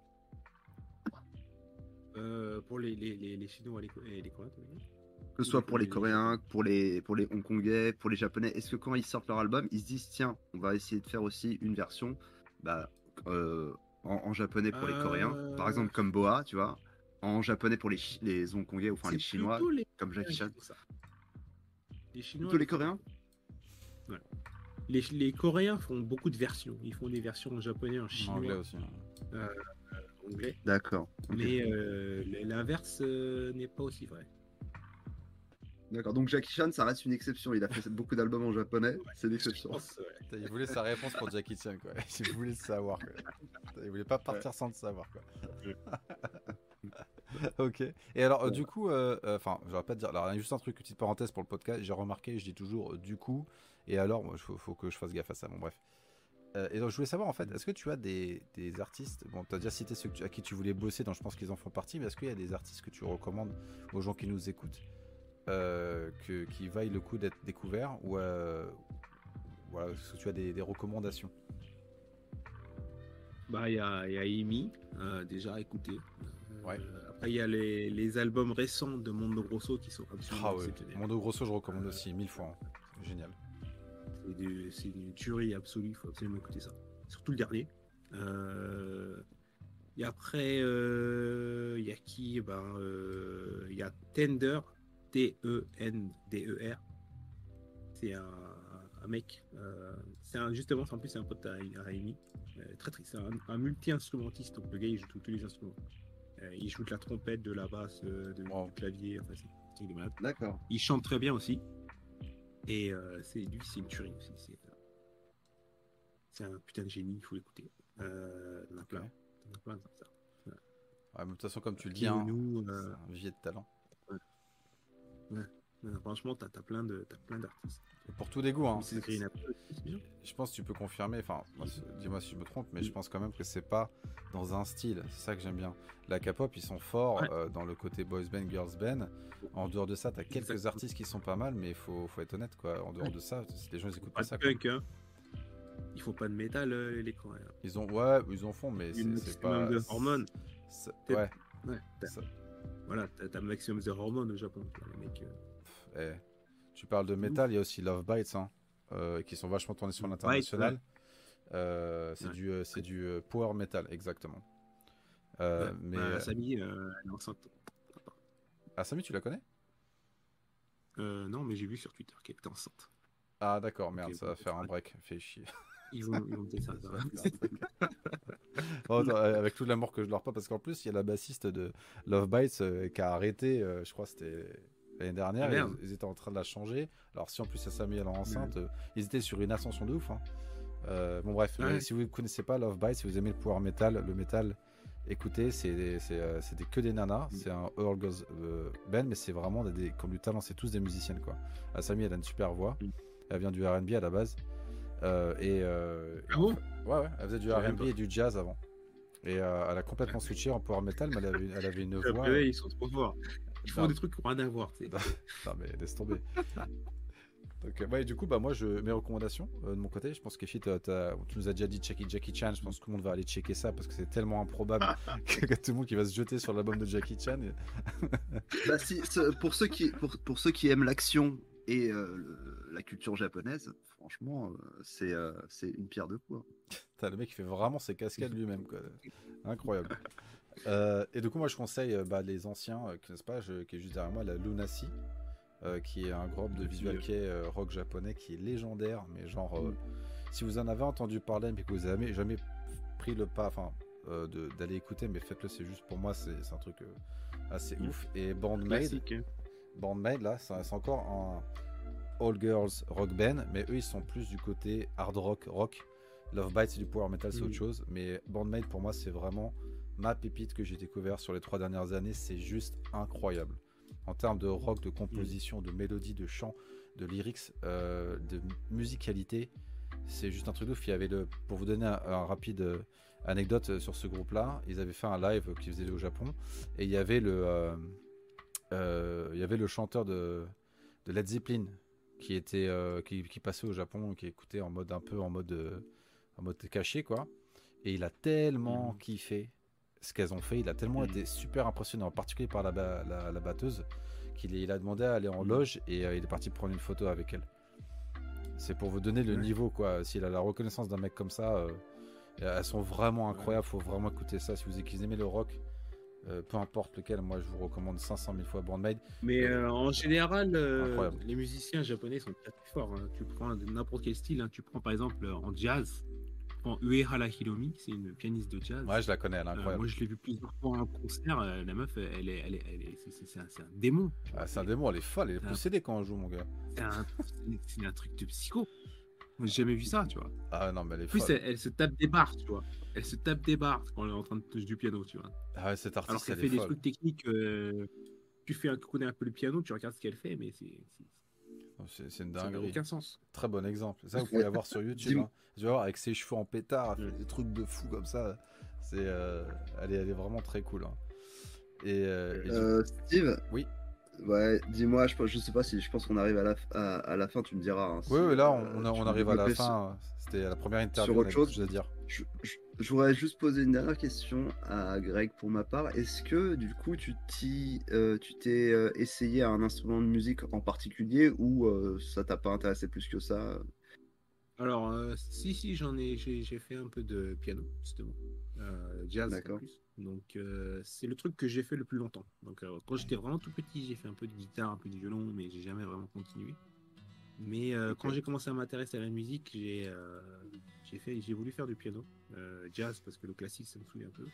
Pour les, les, Chinois et les, Coréens que ce soit pour les Coréens, pour les, pour les Hongkongais, pour les Japonais, est-ce que quand ils sortent leur album, ils se disent tiens, on va essayer de faire aussi une version bah, en, japonais pour les Coréens, par exemple comme Boa, tu vois, en japonais pour les, les Hongkongais ou enfin les Chinois, comme Jackie Chan. Les Chinois. Plutôt les Coréens les, les, Coréens font beaucoup de versions. Ils font des versions en japonais, en chinois. En anglais aussi. Euh, anglais. D'accord. Mais euh, l'inverse euh, n'est pas aussi vrai. D'accord, donc Jackie Chan, ça reste une exception. Il a fait beaucoup d'albums en japonais, c'est une exception. Il voulait sa réponse pour Jackie Chan, quoi. Il voulait le savoir, quoi. Il voulait pas partir sans le savoir, quoi. ok. Et alors, du coup, enfin, j'aurais pas te dire. Alors, juste un truc, petite parenthèse pour le podcast. J'ai remarqué, je dis toujours du coup, et alors, il faut, que je fasse gaffe à ça. Bon, bref. Euh, et donc, je voulais savoir, en fait, est-ce que tu as des, artistes, bon, tu as déjà cité ceux à qui tu voulais bosser, donc je pense qu'ils en font partie, mais est-ce qu'il y a des artistes que tu recommandes aux gens qui nous écoutent, euh, que, qui vaillent le coup d'être découverts, ou euh, voilà, est-ce que tu as des, recommandations Bah, il y a, y a Amy, déjà écouté. Ouais. Après, il y a les, albums récents de Mondo Grosso qui sont absolument ah, ouais. Mondo Grosso, je recommande aussi mille fois. Hein. Génial. C'est une tuerie absolue, il faut absolument écouter ça. Surtout le dernier. Euh, et après, euh, il y a qui? Ben, euh, Il y a Tender, T-E-N-D-E-R. C'est un, mec. c'est justement, en plus, c'est un pote à, Rémi. très triste. C'est un, multi-instrumentiste. Donc le gars, il joue tous les instruments. il joue de la trompette, de la basse, de, du clavier. Enfin, c'est D'accord. Il chante très bien aussi. Et euh, c'est lui, c'est une tuerie aussi. C'est un putain de génie, il faut l'écouter. Euh, il y en a plein. Il y en a plein comme ça. Ouais, de toute façon, comme tu le dis, hein, nous, euh... un vivier de talent. Ouais. franchement, t'as as plein d'artistes. pour tous les goûts, hein. Je pense que tu peux confirmer, enfin, dis-moi si je me trompe, mais je pense quand même que c'est pas dans un style, c'est ça que j'aime bien. La K-pop, ils sont forts euh, dans le côté boys band, girls band. En dehors de ça, t'as quelques artistes qui sont pas mal, mais il faut, faut, être honnête, quoi. En dehors de ça, les gens ils écoutent pas, ça. Punk, hein. Ils font pas de métal, euh, les Coréens. Ils ont, ouais, ils en font, mais c'est pas. de hormones. Ouais. ouais Voilà, t'as maximum de hormones au Japon. Les mecs, euh. eh, tu parles de métal, il y a aussi Love Bites, hein, qui sont vachement tournés sur l'international. c'est du, c'est du power metal, exactement. mais bah, Samy, elle est enceinte. Ah, Samy, tu la connais? Euh, Non, mais j'ai vu sur Twitter qu'elle était enceinte. Ah, d'accord, merde, ça va faire un break, fait chier. Ils vont, ils vont ça. oh, euh, avec tout l'amour que je leur pas, parce qu'en plus, il y a la bassiste de Love Bites euh, qui a arrêté, je crois c'était l'année dernière, ah, ils, étaient en train de la changer. Alors, si en plus, ça s'est mis à enceinte, ils étaient sur une ascension de ouf. Hein. bon, bref, si vous ne connaissez pas Love Bites, si vous aimez le power metal, le metal Écoutez, c'est euh, que des nanas, mm. c'est un All Girls euh, band, mais c'est vraiment des, comme du talent, c'est tous des musiciennes quoi. Asami, elle a une super voix, mm. elle vient du R&B à la base, euh, et ah ouais, ouais, elle faisait du R&B et du jazz avant, et elle a complètement switché en power metal, mais elle avait, elle avait une voix. ils sont trop forts. Ils font des trucs qui n'ont rien à voir. non mais laisse tomber. Donc, ouais, du coup, bah, moi, je, mes recommandations euh, de mon côté, je pense que tu nous as déjà dit checker Jackie Chan. Je pense que tout le monde va aller checker ça parce que c'est tellement improbable que, tout le monde qui va se jeter sur l'album de Jackie Chan. bah, si, pour, ceux qui, pour, pour ceux qui aiment l'action et euh, la culture japonaise, franchement, euh, c'est c'est une pierre de coups. Hein. le mec qui fait vraiment ses cascades lui-même. Incroyable. et du coup, moi, je conseille bah, les anciens, n'est-ce pas, qui est juste derrière moi, la Lunacy. Euh, qui est un groupe de visual kei euh, rock japonais qui est légendaire, mais genre, euh, si vous en avez entendu parler mais que vous avez jamais pris le pas, enfin, d'aller écouter, mais faites-le, c'est juste pour moi, c'est un truc assez ouf. Et Bandmade, hein. Bandmade là, c'est encore un all girls rock band, mais eux ils sont plus du côté hard rock, rock. Love Bite c'est du power metal, c'est autre mm. chose, mais Bandmade pour moi c'est vraiment ma pépite que j'ai découvert sur les trois dernières années, c'est juste incroyable en termes de rock, de composition, de mélodie, de chant, de lyrics, euh, de musicalité. C'est juste un truc de ouf. Il y avait le, pour vous donner un, rapide euh, anecdote euh, sur ce groupe-là, ils avaient fait un live qu'ils faisaient au Japon et il y avait le, il y avait le chanteur de, de Led Zeppelin qui était, qui, passait au Japon, qui écoutait en mode un peu en mode, en mode caché quoi. Et il a tellement mmh. kiffé ce qu'elles ont fait. Il a tellement mm. été super impressionné, en particulier par la, la, batteuse, qu'il il a demandé à aller en mm. loge et euh, il est parti prendre une photo avec elle. C'est pour vous donner le niveau, quoi. S'il a la reconnaissance d'un mec comme ça, euh, elles sont vraiment incroyables. Faut vraiment écouter ça. Si vous aimez le rock, euh, peu importe lequel, moi je vous recommande 500 000 fois Bandmade. Mais euh, en général, les musiciens japonais sont très, forts. Hein. Tu prends n'importe quel style, hein. tu prends par exemple en jazz, Uehara Hiromi, c'est une pianiste de jazz. Ouais, je la connais, elle est incroyable. moi, je l'ai vu plusieurs fois en concert. la meuf, elle est, elle est, elle est c'est, un, démon. Ah, c'est un démon, elle est folle, elle est possédée quand elle joue, mon gars. C'est un, truc de psycho. J'ai jamais vu ça, tu vois. Ah non, mais elle est folle. En plus, elle, se tape des barres, tu vois. Elle se tape des barres quand elle est en train de toucher du piano, tu vois. Ah ouais, cette artiste, Alors qu'elle fait des trucs techniques. Euh, tu fais un, connais un peu le piano, tu regardes ce qu'elle fait, mais c'est c'est une dinguerie. Ça n'a aucun sens. Très bon exemple. Ça, vous pouvez avoir sur YouTube. Hein. Tu vas voir, avec ses cheveux en pétard, des trucs de fou comme ça. C'est, euh, elle, est, elle, est, vraiment très cool. Hein. Et, euh, euh, Steve Oui. Ouais, dis-moi, je, je sais pas si je pense qu'on arrive à la, à, la fin, tu me diras. Hein, oui, oui, là, on, on arrive à la fin. C'était la première interview. Sur autre chose, je veux dire. Je voudrais juste poser une dernière question à Greg pour ma part. Est-ce que du coup tu euh, t'es euh, essayé à un instrument de musique en particulier ou euh, ça t'a pas intéressé plus que ça? Alors si si j'en ai j'ai fait un peu de piano justement jazz plus. Donc c'est le truc que j'ai fait le plus longtemps. Donc quand j'étais vraiment tout petit j'ai fait un peu de guitare, un peu de violon, mais j'ai jamais vraiment continué. Mais quand j'ai commencé à m'intéresser à la musique j'ai j'ai fait, j'ai voulu faire du piano, euh, jazz parce que le classique ça me saoule un peu.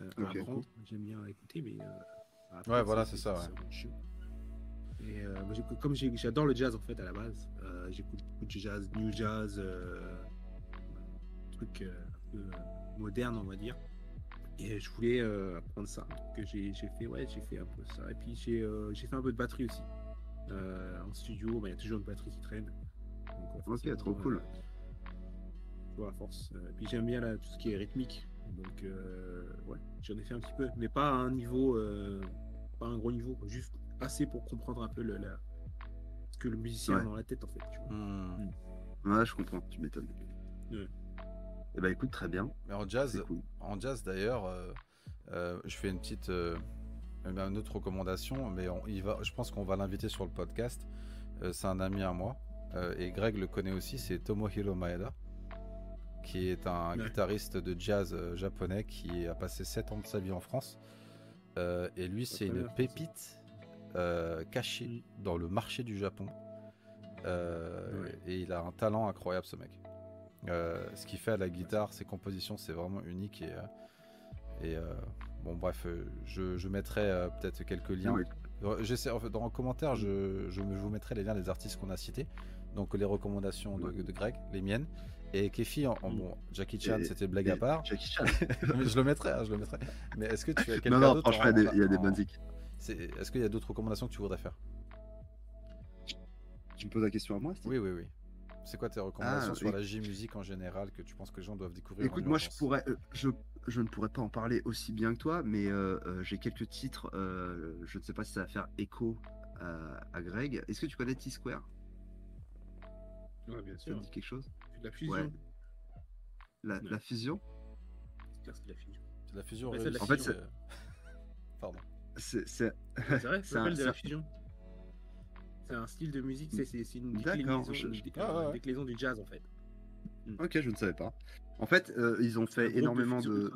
Euh, j'aime bien écouter, mais euh, ouais, voilà, c'est ça. Ouais. Et comme j'adore le jazz en fait à la base, j'écoute beaucoup de jazz, new jazz, truc un peu moderne on va dire. Et je voulais apprendre ça. Que j'ai fait, ouais, j'ai fait un peu ça. Et puis j'ai fait un peu de batterie aussi. en studio, bah, il y a toujours une batterie qui traîne. Donc, ok, trop cool à force. Euh, puis j'aime bien tout ce qui est rythmique. Donc, euh, ouais, j'en ai fait un petit peu, mais pas à un niveau, euh, pas un gros niveau, juste assez pour comprendre un peu le, la, ce que le musicien a dans la tête, en fait. Tu vois. Hmm. Ouais, je comprends, tu m'étonnes. Ouais. Et eh bah ben, écoute, très bien. Mais en jazz, en jazz d'ailleurs, je fais une petite, une autre recommandation, mais on, il va, je pense qu'on va l'inviter sur le podcast. c'est un ami à moi, et Greg le connaît aussi, c'est Tomohiro Maeda qui est un guitariste de jazz euh, japonais qui a passé 7 ans de sa vie en France. Euh, et lui, c'est une pépite euh, cachée mm. dans le marché du Japon. Et il a un talent incroyable, ce mec. Ce qu'il fait à la guitare, ses compositions, c'est vraiment unique. Et, et bon, bref, je, mettrai peut-être quelques liens. J'essaie, en fait, dans les commentaires, je, je, vous mettrai les liens des artistes qu'on a cités. Donc les recommandations de, de Greg, les miennes. Et Kefi, en, mm. bon, Jackie Chan, c'était blague à part. Jackie Chan. je le mettrai, hein, je le mettrai. Mais est-ce que tu as quelqu'un d'autre Non, non, franchement, il y a des, bonnes Est-ce qu'il y a d'autres recommandations que tu voudrais faire? Tu me poses la question à moi Oui, oui, oui. C'est quoi tes recommandations ah, sur la J-musique en général que tu penses que les gens doivent découvrir Écoute, moi, je pourrais, euh, je, je, ne pourrais pas en parler aussi bien que toi, mais euh, euh, j'ai quelques titres. je ne sais pas si ça va faire écho à, Greg. Est-ce que tu connais T-Square? Ouais, bien sûr. Ça dit quelque chose? La fusion. La, la, fusion? C'est la fusion. C'est la fusion. en fait, c'est. Pardon. C'est vrai, ça s'appelle de la fusion. C'est un style de musique, c'est une déclinaison, je... déclinaison, du jazz en fait. Hmm. Ok, je ne savais pas. En fait, euh, ils ont fait énormément de.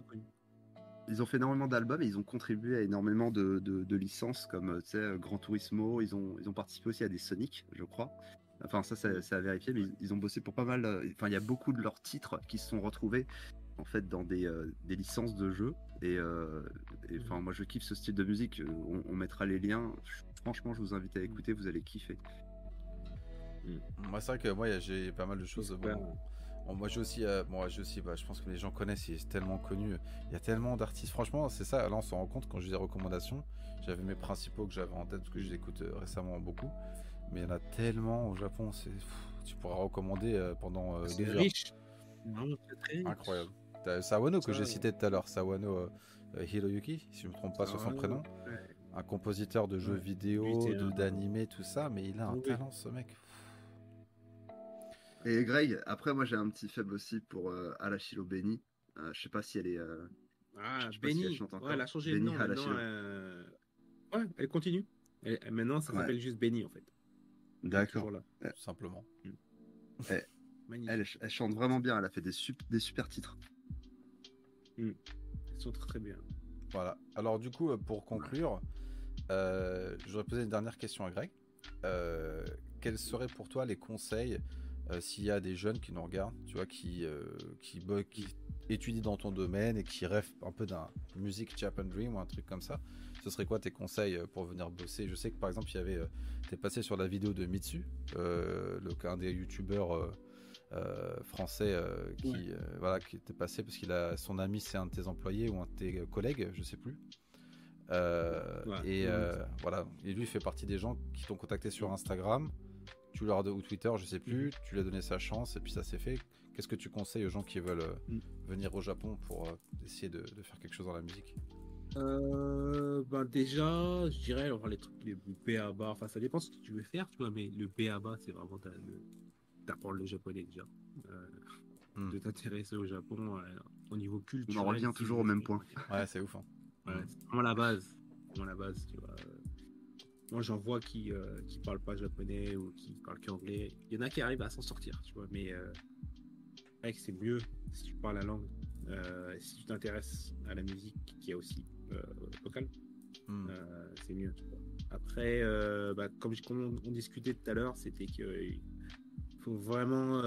Ils ont fait énormément d'albums et ils ont contribué à énormément de, de, de licences comme euh, sais, Gran Turismo. Ils ont, ils ont participé aussi à des Sonic, je crois. Enfin, ça, c'est à vérifier, mais ils ont bossé pour pas mal. Euh, enfin, il y a beaucoup de leurs titres qui se sont retrouvés en fait dans des, euh, des licences de jeux. Et, euh, enfin, moi, je kiffe ce style de musique. On, mettra les liens. Franchement, je vous invite à écouter. Vous allez kiffer. Mm. Moi, c'est vrai que moi, j'ai pas mal de choses. moi, j'ai aussi, moi, j'ai aussi, bah, je pense que les gens connaissent, c'est tellement connu. Il y a tellement d'artistes. Franchement, c'est ça. Là, on s'en rend compte quand je dis des recommandations. J'avais mes principaux que j'avais en tête parce que je les écoute récemment beaucoup mais il y en a tellement au Japon, c'est tu pourras recommander euh, pendant euh, des riche. Incroyable. Sawano que j'ai cité tout à l'heure, Sawano euh, Hiroyuki, si je me trompe pas sur son prénom, un compositeur de jeux vidéo, d'animé, tout ça, mais il a un talent ce mec. Et Greg, après moi j'ai un petit faible aussi pour Alashiro Beni. je sais pas si elle est. ah, Beni. Si elle, ouais, elle a changé de nom. Ouais, elle continue. Et, maintenant ça s'appelle juste Beni en fait. D'accord. Simplement. Mm. Elle, elle, chante vraiment bien, elle a fait des, des super titres. Mm. Ils sont très bien. Voilà. Alors du coup, pour conclure, euh, j'aurais posé une dernière question à Greg. Euh, quels seraient pour toi les conseils euh, s'il y a des jeunes qui nous regardent, tu vois, qui, qui, qui, étudient dans ton domaine et qui rêvent un peu d'un musique Japan Dream ou un truc comme ça Ce serait quoi tes conseils pour venir bosser? Je sais que par exemple, il y avait, t'es passé sur la vidéo de Mitsu, le, un des youtubeurs français qui, voilà, qui était passé parce qu'il a son ami, c'est un de tes employés ou un de tes collègues, je sais plus. Euh, et euh, voilà, et lui fait partie des gens qui t'ont contacté sur Instagram, tu leur ou Twitter, je sais plus, mhm. tu lui as donné sa chance et puis ça s'est fait. Qu'est-ce que tu conseilles aux gens qui veulent euh, mm. venir au Japon pour essayer de, faire quelque chose dans la musique? Ben déjà, je dirais alors les trucs les BABA, enfin ça dépend ce que tu veux faire, tu vois, mais le BABA c'est vraiment d'apprendre le japonais déjà, mm. de t'intéresser au Japon au niveau culturel. On en revient toujours au même point. Ouais, c'est ouf. Hein. Ouais, c'est vraiment la base. Vraiment la base, tu vois. Moi, j'en vois qui euh, qui parlent pas japonais ou qui parlent qu'anglais. Il y en a qui arrivent à s'en sortir, tu vois. Mais euh, c'est mieux si tu parles la langue. Euh, si tu t'intéresses à la musique qui est aussi euh, locale, hmm. c'est mieux. Tu vois. Après, bah, comme, comme, on, discutait tout à l'heure, c'était qu'il faut vraiment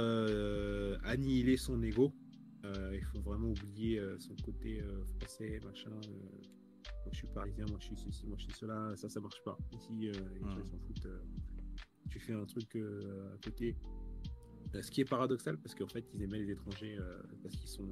annihiler son ego euh, il faut vraiment oublier euh, son côté euh, français, machin. moi je suis parisien, moi je suis ceci, moi je suis cela. Ça, ça marche pas. Ici, les gens s'en foutent. tu fais un truc à côté. ce qui est paradoxal parce qu'en fait, ils aimaient les étrangers parce qu'ils sont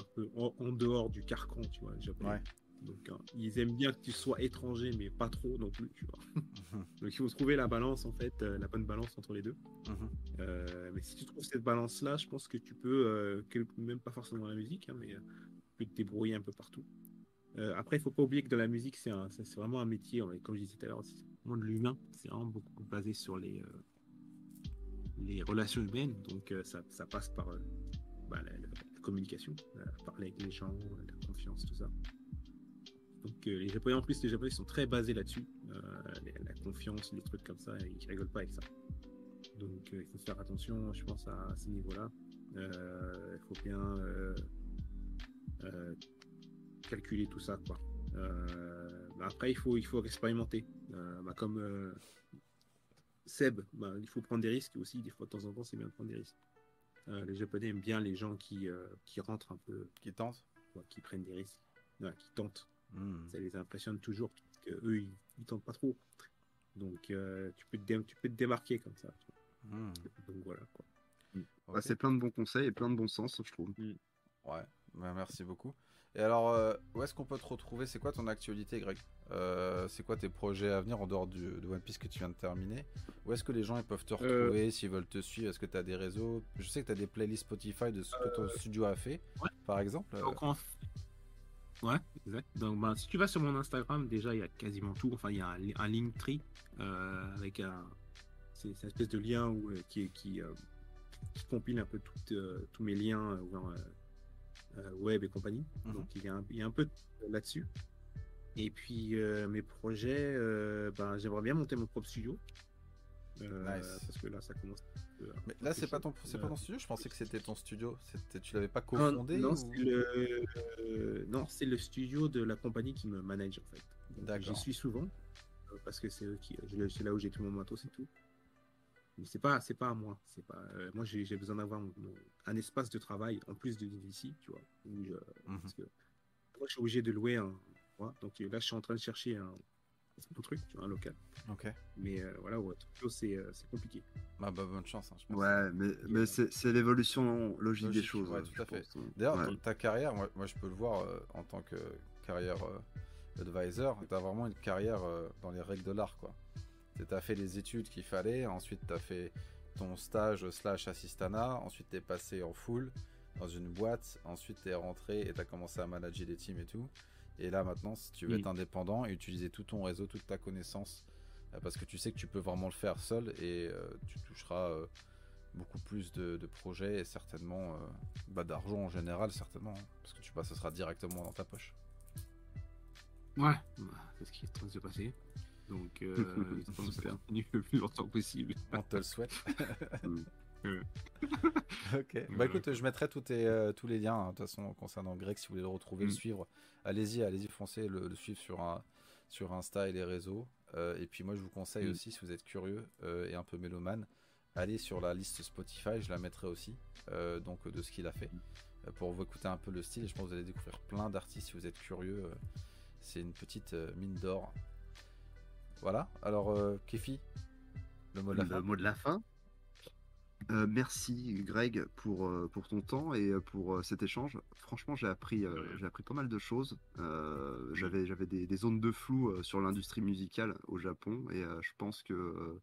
un peu en, dehors du carcan, tu vois, les japonais. Donc, hein, ils aiment bien que tu sois étranger, mais pas trop non plus, tu vois. Donc, il faut trouver la balance, en fait, euh, la bonne balance entre les deux. Mhm. Euh, mais si tu trouves cette balance-là, je pense que tu peux, euh, même pas forcément dans la musique, hein, mais tu peux te débrouiller un peu partout. après, il faut pas oublier que dans la musique, c'est vraiment un métier, comme je disais tout à l'heure, c'est vraiment de l'humain. C'est vraiment beaucoup basé sur les, les relations humaines. Donc, ça, ça, passe par bah, la, la, communication, parler avec les gens, la confiance, tout ça. Donc euh, les Japonais, en plus, les Japonais sont très basés là-dessus. Euh, la confiance, les trucs comme ça, ils rigolent pas avec ça. Donc euh, il faut faire attention, je pense, à, ces niveaux-là. Il faut bien calculer tout ça, quoi. après, il faut, il faut expérimenter. Bah, comme Seb, bah, il faut prendre des risques aussi. Des fois, de temps en temps, c'est bien de prendre des risques. les Japonais aiment bien les gens qui, qui rentrent un peu. Qui tentent Qui prennent des risques. qui tentent. Hmm. Ça les impressionne toujours que eux ils, ils tentent pas trop. Donc euh, tu peux te tu peux te démarquer comme ça. Hmm. Donc voilà quoi. Hmm. Bah, c'est plein de bons conseils et plein de bon sens, je trouve. Ouais, bah, merci beaucoup. Et alors, euh, où est-ce qu'on peut te retrouver? C'est quoi ton actualité, Greg? Euh, C'est quoi tes projets à venir en dehors du, de One Piece que tu viens de terminer? Où est-ce que les gens ils peuvent te retrouver? S'ils veulent te suivre Est-ce que tu as des réseaux? Je sais que tu as des playlists Spotify de ce que ton studio a fait, par exemple. Ouais, exact. Donc, bah, si tu vas sur mon Instagram, déjà, il y a quasiment tout. Enfin, il y a un, un Linktree euh, avec un. C'est une espèce de lien où, euh, qui, qui, euh, qui, compile un peu tous mes liens web et compagnie. Mhm. Donc, il y, a un, il y a un peu là-dessus. Et puis, mes projets, ben, j'aimerais bien monter mon propre studio. Parce que là, ça commence mais là, c'est pas ton, c'est pas ton studio. Je pensais que c'était ton studio. C'était, tu l'avais pas cofondé Non, c'est le, non, c'est le studio de la compagnie qui me manage en fait. D'accord. J'y suis souvent euh, parce que c'est eux qui, c'est là où j'ai tout mon matos et tout. Mais c'est pas, c'est pas à moi. C'est pas, euh, moi j'ai, besoin d'avoir un espace de travail en plus de vivre ici, tu vois. Mhm. Parce que moi, je suis obligé de louer un. Donc là, je suis en train de chercher un, c'est mon truc, tu vois, un local. Ok. Mais euh, voilà, ouais, c'est, euh, c'est compliqué. Bah, bah, bonne chance, hein, je pense. Ouais, mais, mais c'est, c'est l'évolution logique, des choses. Ouais, tout à fait. D'ailleurs, ta carrière, moi, moi, je peux le voir euh, en tant que carrière advisor, tu as vraiment une carrière dans les règles de l'art, quoi. Tu as fait les études qu'il fallait, ensuite tu as fait ton stage slash assistana, ensuite tu es passé en full dans une boîte, ensuite tu es rentré et tu as commencé à manager des teams et tout. Et là maintenant, si tu veux être indépendant et utiliser tout ton réseau, toute ta connaissance, euh, parce que tu sais que tu peux vraiment le faire seul et euh, tu toucheras euh, beaucoup plus de, projets et certainement bah, d'argent en général, certainement, hein, parce que tu passes, ce sera directement dans ta poche. Ouais, c'est ce qui est en train de se passer. Donc, euh, faire le plus longtemps possible. On te le souhaite. ok. Bah écoute, je mettrai tous, tous les liens, hein, de toute façon, concernant Greg, si vous voulez le retrouver, le mm. suivre. Allez-y, allez-y, foncez, le, suivre sur, un, sur Insta et les réseaux. et puis moi, je vous conseille mm. aussi, si vous êtes curieux et un peu mélomane, allez sur la liste Spotify, je la mettrai aussi, donc de ce qu'il a fait, pour vous écouter un peu le style. Et je pense que vous allez découvrir plein d'artistes si vous êtes curieux. c'est une petite mine d'or. Voilà, alors Kefi, le mot de la fin. Mot de la fin? Merci Greg pour, pour ton temps et pour cet échange. Franchement, j'ai appris, j'ai appris pas mal de choses. j'avais j'avais des, des, zones de flou sur l'industrie musicale au Japon et je pense que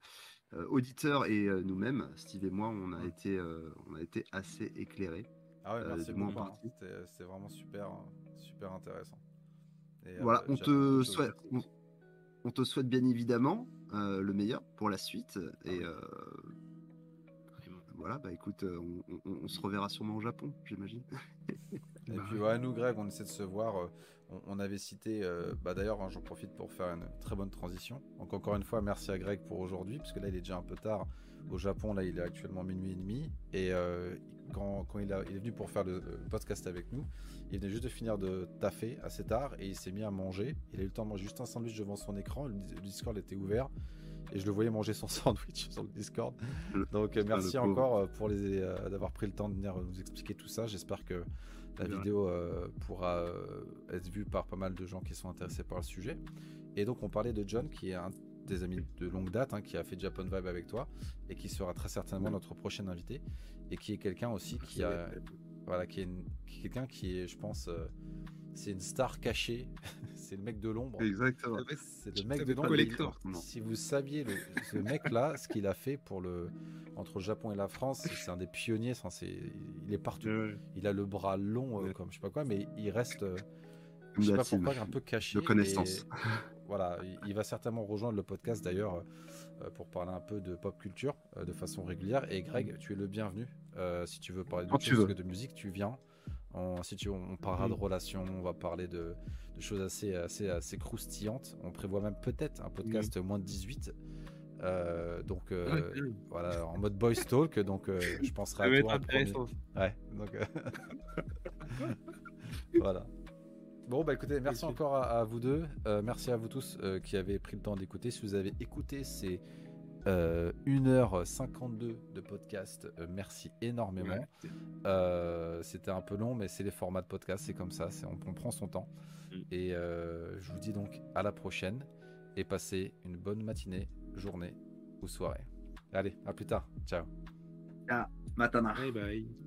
euh, auditeurs et euh, nous-mêmes, Steve et moi, on a, été, euh, on a été assez éclairés. Ah ouais, merci beaucoup. Hein. C'était vraiment super, super intéressant. voilà, on te, souhaite, on, te souhaite bien évidemment le meilleur pour la suite. Et voilà, bah écoute, on, se reverra sûrement au Japon, j'imagine. et puis ouais, nous, Greg, on essaie de se voir on, avait cité, euh, bah d'ailleurs, hein, j'en profite pour faire une très bonne transition. Donc encore une fois, merci à Greg pour aujourd'hui, puisque là il est déjà un peu tard au Japon. Là, il est actuellement minuit et demi. Et euh, quand, il, est venu pour faire le, podcast avec nous, il venait juste de finir de taffer assez tard et il s'est mis à manger. Il a eu le temps de manger juste un sandwich devant son écran. Le, Discord était ouvert et je le voyais manger son sandwich sur le Discord. Donc merci encore pour les d'avoir pris le temps de venir nous expliquer tout ça. J'espère que la vidéo euh, pourra euh, être vue par pas mal de gens qui sont intéressés par le sujet. Et donc on parlait de John, qui est un des amis de longue date, hein, qui a fait Japan Vibe avec toi, et qui sera très certainement notre prochain invité, et qui est quelqu'un aussi qui a, voilà, qui est, quelqu'un qui est, je pense, euh, c'est une star cachée. c'est le mec de l'ombre. Exactement. C'est le mec de l'ombre. Si vous saviez le, ce mec-là, ce qu'il a fait pour le entre le Japon et la France, c'est un des pionniers. il est partout. Il a le bras long, euh, comme je sais pas quoi, mais il reste. Euh, je sais pas pourquoi, un peu caché. De connaissance. voilà, il, va certainement rejoindre le podcast d'ailleurs euh, pour parler un peu de pop culture de façon régulière. Et Greg, tu es le bienvenu. si tu veux parler de, de musique, tu viens. On, si tu, on parlera de relations, on va parler de, choses assez, assez, assez croustillantes. On prévoit même peut-être un podcast moins de 18. Euh, donc euh, voilà, en mode boys talk. Donc euh, je penserai à toi. Intéressant. Ouais. Donc voilà. Bon bah écoutez, merci encore à, vous deux. merci à vous tous qui avez pris le temps d'écouter. Si vous avez écouté ces 1h52 de podcast. Euh, merci énormément. Euh, c'était un peu long, mais c'est les formats de podcast, c'est comme ça, on, on, prend son temps. Mm. Et euh, je vous dis donc à la prochaine et passez une bonne matinée, journée ou soirée. Allez, à plus tard. Ciao. Matana. Bye bye.